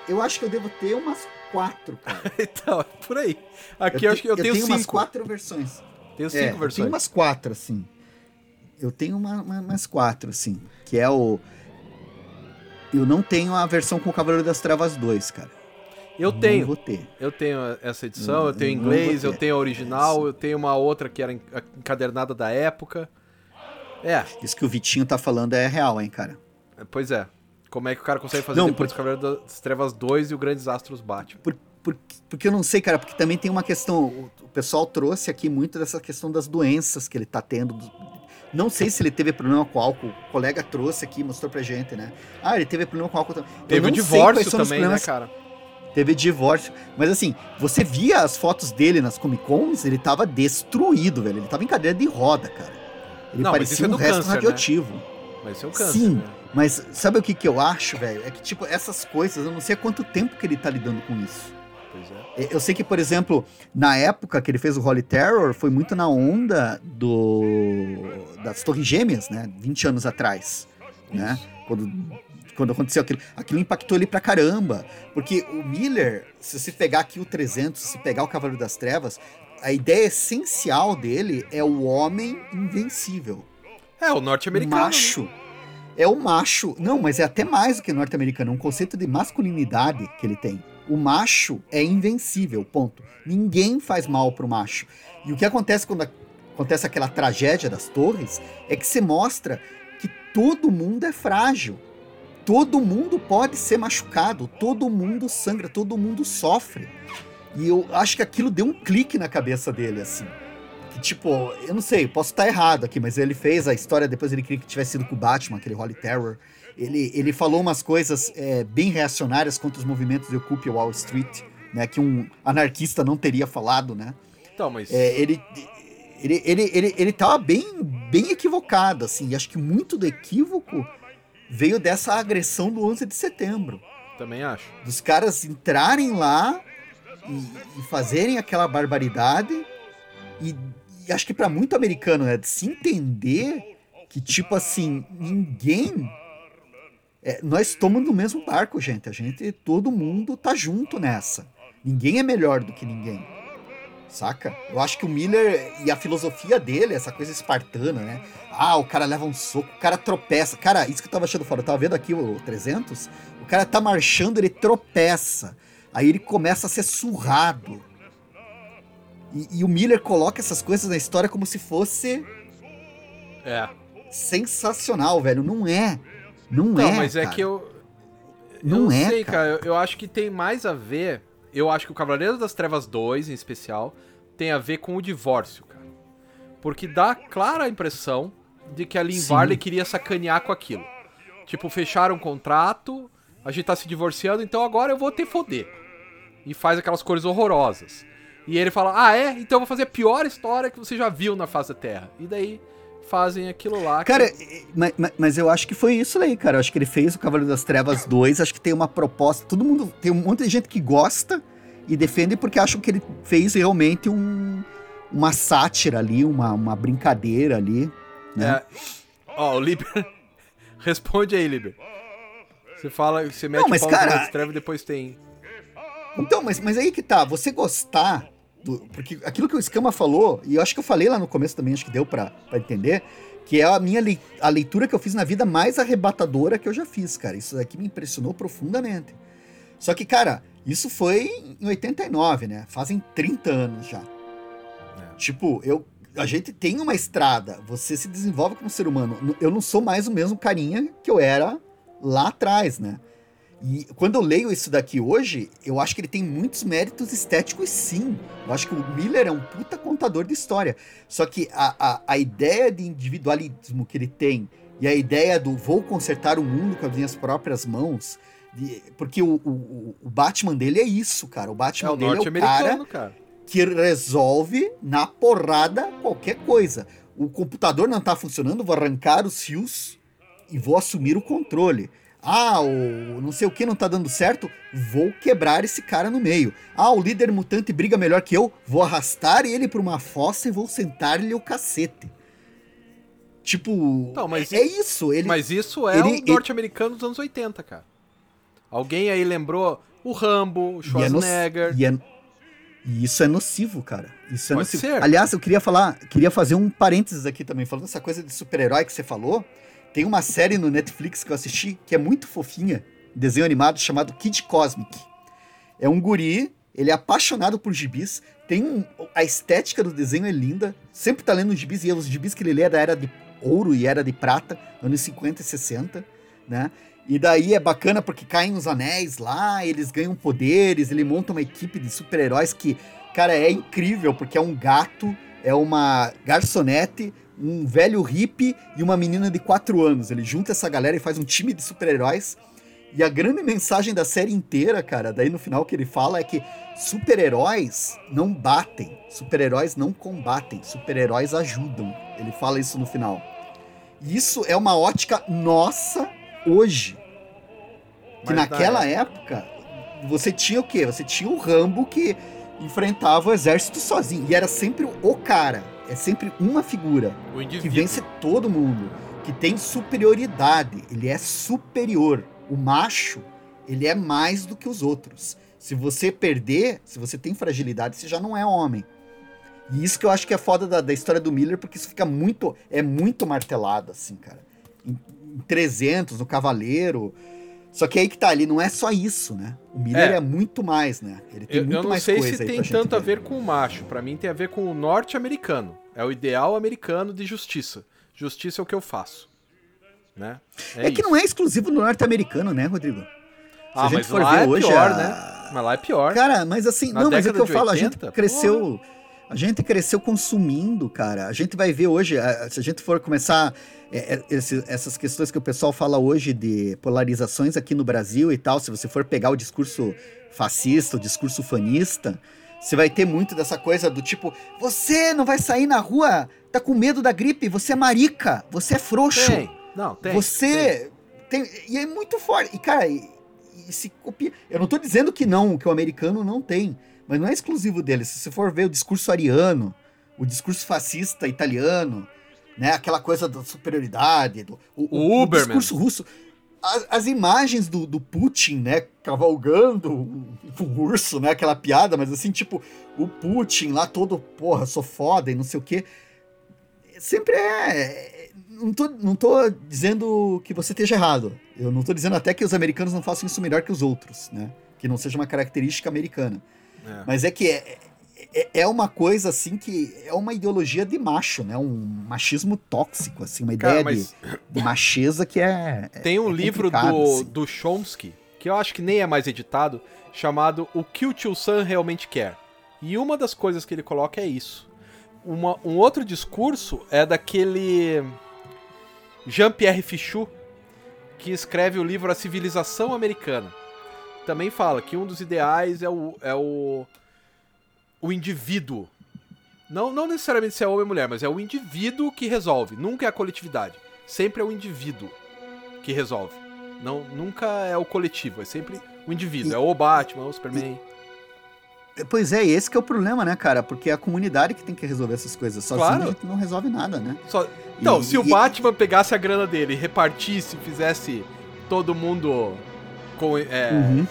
Eu acho que eu devo ter umas quatro, cara. então, é por aí. Aqui eu, acho que eu, tenho, umas cinco. quatro versões. Tenho É, cinco eu versões. tenho umas quatro, assim. Eu tenho uma, uma- umas quatro, assim. Que é o. Eu não tenho a versão com o Cavaleiro das Trevas 2, cara. Eu Não tenho. Eu tenho essa edição, Eu- eu tenho eu inglês, eu tenho a original, eu tenho uma outra que era en- encadernada da época. É, Isso que o Vitinho tá falando é real, hein, cara. pois é. Como é que o cara consegue fazer Não, depois do Cavaleiro das Trevas 2 e o Grandes Astros Batman? porque, porque eu não sei, cara, porque também tem uma questão. O, o pessoal trouxe aqui muito dessa questão das doenças que ele tá tendo. Não sei se ele teve problema com álcool. O colega trouxe aqui, mostrou pra gente, né? Ah, ele teve problema com álcool também. Teve o divórcio também, né, cara? Teve divórcio. Mas assim, você via as fotos dele nas Comic Cons, ele tava destruído, velho. Ele tava em cadeira de roda, cara. Ele não, parecia é um resto câncer, né? radioativo. Né? Mas isso é o câncer. Sim, né? Mas sabe o que, que eu acho, velho? É que, tipo, essas coisas, eu não sei há quanto tempo que ele tá lidando com isso. É. Eu sei que, por exemplo, na época que ele fez o Holy Terror, foi muito na onda do das Torres Gêmeas, né? 20 anos atrás, né? Quando, quando aconteceu aquilo. Aquilo impactou ele pra caramba. Porque o Miller, se você pegar aqui o 300, se pegar o Cavaleiro das Trevas, a ideia essencial dele é o homem invencível. É, o norte-americano. Macho. É o macho. Não, mas é até mais do que norte-americano. É um conceito de masculinidade que ele tem. O macho é invencível, ponto. Ninguém faz mal pro macho. E o que acontece quando acontece aquela tragédia das torres é que se mostra que todo mundo é frágil. Todo mundo pode ser machucado, todo mundo sangra, todo mundo sofre. E eu acho que aquilo deu um clique na cabeça dele, assim. Tipo, eu não sei, posso estar errado aqui, mas ele fez a história, depois ele queria que tivesse sido com o Batman, aquele Holy Terror. Ele, ele falou umas coisas é, bem reacionárias contra os movimentos de Occupy Wall Street, né? Que um anarquista não teria falado, né? Então, mas... É, ele, ele, ele, ele, ele tava bem, bem equivocado, assim. E acho que muito do equívoco veio dessa agressão do 11 de setembro. Também acho. Dos caras entrarem lá e, e fazerem aquela barbaridade. E acho que para muito americano, né? De se entender que, tipo assim, ninguém é, nós estamos no mesmo barco, gente. A gente, todo mundo tá junto nessa. Ninguém é melhor do que ninguém. Saca? Eu acho que o Miller e a filosofia dele, essa coisa espartana, né? Ah, o cara leva um soco, o cara tropeça. Cara, isso que eu tava achando fora. Eu tava vendo aqui o 300. O cara tá marchando, ele tropeça. Aí ele começa a ser surrado. E, e o Miller coloca essas coisas na história como se fosse. É. Sensacional, velho. Não é. Não, não é. mas é cara. é que eu. Não, não é, sei, cara. cara. Eu, eu acho que tem mais a ver. Eu acho que o Cavaleiro das Trevas 2, em especial, tem a ver com o divórcio, cara. Porque dá clara a impressão de que a Lynn Sim. Varley queria sacanear com aquilo. Tipo, fecharam um contrato, a gente tá se divorciando, então agora eu vou ter foder. E faz aquelas cores horrorosas. E ele fala: Ah, é? Então eu vou fazer a pior história que você já viu na face da Terra. E daí fazem aquilo lá. Cara, que... mas, mas, eu acho que foi isso aí, cara. Eu acho que ele fez o Cavaleiro das Trevas 2. Acho que tem uma proposta. Todo mundo. Tem um monte de gente que gosta e defende porque acham que ele fez realmente um, uma sátira ali, uma, uma brincadeira ali. Né? É. Ó, o Liber. Responde aí, Liber. Você fala, você mete Não, mas, o pau cara... no trevas e depois tem. Então, mas, mas aí que tá. Você gostar do, porque aquilo que o Escama falou, e eu acho que eu falei lá no começo também, acho que deu para entender, que é a minha a leitura que eu fiz na vida mais arrebatadora que eu já fiz, cara. Isso daqui me impressionou profundamente. Só que, cara, isso foi em 89, né? Fazem 30 anos já. É. Tipo, eu a gente tem uma estrada, você se desenvolve como ser humano. Eu não sou mais o mesmo carinha que eu era lá atrás, né? E quando eu leio isso daqui hoje, eu acho que ele tem muitos méritos estéticos, sim. Eu acho que o Miller é um puta contador de história. Só que a, a, a ideia de individualismo que ele tem e a ideia do vou consertar o mundo com as minhas próprias mãos. De, porque o, o, o, Batman dele é isso, cara. O Batman é o dele é o cara, cara que resolve na porrada qualquer coisa. O computador não tá funcionando, vou arrancar os fios e vou assumir o controle. Ah, o não sei o que não tá dando certo, vou quebrar esse cara no meio. Ah, o líder mutante briga melhor que eu, vou arrastar ele pra uma fossa e vou sentar-lhe o cacete. Tipo, não, mas, é, isso. Ele, mas isso é ele, o norte-americano dos anos 80, cara. Alguém aí lembrou o Rambo, o Schwarzenegger. E, é no, e, é, e isso é nocivo, cara. Isso é Pode nocivo. Ser. Aliás, eu queria falar, queria fazer um parênteses aqui também, falando essa coisa de super-herói que você falou. Tem uma série no Netflix que eu assisti que é muito fofinha, desenho animado chamado Kid Cosmic. É um guri, ele é apaixonado por gibis, tem um, a estética do desenho é linda, sempre tá lendo gibis e os gibis que ele lê é da era de ouro e era de prata, anos 50 e 60, né? E daí é bacana porque caem os anéis lá, eles ganham poderes, ele monta uma equipe de super-heróis que, cara, é incrível, porque é um gato, é uma garçonete, um velho hippie e uma menina de 4 anos. Ele junta essa galera e faz um time de super-heróis. E a grande mensagem da série inteira, cara, daí no final que ele fala é que super-heróis não batem, super-heróis não combatem, super-heróis ajudam. Ele fala isso no final. E isso é uma ótica nossa hoje. Que Mas naquela na época, você tinha o quê? Você tinha o Rambo que enfrentava o exército sozinho. E era sempre o cara. É sempre uma figura que vence todo mundo. Que tem superioridade. Ele é superior. O macho, ele é mais do que os outros. Se você perder, se você tem fragilidade, você já não é homem. E isso que eu acho que é foda da, da história do Miller, porque isso fica muito. É muito martelado, assim, cara. Em, em 300, no Cavaleiro. Só que aí que tá, ele não é só isso, né? O Miller É. é, muito mais, né? Ele tem Eu, muito eu não mais sei coisa se tem tanto a ver com o macho. Pra mim tem a ver com o norte-americano. É o ideal americano de justiça. Justiça é o que eu faço. Né? É, que não é exclusivo do norte-americano, né, Rodrigo? Ah, a gente mas for lá ver é hoje, pior, a- né? Mas lá é pior. Cara, mas assim, Na não, mas é que eu falo, a 80, gente cresceu. A gente cresceu consumindo, cara. A gente vai ver hoje, se a gente for começar é, é, esse- essas questões que o pessoal fala hoje de polarizações aqui no Brasil e tal, se você for pegar o discurso fascista, o discurso fanista, você vai ter muito dessa coisa do tipo, você não vai sair na rua, tá com medo da gripe, você é marica, você é frouxo. Tem. Não, tem. tem. Você tem. E é muito forte. E, cara, e, e se copia. Eu não tô dizendo que não, que o americano não tem. Mas não é exclusivo dele. Se você for ver o discurso ariano, o discurso fascista italiano, né? Aquela coisa da superioridade, do, o, O Uberman. discurso russo. As, as imagens do, do Putin, né, cavalgando um, um urso, né, aquela piada, mas assim, tipo, o Putin lá todo, porra, sou foda e não sei o quê. Sempre é. Não tô, não tô dizendo que você esteja errado. Eu não tô dizendo até que os americanos não façam isso melhor que os outros, né? Que não seja uma característica americana. É. Mas é que é, é, é uma coisa assim que é uma ideologia de macho, né? Um machismo tóxico, assim, uma Cara, ideia mas de, macheza que é. é- tem um é livro do, assim. do Chomsky, que eu acho que nem é mais editado, chamado O que o Tio Sam realmente quer. E uma das coisas que ele coloca é isso. Uma- um outro discurso é daquele Jean-Pierre Fichou, que escreve o livro A Civilização Americana. Também fala que um dos ideais é o, é o, o indivíduo. Não, não necessariamente se é homem ou mulher, mas é o indivíduo que resolve. Nunca é a coletividade. Sempre é o indivíduo que resolve. Não, nunca é o coletivo, é sempre o indivíduo. E- é o Batman, o Superman. Pois é, esse que é o problema, né, cara? Porque é a comunidade que tem que resolver essas coisas. Sozinho Claro. a gente não resolve nada, né? Só- Então, E- se o e- Batman pegasse a grana dele, repartisse, fizesse todo mundo com, é, Uhum.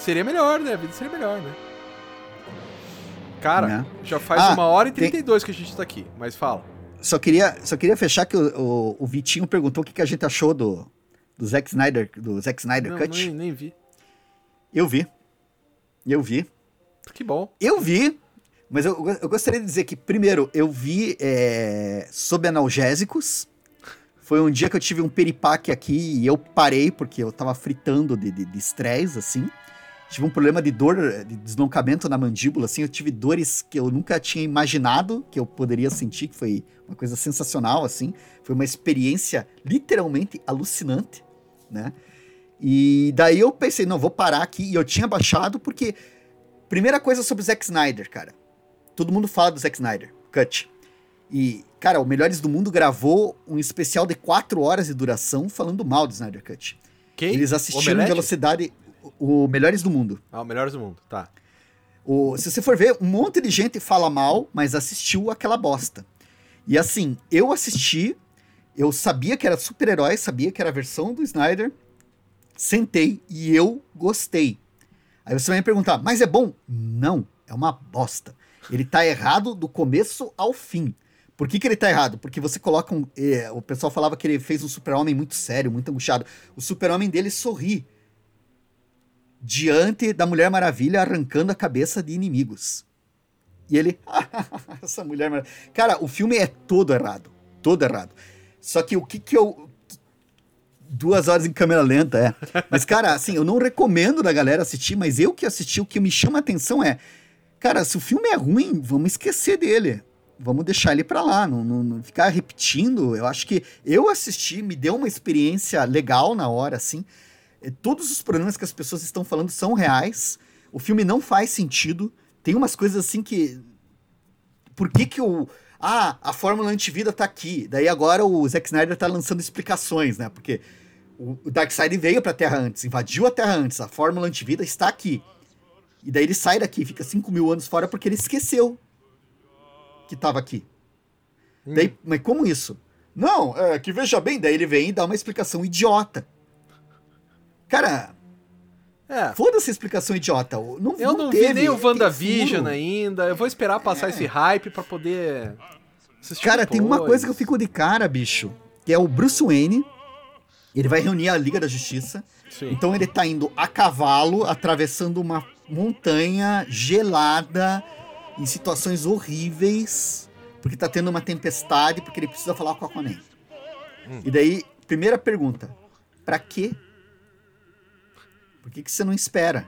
Seria melhor, né? A vida seria melhor, né? Cara, Né? já faz Ah, uma hora e tem- 32 que a gente tá aqui, mas fala. Só queria, só queria fechar que o, o, o Vitinho perguntou o que, que a gente achou do, do Zack Snyder, do Zack Snyder Não, Cut. nem, nem vi. Eu vi. Eu vi. Que bom. Eu vi. Mas eu, eu gostaria de dizer que, primeiro, eu vi é, sob analgésicos. Foi um dia que eu tive um peripaque aqui e eu parei porque eu tava fritando de de- de estresse, assim. Tive um problema de dor, de deslocamento na mandíbula, assim. Eu tive dores que eu nunca tinha imaginado que eu poderia sentir, que foi uma coisa sensacional, assim. Foi uma experiência literalmente alucinante, né? E daí eu pensei, não, vou parar aqui. E eu tinha baixado porque... Primeira coisa sobre o Zack Snyder, cara. Todo mundo fala do Zack Snyder, Cut. E, cara, o Melhores do Mundo gravou um especial de 4 horas de duração falando mal do Snyder Cut. Quem? Eles assistiram em velocidade... O Melhores do Mundo. Ah, o Melhores do Mundo, tá. O- se você for ver, um monte de gente fala mal, mas assistiu aquela bosta. E assim, eu assisti, eu sabia que era super-herói, sabia que era a versão do Snyder, sentei e eu gostei. Aí você vai me perguntar, mas é bom? Não, é uma bosta. Ele tá errado do começo ao fim. Por que, que ele tá errado? Porque você coloca um. eh, o pessoal falava que ele fez um super-homem muito sério, muito angustiado. O super-homem dele sorri diante da Mulher Maravilha arrancando a cabeça de inimigos. E ele. Essa Mulher Maravilha. Cara, o filme é todo errado. Todo errado. Só que o que que eu. Duas horas em câmera lenta, é. Mas, cara, assim, eu não recomendo da galera assistir, mas eu que assisti, o que me chama a atenção é. Cara, se o filme é ruim, vamos esquecer dele. Vamos deixar ele pra lá, não, não, não ficar repetindo. Eu acho que eu assisti, me deu uma experiência legal na hora, assim. É, todos os problemas que as pessoas estão falando são reais. O filme não faz sentido. Tem umas coisas assim que. Por que que o. Ah, a fórmula antivida tá aqui. Daí agora o Zack Snyder tá lançando explicações, né? Porque o Darkseid veio pra Terra antes, invadiu a Terra antes, a fórmula antivida está aqui. E daí ele sai daqui, fica 5 mil anos fora porque ele esqueceu que tava aqui. Hum. Daí, mas como isso? Não, é que veja bem, daí ele vem e dá uma explicação idiota. Cara, é. Foda-se a explicação idiota. Não, eu não, não vi nem o WandaVision ainda. Eu vou esperar passar é. esse hype para poder Cara, depois. tem uma coisa que eu fico de cara, bicho. Que é o Bruce Wayne. Ele vai reunir a Liga da Justiça. Sim. Então ele tá indo a cavalo, atravessando uma montanha gelada, em situações horríveis, porque tá tendo uma tempestade, porque ele precisa falar com a Aquaman. Hum. E daí, primeira pergunta: para quê por que, que você não espera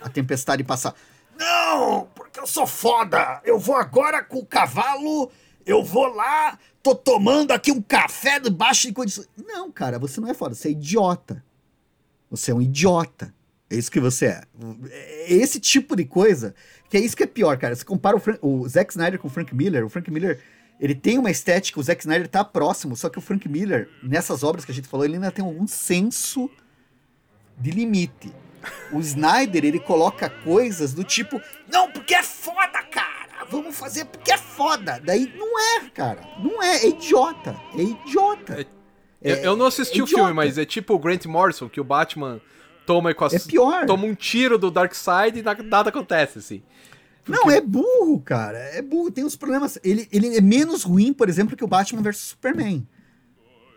a tempestade passar? Não, porque eu sou foda. Eu vou agora com o cavalo, eu vou lá, tô tomando aqui um café debaixo de condições. Não, cara, você não é foda, você é idiota. Você é um idiota. É isso que você é. É esse tipo de coisa que é isso que é pior, cara. Você compara o, Frank, o Zack Snyder com o Frank Miller. O Frank Miller, ele tem uma estética, o Zack Snyder tá próximo, só que o Frank Miller, nessas obras que a gente falou, ele ainda tem um senso de limite. O Snyder, ele coloca coisas do tipo, não, porque é foda, cara. Vamos fazer porque é foda. Daí não é, cara. Não é, é idiota. É idiota. É, é, eu não assisti é o filme, mas é tipo o Grant Morrison, que o Batman toma, com a, é pior. toma um tiro do Darkseid e nada acontece, assim. Porque... Não, é burro, cara. É burro. Tem uns problemas. Ele, ele é menos ruim, por exemplo, que o Batman vs Superman.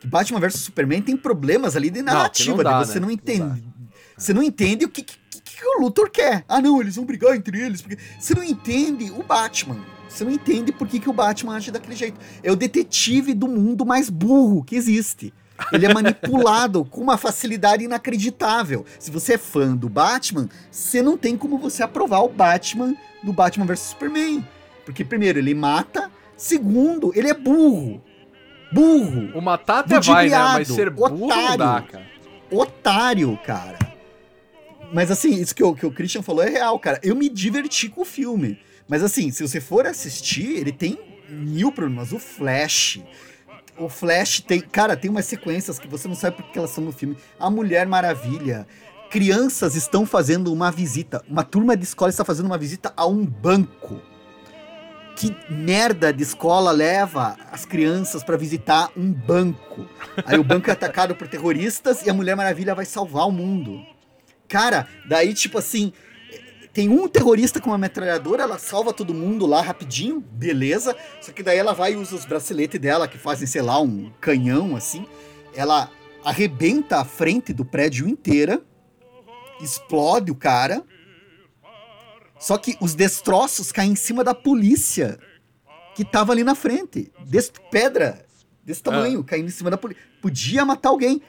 Batman vs Superman tem problemas ali de narrativa, não, não dá, de você né? não entende. Não você não entende o que, que, que, o Luthor quer. Ah, não, eles vão brigar entre eles. Porque... Você não entende o Batman. Você não entende por que, que o Batman age daquele jeito. É o detetive do mundo mais burro que existe. Ele é manipulado com uma facilidade inacreditável. Se você é fã do Batman, você não tem como você aprovar o Batman do Batman vs Superman. Porque, primeiro, ele mata. Segundo, ele é burro. Burro. O matar até vai, né? Mas ser burro otário, não dá, cara. Otário, cara. Mas assim, isso que o, que o Christian falou é real, cara. Eu me diverti com o filme. Mas assim, se você for assistir, ele tem mil problemas. O Flash. O Flash tem. Cara, tem umas sequências que você não sabe por que elas são no filme. A Mulher Maravilha. Crianças estão fazendo uma visita. Uma turma de escola está fazendo uma visita a um banco. Que merda de escola leva as crianças para visitar um banco? Aí o banco é atacado por terroristas e a Mulher Maravilha vai salvar o mundo. Cara, daí, tipo assim, tem um terrorista com uma metralhadora, ela salva todo mundo lá rapidinho, beleza. Só que daí ela vai e usa os braceletes dela, que fazem, sei lá, um canhão assim. Ela arrebenta a frente do prédio inteira, explode o cara. Só que os destroços caem em cima da polícia que tava ali na frente. Des pedra desse tamanho, ah. caindo em cima da polícia. Podia matar alguém.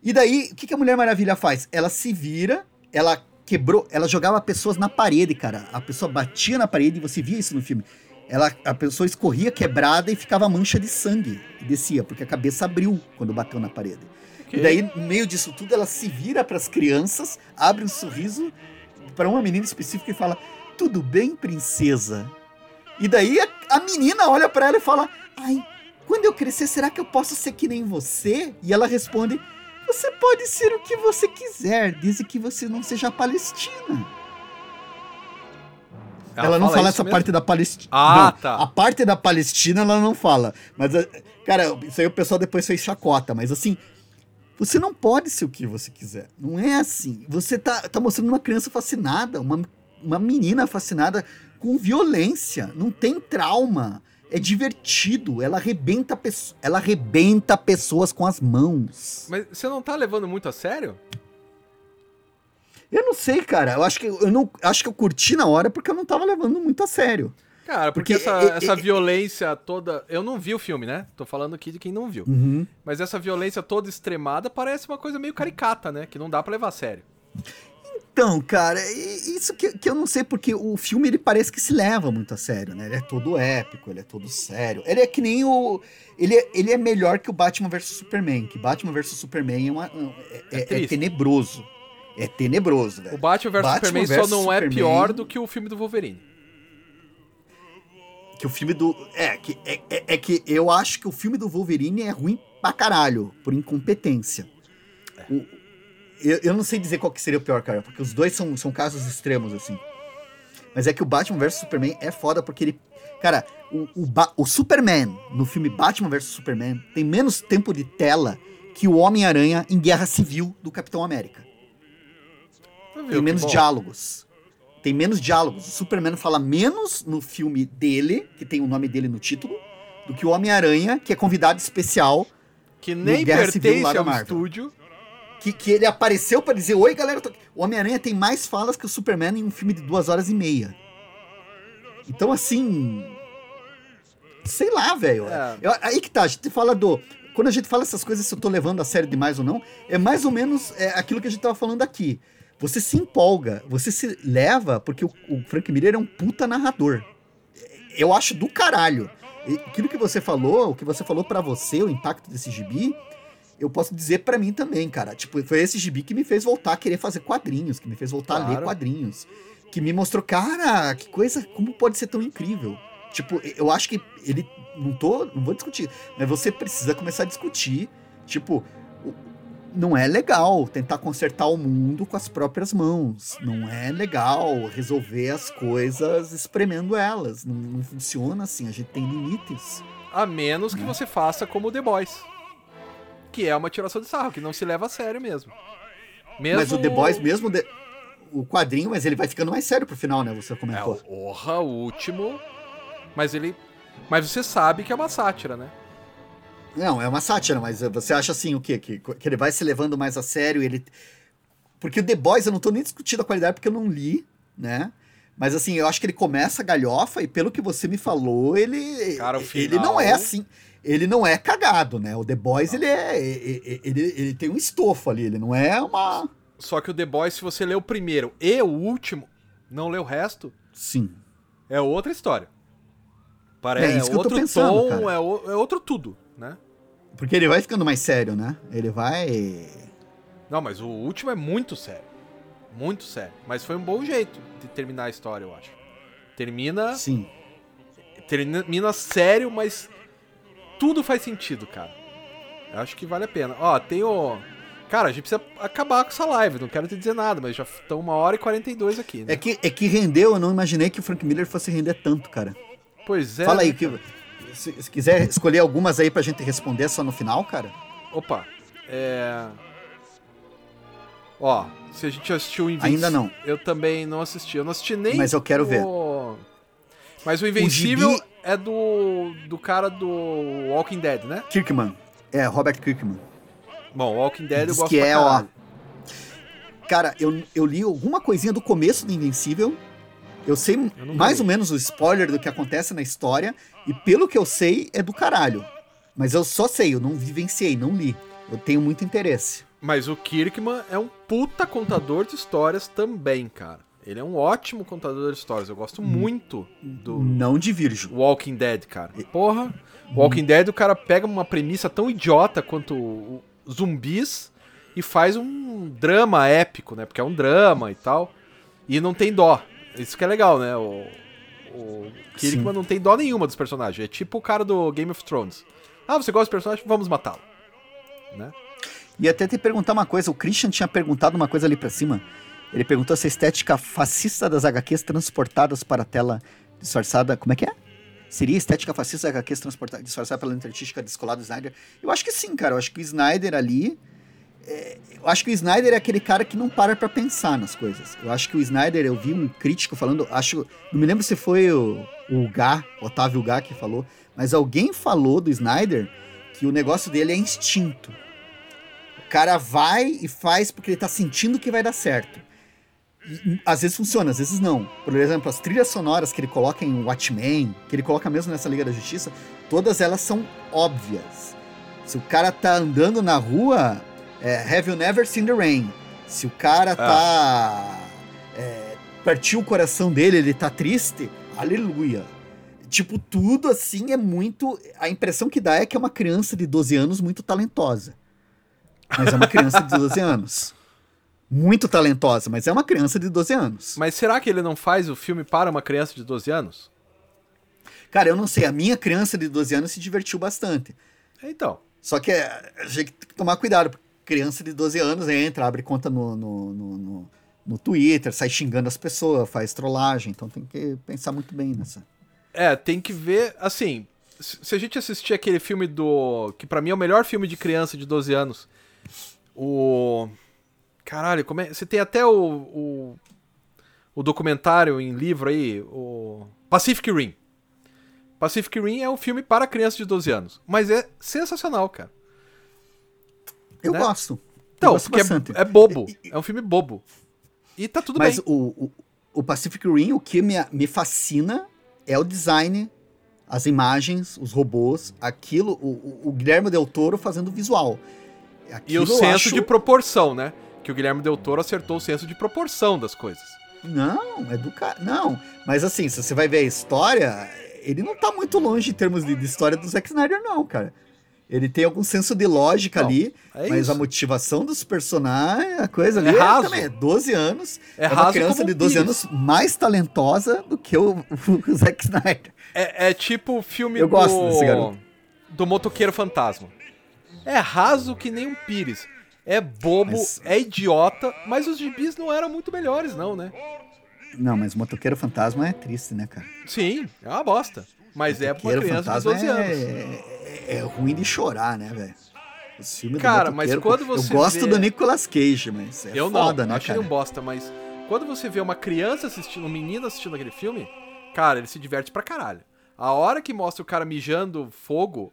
E daí, o que, que a Mulher Maravilha faz? Ela se vira, ela quebrou, ela jogava pessoas na parede, cara. A pessoa batia na parede e você via isso no filme. Ela, a pessoa escorria quebrada e ficava mancha de sangue e descia, porque a cabeça abriu quando bateu na parede. Okay. E daí, no meio disso tudo, ela se vira para as crianças, abre um sorriso para uma menina específica e fala: Tudo bem, princesa? E daí a, a menina olha para ela e fala: Ai, quando eu crescer, será que eu posso ser que nem você? E ela responde: você pode ser o que você quiser, desde que você não seja palestina. Ela, ela não fala, fala essa mesmo? parte da Palestina. Ah, não, tá. A parte da Palestina ela não fala. Mas, eh, cara, isso aí o pessoal depois fez chacota. Mas assim, você não pode ser o que você quiser. Não é assim. Você tá, tá mostrando uma criança fascinada, uma, uma menina fascinada com violência. Não tem trauma é divertido. Ela arrebenta, ela arrebenta pessoas com as mãos. Mas você não tá levando muito a sério? Eu não sei, cara. Eu acho que eu não acho que eu curti na hora porque eu não tava levando muito a sério. Cara, porque, porque essa, é, essa violência toda. Eu não vi o filme, né? Tô falando aqui de quem não viu. Uhum. Mas essa violência toda extremada parece uma coisa meio caricata, né? Que não dá para levar a sério. Então, cara, isso que, que eu não sei, porque o filme ele parece que se leva muito a sério, né? Ele é todo épico, ele é todo sério. Ele é que nem o. Ele é, ele é melhor que o Batman vs Superman, que Batman vs Superman é, uma, é, é, é tenebroso. É tenebroso, velho. O Batman vs Superman só não é pior do que o filme do Wolverine. Que o filme do. É que, é, é, é, que eu acho que o filme do Wolverine é ruim pra caralho, por incompetência. O, eu, eu não sei dizer qual que seria o pior, cara, porque os dois são, são casos extremos, assim. Mas é que o Batman vs Superman é foda porque ele. Cara, o, o, o Superman no filme Batman vs Superman tem menos tempo de tela que o Homem-Aranha em Guerra Civil do Capitão América. Tem menos diálogos. Tem menos diálogos. O Superman fala menos no filme dele, que tem o nome dele no título, do que o Homem-Aranha, que é convidado especial. Que nem pertence ao estúdio que, que ele apareceu para dizer: Oi, galera. O Homem-Aranha tem mais falas que o Superman em um filme de duas horas e meia. Então, assim. Sei lá, velho. É. Aí que tá, a gente fala do. Quando a gente fala essas coisas, se eu tô levando a sério demais ou não, é mais ou menos é, aquilo que a gente tava falando aqui. Você se empolga, você se leva, porque o, o Frank Miller é um puta narrador. Eu acho do caralho. E aquilo que você falou, o que você falou para você, o impacto desse gibi, eu posso dizer para mim também, cara. Tipo, foi esse gibi que me fez voltar a querer fazer quadrinhos, que me fez voltar claro. a ler quadrinhos. Que me mostrou, cara, que coisa, como pode ser tão incrível? Tipo, eu acho que ele. Não tô. Não vou discutir. Mas você precisa começar a discutir. Tipo, não é legal tentar consertar o mundo com as próprias mãos. Não é legal resolver as coisas espremendo elas. Não, não funciona assim. A gente tem limites. A menos que né? você faça como The Boys que é uma tiração de sarro, que não se leva a sério mesmo. mesmo... Mas o The Boys, mesmo de... o quadrinho, mas ele vai ficando mais sério pro final, né? Você comentou. É, orra, o último. Mas ele. Mas você sabe que é uma sátira, né? Não, é uma sátira, mas você acha assim o quê? Que, que ele vai se levando mais a sério, ele. Porque o The Boys, eu não tô nem discutindo a qualidade porque eu não li, né? Mas assim, eu acho que ele começa a galhofa e pelo que você me falou, ele. Cara, final... Ele não é assim ele não é cagado, né? O The Boys, ele é. Ele, ele, ele, tem um estofo ali, ele não é uma. Só que o The Boys, se você lê o primeiro e o último, não lê o resto. Sim. É outra história. Parece é isso que outro eu tô pensando, tom, cara. É, o, é outro tudo, né? Porque ele vai ficando mais sério, né? Ele vai. Não, mas o último é muito sério. Muito sério. Mas foi um bom jeito de terminar a história, eu acho. Termina. Sim. Termina sério, mas tudo faz sentido, cara. Eu acho que vale a pena. Ó, tem o. Cara, a gente precisa acabar com essa live, não quero te dizer nada, mas já estão uma hora e 42 aqui, né? É que, é que rendeu, eu não imaginei que o Frank Miller fosse render tanto, cara. Pois é. Fala aí, né, que, se, se, quiser escolher algumas aí pra gente responder só no final, cara. Opa, é. Ó, se a gente assistiu o Invencível. Ainda não. Eu também não assisti. Eu não assisti nem. Mas eu quero o... ver. Mas o Invencível. O gibi é do, do cara do Walking Dead, né? Kirkman. É, Robert Kirkman. Bom, Walking Dead Diz eu gosto que é, ó. Cara, eu, eu li alguma coisinha do começo do Invencível. Eu sei eu mais ou menos o spoiler do que acontece na história. E pelo que eu sei, é do caralho. Mas eu só sei, eu não vivenciei, não li. Eu tenho muito interesse. Mas o Kirkman é um puta contador de histórias também, cara. Ele é um ótimo contador de histórias. Eu gosto muito do. Não divirjo. Walking Dead, cara. Porra. Walking Dead, o cara pega uma premissa tão idiota quanto zumbis e faz um drama épico, né? Porque é um drama e tal. E não tem dó. Isso que é legal, né? O, o Kirkman não tem dó nenhuma dos personagens. É tipo o cara do Game of Thrones. Ah, você gosta do personagem? Vamos matá-lo. Né? E até te perguntar uma coisa. O Christian tinha perguntado uma coisa ali pra cima. Ele perguntou se a estética fascista das HQs transportadas para a tela disfarçada. Como é que é? Seria estética fascista das HQs transportada, disfarçada pela artística descolada do Snyder? Eu acho que sim, cara. Eu acho que o Snyder ali. É, eu acho que o Snyder é aquele cara que não para pra pensar nas coisas. Eu acho que o Snyder, eu vi um crítico falando, acho. Não me lembro se foi o, o Gá, Otávio Gá, que falou, mas alguém falou do Snyder que o negócio dele é instinto. O cara vai e faz porque ele tá sentindo que vai dar certo. E, às vezes funciona, às vezes não. Por exemplo, as trilhas sonoras que ele coloca em Watchmen, que ele coloca mesmo nessa Liga da Justiça, todas elas são óbvias. Se o cara tá andando na rua, é, Have You Never Seen the Rain? Se o cara ah. tá. É, partiu o coração dele, ele tá triste, aleluia. Tipo, tudo assim é muito. A impressão que dá é que é uma criança de 12 anos muito talentosa. Mas é uma criança de 12 anos. Muito talentosa, mas é uma criança de 12 anos. Mas será que ele não faz o filme para uma criança de 12 anos? Cara, eu não sei. A minha criança de 12 anos se divertiu bastante. Então. Só que é, a gente tem que tomar cuidado. Porque criança de 12 anos entra, abre conta no, no, no, no, no Twitter, sai xingando as pessoas, faz trollagem. Então tem que pensar muito bem nessa. É, tem que ver. Assim, se a gente assistir aquele filme do. Que para mim é o melhor filme de criança de 12 anos. O. Caralho, como é. Você tem até o, o. O, documentário em livro aí, o. Pacific Rim. Pacific Rim é um filme para crianças de 12 anos. Mas é sensacional, cara. Eu né? gosto. Então, eu gosto porque é, é, bobo. É um filme bobo. E tá tudo Mas bem. Mas o, o, o, Pacific Rim, o que me, me fascina é o design, as imagens, os robôs, aquilo, o, o Guilherme Del Toro fazendo visual. Aquilo e o senso acho... de proporção, né? Que o Guilherme Del Toro acertou o senso de proporção das coisas. Não, é do cara. Não, mas assim, se você vai ver a história, ele não tá muito longe em termos de, de história do Zack Snyder, não, cara. Ele tem algum senso de lógica não, ali, é mas isso. a motivação dos personagens, a coisa ali é, raso. é também é 12 anos. É, é uma criança de 12 anos mais talentosa do que o, o Zack Snyder. É, é tipo o filme Eu do, gosto desse garoto. do Motoqueiro Fantasma. É raso que nem um pires. É bobo, mas... é idiota, mas os gibis não eram muito melhores, não, né? Não, mas Motoqueiro Fantasma é triste, né, cara? Sim, é uma bosta. Mas é pra uma criança de 12 anos. É, é, ruim de chorar, né, velho? Os filmes cara, mas quando você. Eu gosto vê... do Nicolas Cage, mas é eu foda, não, né, acho cara? ele um bosta, mas quando você vê uma criança assistindo, um menino assistindo aquele filme, cara, ele se diverte pra caralho. A hora que mostra o cara mijando fogo,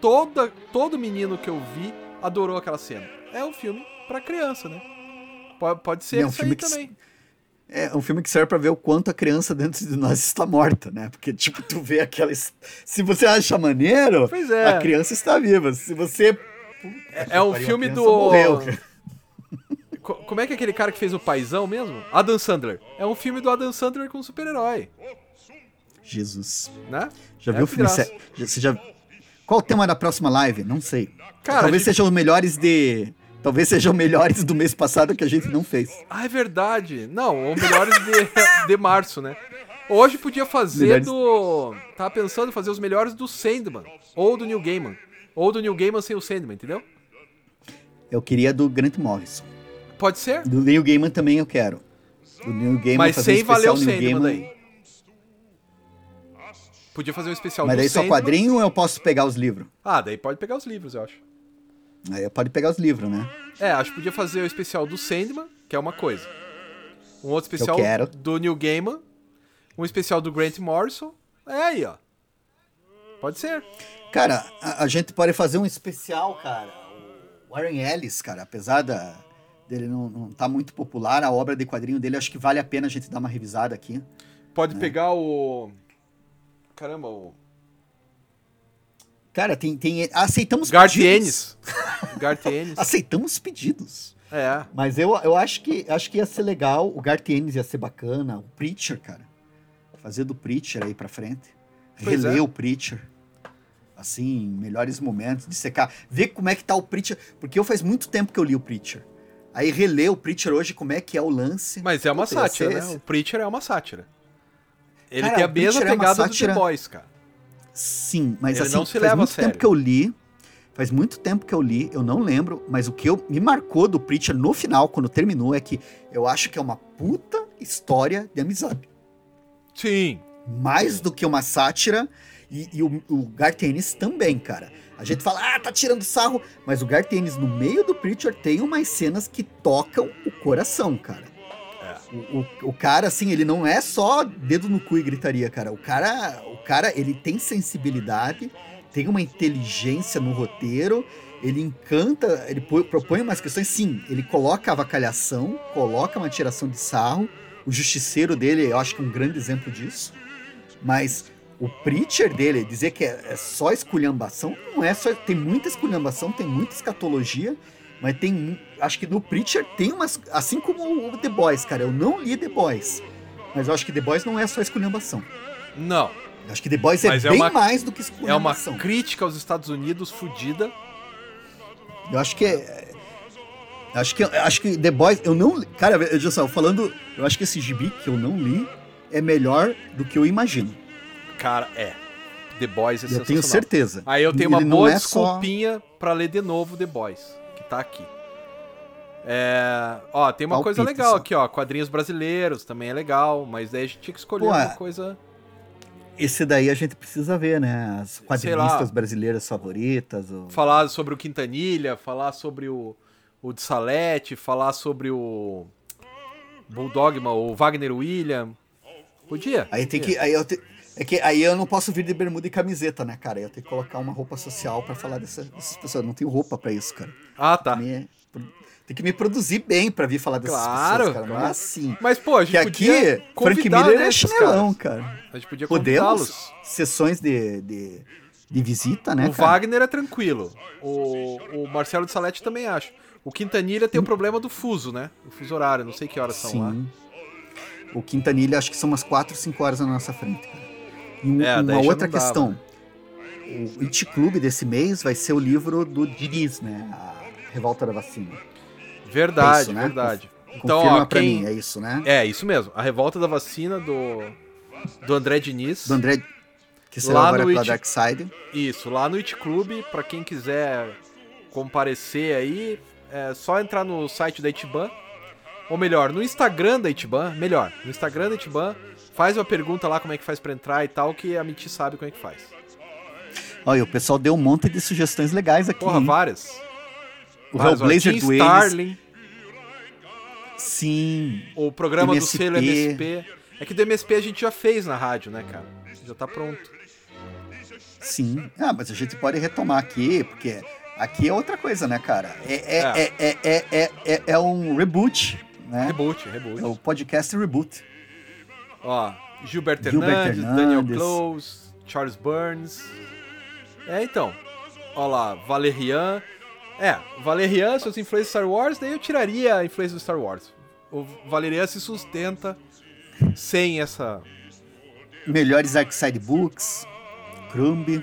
toda, todo menino que eu vi adorou aquela cena. É um filme pra criança, né? Pode, pode ser é um isso aí também. É um filme que serve para ver o quanto a criança dentro de nós está morta, né? Porque, tipo, tu vê aquela. Se você acha maneiro, é. a criança está viva. Se você. é, é um filme do. Morreu. Como é que é aquele cara que fez o paizão mesmo? Adam Sandler. É um filme do Adam Sandler com um super-herói. Jesus. Né? Já é viu o filme? Você já. Qual o tema da próxima live? Não sei. Cara, Talvez gente... sejam os melhores de Talvez sejam melhores do mês passado que a gente não fez. Ah, é verdade. Não, ou melhores de, de março, né? Hoje podia fazer melhores... do. Tava pensando em fazer os melhores do Sandman. Ou do New Gaiman. Ou do New Gaiman sem o Sandman, entendeu? Eu queria do Grant Morrison. Pode ser? Do New Gaiman também eu quero. Do New Gaiman Mas sem valer o Sandman Gaiman... daí. Podia fazer um especial Mas daí só Sandman. quadrinho ou eu posso pegar os livros? Ah, daí pode pegar os livros, eu acho. Aí pode pegar os livros, né? É, acho que podia fazer o especial do Sandman, que é uma coisa. Um outro especial do Neil Gaiman. Um especial do Grant Morrison. É aí, ó. Pode ser. Cara, a, a gente pode fazer um especial, cara. O Warren Ellis, cara, apesar da, dele não, não tá muito popular, a obra de quadrinho dele, acho que vale a pena a gente dar uma revisada aqui. Pode né? pegar o. Caramba, o. Cara, tem. tem aceitamos Gartienes. pedidos. Gartienes. aceitamos pedidos. É. Mas eu, eu acho, que, acho que ia ser legal. O Gartienes ia ser bacana. O Preacher, cara. Fazer do Preacher aí pra frente. Pois Reler é. o Preacher. Assim, melhores momentos de secar. Ver como é que tá o Preacher. Porque eu faz muito tempo que eu li o Preacher. Aí reler o Preacher hoje, como é que é o lance. Mas é uma sátira, né? O Preacher é uma sátira. Ele cara, tem a mesma é pegada é do The Boys, cara. Sim, mas Ele assim, não se faz leva muito tempo que eu li. Faz muito tempo que eu li, eu não lembro, mas o que eu, me marcou do Preacher no final, quando terminou, é que eu acho que é uma puta história de amizade. Sim. Mais do que uma sátira. E, e o, o Gartenis também, cara. A gente fala, ah, tá tirando sarro. Mas o Gartenis, no meio do Preacher, tem umas cenas que tocam o coração, cara. O, o, cara, assim, ele não é só dedo no cu e gritaria, cara. O cara, o cara, ele tem sensibilidade, tem uma inteligência no roteiro, ele encanta, ele propõe umas questões, sim, ele coloca avacalhação, coloca uma tiração de sarro, o justiceiro dele, eu acho que é um grande exemplo disso, mas o preacher dele, dizer que é, é só esculhambação, não é só, tem muita esculhambação, tem muita escatologia, mas tem, acho que no preacher tem umas, assim como o The Boys, cara, eu não li The Boys, mas eu acho que The Boys não é só esculhambação. Não, Acho que The Boys é Mas é bem uma- mais do que é uma esculhambação. crítica aos Estados Unidos fudida. Eu acho que é. Acho que, acho que The Boys, eu não. Cara, eu já só falando. Eu acho que esse gibi que eu não li é melhor do que eu imagino. Cara, é. The Boys é eu sensacional. tenho certeza. Aí eu tenho uma Ele boa é só- desculpinha pra ler de novo The Boys, tá aqui. É, ó, tem uma coisa Palpite, legal só. aqui, ó. Quadrinhos brasileiros também é legal, mas daí a gente tinha que escolher Pô, uma é- coisa. Esse daí a gente precisa ver, né? As quadrinistas brasileiras favoritas. o- Falar sobre o Quintanilha, falar sobre o, o de Salete, falar sobre o Bulldogma, o Wagner William. Podia. Aí tem que. Aí eu te- É que aí eu não posso vir de bermuda e camiseta, né, cara? Eu tenho que colocar uma roupa social pra falar dessa- dessas pessoas. Eu não tenho roupa pra isso, cara. Ah, tá. Me- tem que me produzir bem pra vir falar dessas Claro, pessoas, cara. Não é assim. Mas, pô, a gente Que podia aqui, Frank Miller né, é chinelão, caras. cara. A gente podia Podemos sessões de, de, de visita, né, o cara? Wagner é tranquilo. O, o Marcelo de Salete também acho. O Quintanilha tem o problema do fuso, né? O fuso horário, não sei que horas são lá. Sim. O Quintanilha, acho que são umas 4, 5 horas na nossa frente, cara. E um- É, uma outra questão. né? O It Club desse mês vai ser o livro do Diniz, né? A Revolta da Vacina. Verdade, É isso, né? verdade. Então, Confirma ó, quem... mim, é isso, né? É, isso mesmo. A revolta da vacina do, do André Diniz. Do André, que será Lá agora no pela It- Dark Side. Isso, lá no It Club, pra quem quiser comparecer aí, é só entrar no site da Itiban. Ou melhor, no Instagram da Itiban, melhor, no Instagram da Itiban, faz uma pergunta lá como é que faz pra entrar e tal, que a Miti sabe como é que faz. Olha, o pessoal deu um monte de sugestões legais aqui. Porra, hein? várias. O ó. Hellblazer Tim do. Starling, Sim. o programa MSP. do selo MSP. É que do MSP a gente já fez na rádio, né, cara? Já tá pronto. Sim. Ah, mas a gente pode retomar aqui, porque aqui é outra coisa, né, cara? É, é, É. é, é, é, é, é, é um reboot, né? Reboot, reboot. É o podcast reboot. Ó, Gilberto, Gilberto Hernandes, Daniel. Close, Charles Burns. É, então. Ó lá, Valerian. É, Valerian, seus influências Star Wars, daí eu tiraria a influência do Star Wars. O Valerian se sustenta sem essa. Melhores Arkside Books, Crumb.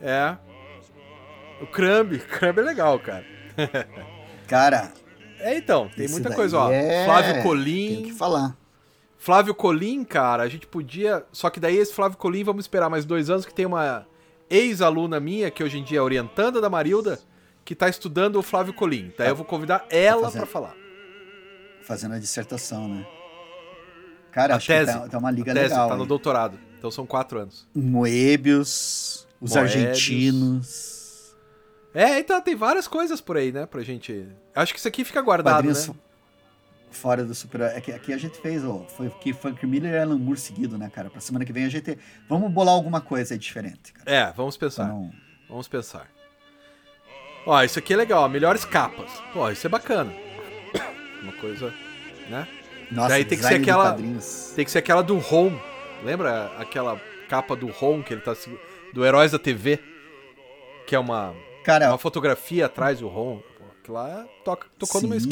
É. O Crumb. Crumb é legal, cara. Cara, É, então, tem muita coisa, ó. é- Flávio Tem Colim. que falar. Flávio Colim, cara, a gente podia. Só que daí esse Flávio Colim, vamos esperar mais dois anos, que tem uma ex-aluna minha, que hoje em dia é orientanda da Marilda, que tá estudando o Flávio Colim. Daí eu vou convidar ela fazendo. pra falar. Fazendo a dissertação, né? Cara, A acho tese. que tá, tá uma liga A tese, legal. tá no hein? doutorado. Então são quatro anos. Moebius, os Moebius. argentinos. É, então tem várias coisas por aí, né, pra gente. Acho que isso aqui fica guardado, Quadrinhos né? Fora do super é que Aqui a gente fez, ó, foi que Frank Miller e Alan Moore seguido, né, cara? Pra semana que vem a gente. Vamos bolar alguma coisa aí diferente, cara. É, vamos pensar. não- Vamos pensar. Ó, isso aqui é legal, ó, melhores capas. Pô, isso é bacana. Uma coisa, né? Nossa, Daí tem que ser aquela-. Tem que ser aquela do Ron. Lembra aquela capa do Ron que ele tá do Heróis da TV? Que é uma, Cara, uma fotografia atrás do Ron. Pô, Aquilo lá é- toca, tocou no meu Sim.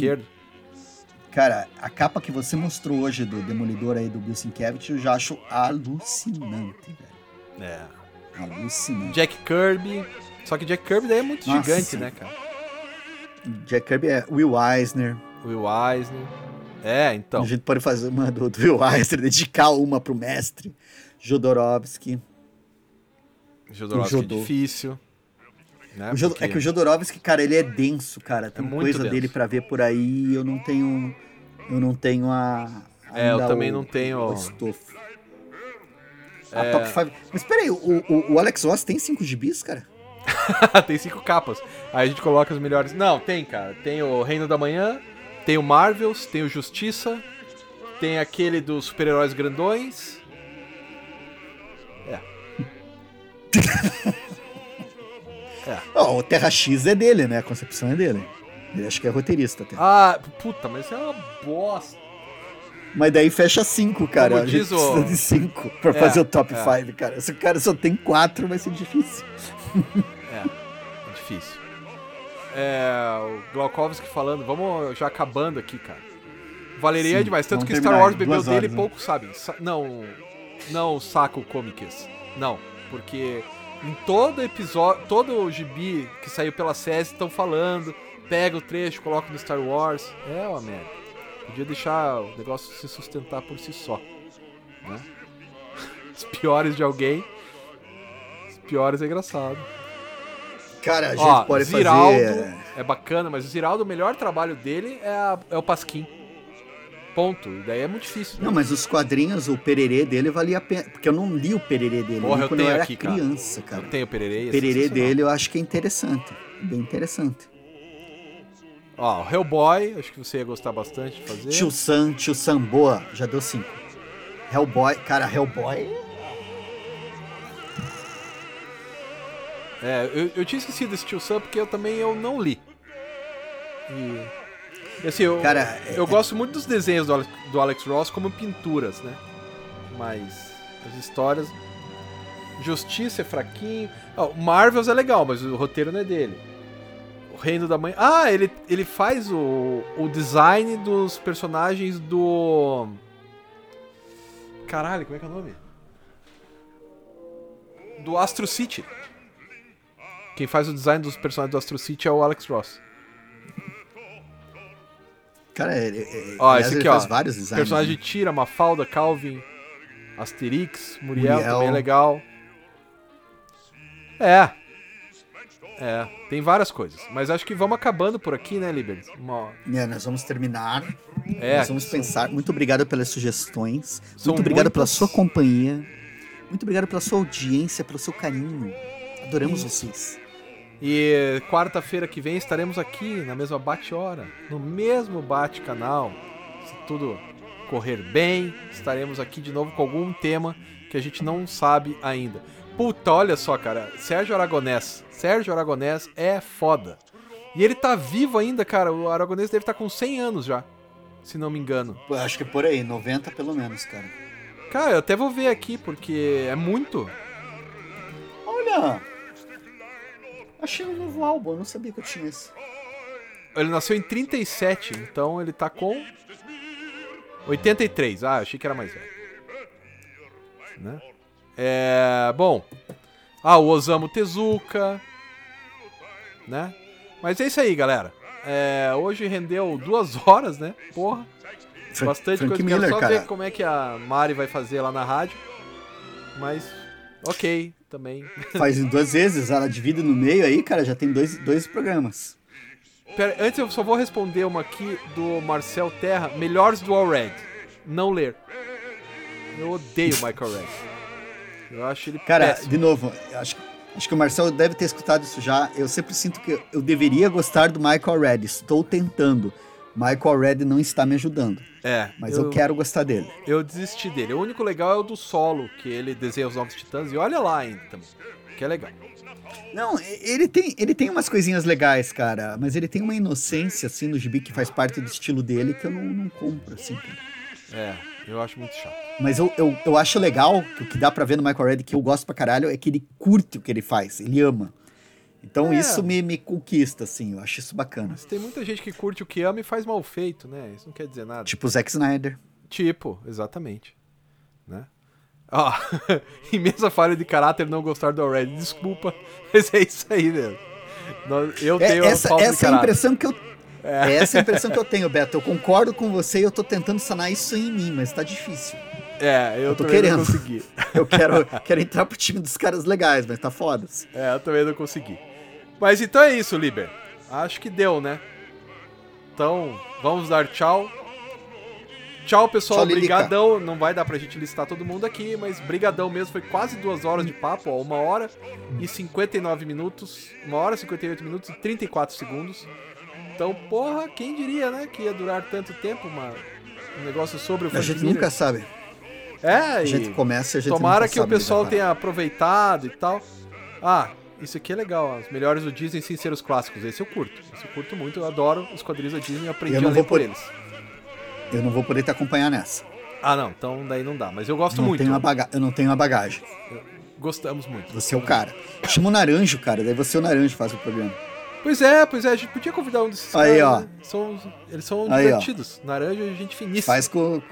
Cara, a capa que você mostrou hoje do Demolidor aí do Bill Sienkiewicz, eu já acho alucinante, velho. É. Alucinante. Jack Kirby. Só que Jack Kirby daí é muito Nossa. gigante, né, cara? Jack Kirby é Will Eisner. Will Eisner. É, então. A gente pode fazer uma do, do Will Eisner, dedicar uma pro mestre. Jodorowsky. Jodorowsky é difícil. Né? Porque- É que o Jodorowsky, cara, ele é denso, cara. Tem muito coisa denso. dele pra ver por aí eu não tenho. Eu não tenho a. É, eu também o- não tenho- O estofo. A É. top 5. Mas peraí, o, o, o Alex Ross tem 5 gibis, cara? tem cinco capas. Aí a gente coloca os melhores. Não, tem, cara. Tem o Reino da Manhã, tem o Marvels, tem o Justiça, tem aquele dos super-heróis grandões. É. Ó, o Terra X é dele, né? A concepção é dele. Ele acho que é roteirista até. Ah, puta, mas isso é uma bosta. Mas daí fecha cinco, cara. Como a gente o- precisa de cinco pra É, fazer o top é. five, cara. Se o cara só tem quatro, vai ser difícil. É, é difícil. É, o Glaukovski falando, vamos já acabando aqui, cara. Valeria Sim, é demais, tanto que Star Wars bebeu dele horas, e né? poucos sabem. Sa- não, não saco comics. Não, porque em todo episódio, todo o gibi que saiu pela SES estão falando, pega o trecho, coloca no Star Wars. É uma merda. Podia deixar o negócio se sustentar por si só. Né? Os piores de alguém. Os piores é engraçado. Cara, a gente Ó, pode Ziraldo fazer. é bacana, mas o Ziraldo, o melhor trabalho dele é, a- é o Pasquim. Ponto. Daí é muito difícil. né? Não, mas os quadrinhos, o pererê dele valia a pena. Porque eu não li o pererê dele. Porra, eu quando tenho eu era aqui, cara. criança, cara. Eu tenho o Pererê. O é pererê sensacional. dele eu acho que é interessante. Bem interessante. Ó, o Hellboy, acho que você ia gostar bastante de fazer. Tio Sam, Tio Sam, boa. Já deu cinco. Hellboy, cara, Hellboy. É, eu, eu tinha esquecido desse Tio Sam porque eu também eu não li. E assim, eu, Cara, é- eu gosto muito dos desenhos do Alex, do Alex Ross como pinturas, né? Mas as histórias. Justiça é fraquinho. Ó, o Marvels é legal, mas o roteiro não é dele. O Reino da Mãe. Ah, ele, ele faz o, o design dos personagens do. Caralho, como é que é o nome? Do Astro City. Quem faz o design dos personagens do Astro City é o Alex Ross. Cara, é, é, Ó, aliás, esse aqui, ó. vários designs. Personagem né? Tira, Mafalda, Calvin, Asterix, Muriel, Muriel. também é legal. É. É, tem várias coisas. Mas acho que vamos acabando por aqui, né, Liber? Uma- É, nós vamos terminar. É, nós vamos são- pensar. Muito obrigado pelas sugestões. São muito obrigado pela sua companhia. Muito obrigado pela sua audiência, pelo seu carinho. Adoramos Isso. vocês. E quarta-feira que vem estaremos aqui na mesma bate-hora, no mesmo bate-canal. Se tudo correr bem, estaremos aqui de novo com algum tema que a gente não sabe ainda. Puta, olha só, cara. Sérgio Aragonés. Sérgio Aragonés é foda. E ele tá vivo ainda, cara. O Aragonés deve estar com 100 anos já, se não me engano. Pô, Acho que por aí, 90 pelo menos, cara. Cara, eu até vou ver aqui, porque é muito. Olha! Achei um novo álbum, eu não sabia que eu tinha esse. Ele nasceu em 37, então ele tá com 83. Ah, achei que era mais velho. Né? É, bom. Ah, o Osamu Tezuka, né? Mas é isso aí, galera. É, hoje rendeu duas horas, né? Porra, bastante Frank coisa. Miller, Quero só cara. ver como é que a Mari vai fazer lá na rádio. Mas, ok, também. Faz em duas vezes, ela divide no meio aí, cara, já tem dois, dois programas. Pera, antes eu só vou responder uma aqui do Marcel Terra. Melhores do All Red. Não ler. Eu odeio o Michael Red. Eu acho ele Cara, péssimo. de novo, acho, acho que o Marcel deve ter escutado isso já. Eu sempre sinto que eu deveria gostar do Michael Red. Estou tentando. Michael Red não está me ajudando. É, Mas eu, quero gostar dele. Eu desisti dele. O único legal é o do solo, que ele desenha os Novos Titãs. E olha lá ainda também. Que é legal. Não, ele tem, ele tem umas coisinhas legais, cara. Mas ele tem uma inocência, assim, no gibi que faz parte do estilo dele que eu não, não compro, assim, cara. É, eu acho muito chato. Mas eu, eu, eu acho legal, que o que dá pra ver no Michael Red, que eu gosto pra caralho, é que ele curte o que ele faz, ele ama. Então É. isso me, me conquista, assim, eu acho isso bacana. Mas tem muita gente que curte o que ama e faz mal feito, né? Isso não quer dizer nada. Tipo o Zack Snyder. Tipo, exatamente. Né? Ó, imensa falha de caráter não gostar do Red. Desculpa, mas é isso aí mesmo. Nós- Eu É, tenho essa falta de essa é a impressão que eu. É essa a impressão que eu tenho, Beto. Eu concordo com você e eu tô tentando sanar isso em mim, mas tá difícil. É, eu, Eu tô também não querendo. consegui. Eu quero, quero entrar pro time dos caras legais, mas tá foda. É, eu também não consegui. Mas então é isso, Liber. Acho que deu, né? Então, vamos dar tchau. Tchau, pessoal. Tchau, Lilica. brigadão. Não vai dar pra gente listar todo mundo aqui, mas brigadão mesmo. Foi quase duas horas de papo, ó. Uma hora e 59 minutos. Uma hora, 58 minutos e 34 segundos. Então, porra, quem diria, né? Que ia durar tanto tempo um negócio sobre o A gente nunca sabe. É, A e gente começa e a gente tomara que o onde pessoal tenha aproveitado e tal. Ah, isso aqui é legal, os melhores do Disney sem ser os clássicos. Esse eu curto. Esse eu curto muito, eu adoro os quadrinhos da Disney aprendi Eu a não ler por por- eles. Eu não vou poder te acompanhar nessa. Ah, não, então daí não dá. Mas eu gosto Não muito. tenho a baga... Eu não tenho a bagagem. Gostamos muito. Você é o cara. Chama o Naranjo, cara. Daí você e o Naranjo faz o programa. Pois é, pois é, a gente podia convidar um desses Aí, caras. ó. né? São, eles são Aí, ó. divertidos. Naranja e gente finíssima. Faz com.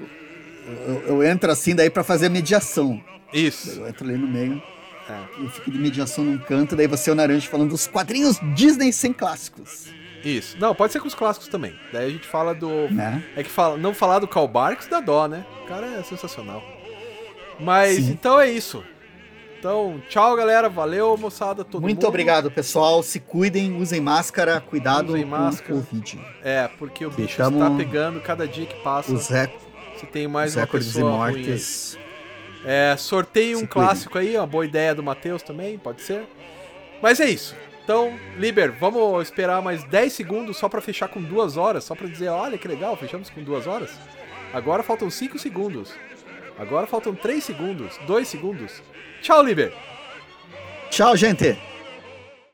Eu, eu entro assim daí pra fazer a mediação. Isso. Eu entro ali no meio. É. Eu fico de mediação num canto, daí você e o Naranjo falando dos quadrinhos Disney sem clássicos. Isso. Não, pode ser com os clássicos também. Daí a gente fala do. Né? É que fala, não falar do Karl Barks dá dó, né? O cara é sensacional. Mas Sim. então é isso. Então, tchau, galera. Valeu, moçada. Todo Muito mundo. obrigado, pessoal. Se cuidem, usem máscara, cuidado Usem com máscara. o Covid. É, porque o bicho está pegando cada dia que passa. Os, rec... Se tem mais os uma recordes e pessoa ruim aí. É, sorteio um clássico aí, uma boa ideia do Matheus também, pode ser. Mas é isso. Então, Liber, vamos esperar mais 10 segundos só pra fechar com duas horas, só pra dizer, olha que legal, fechamos com duas horas. Agora faltam 5 segundos. Agora faltam 3 segundos, 2 segundos. Tchau, Liber! Tchau, gente!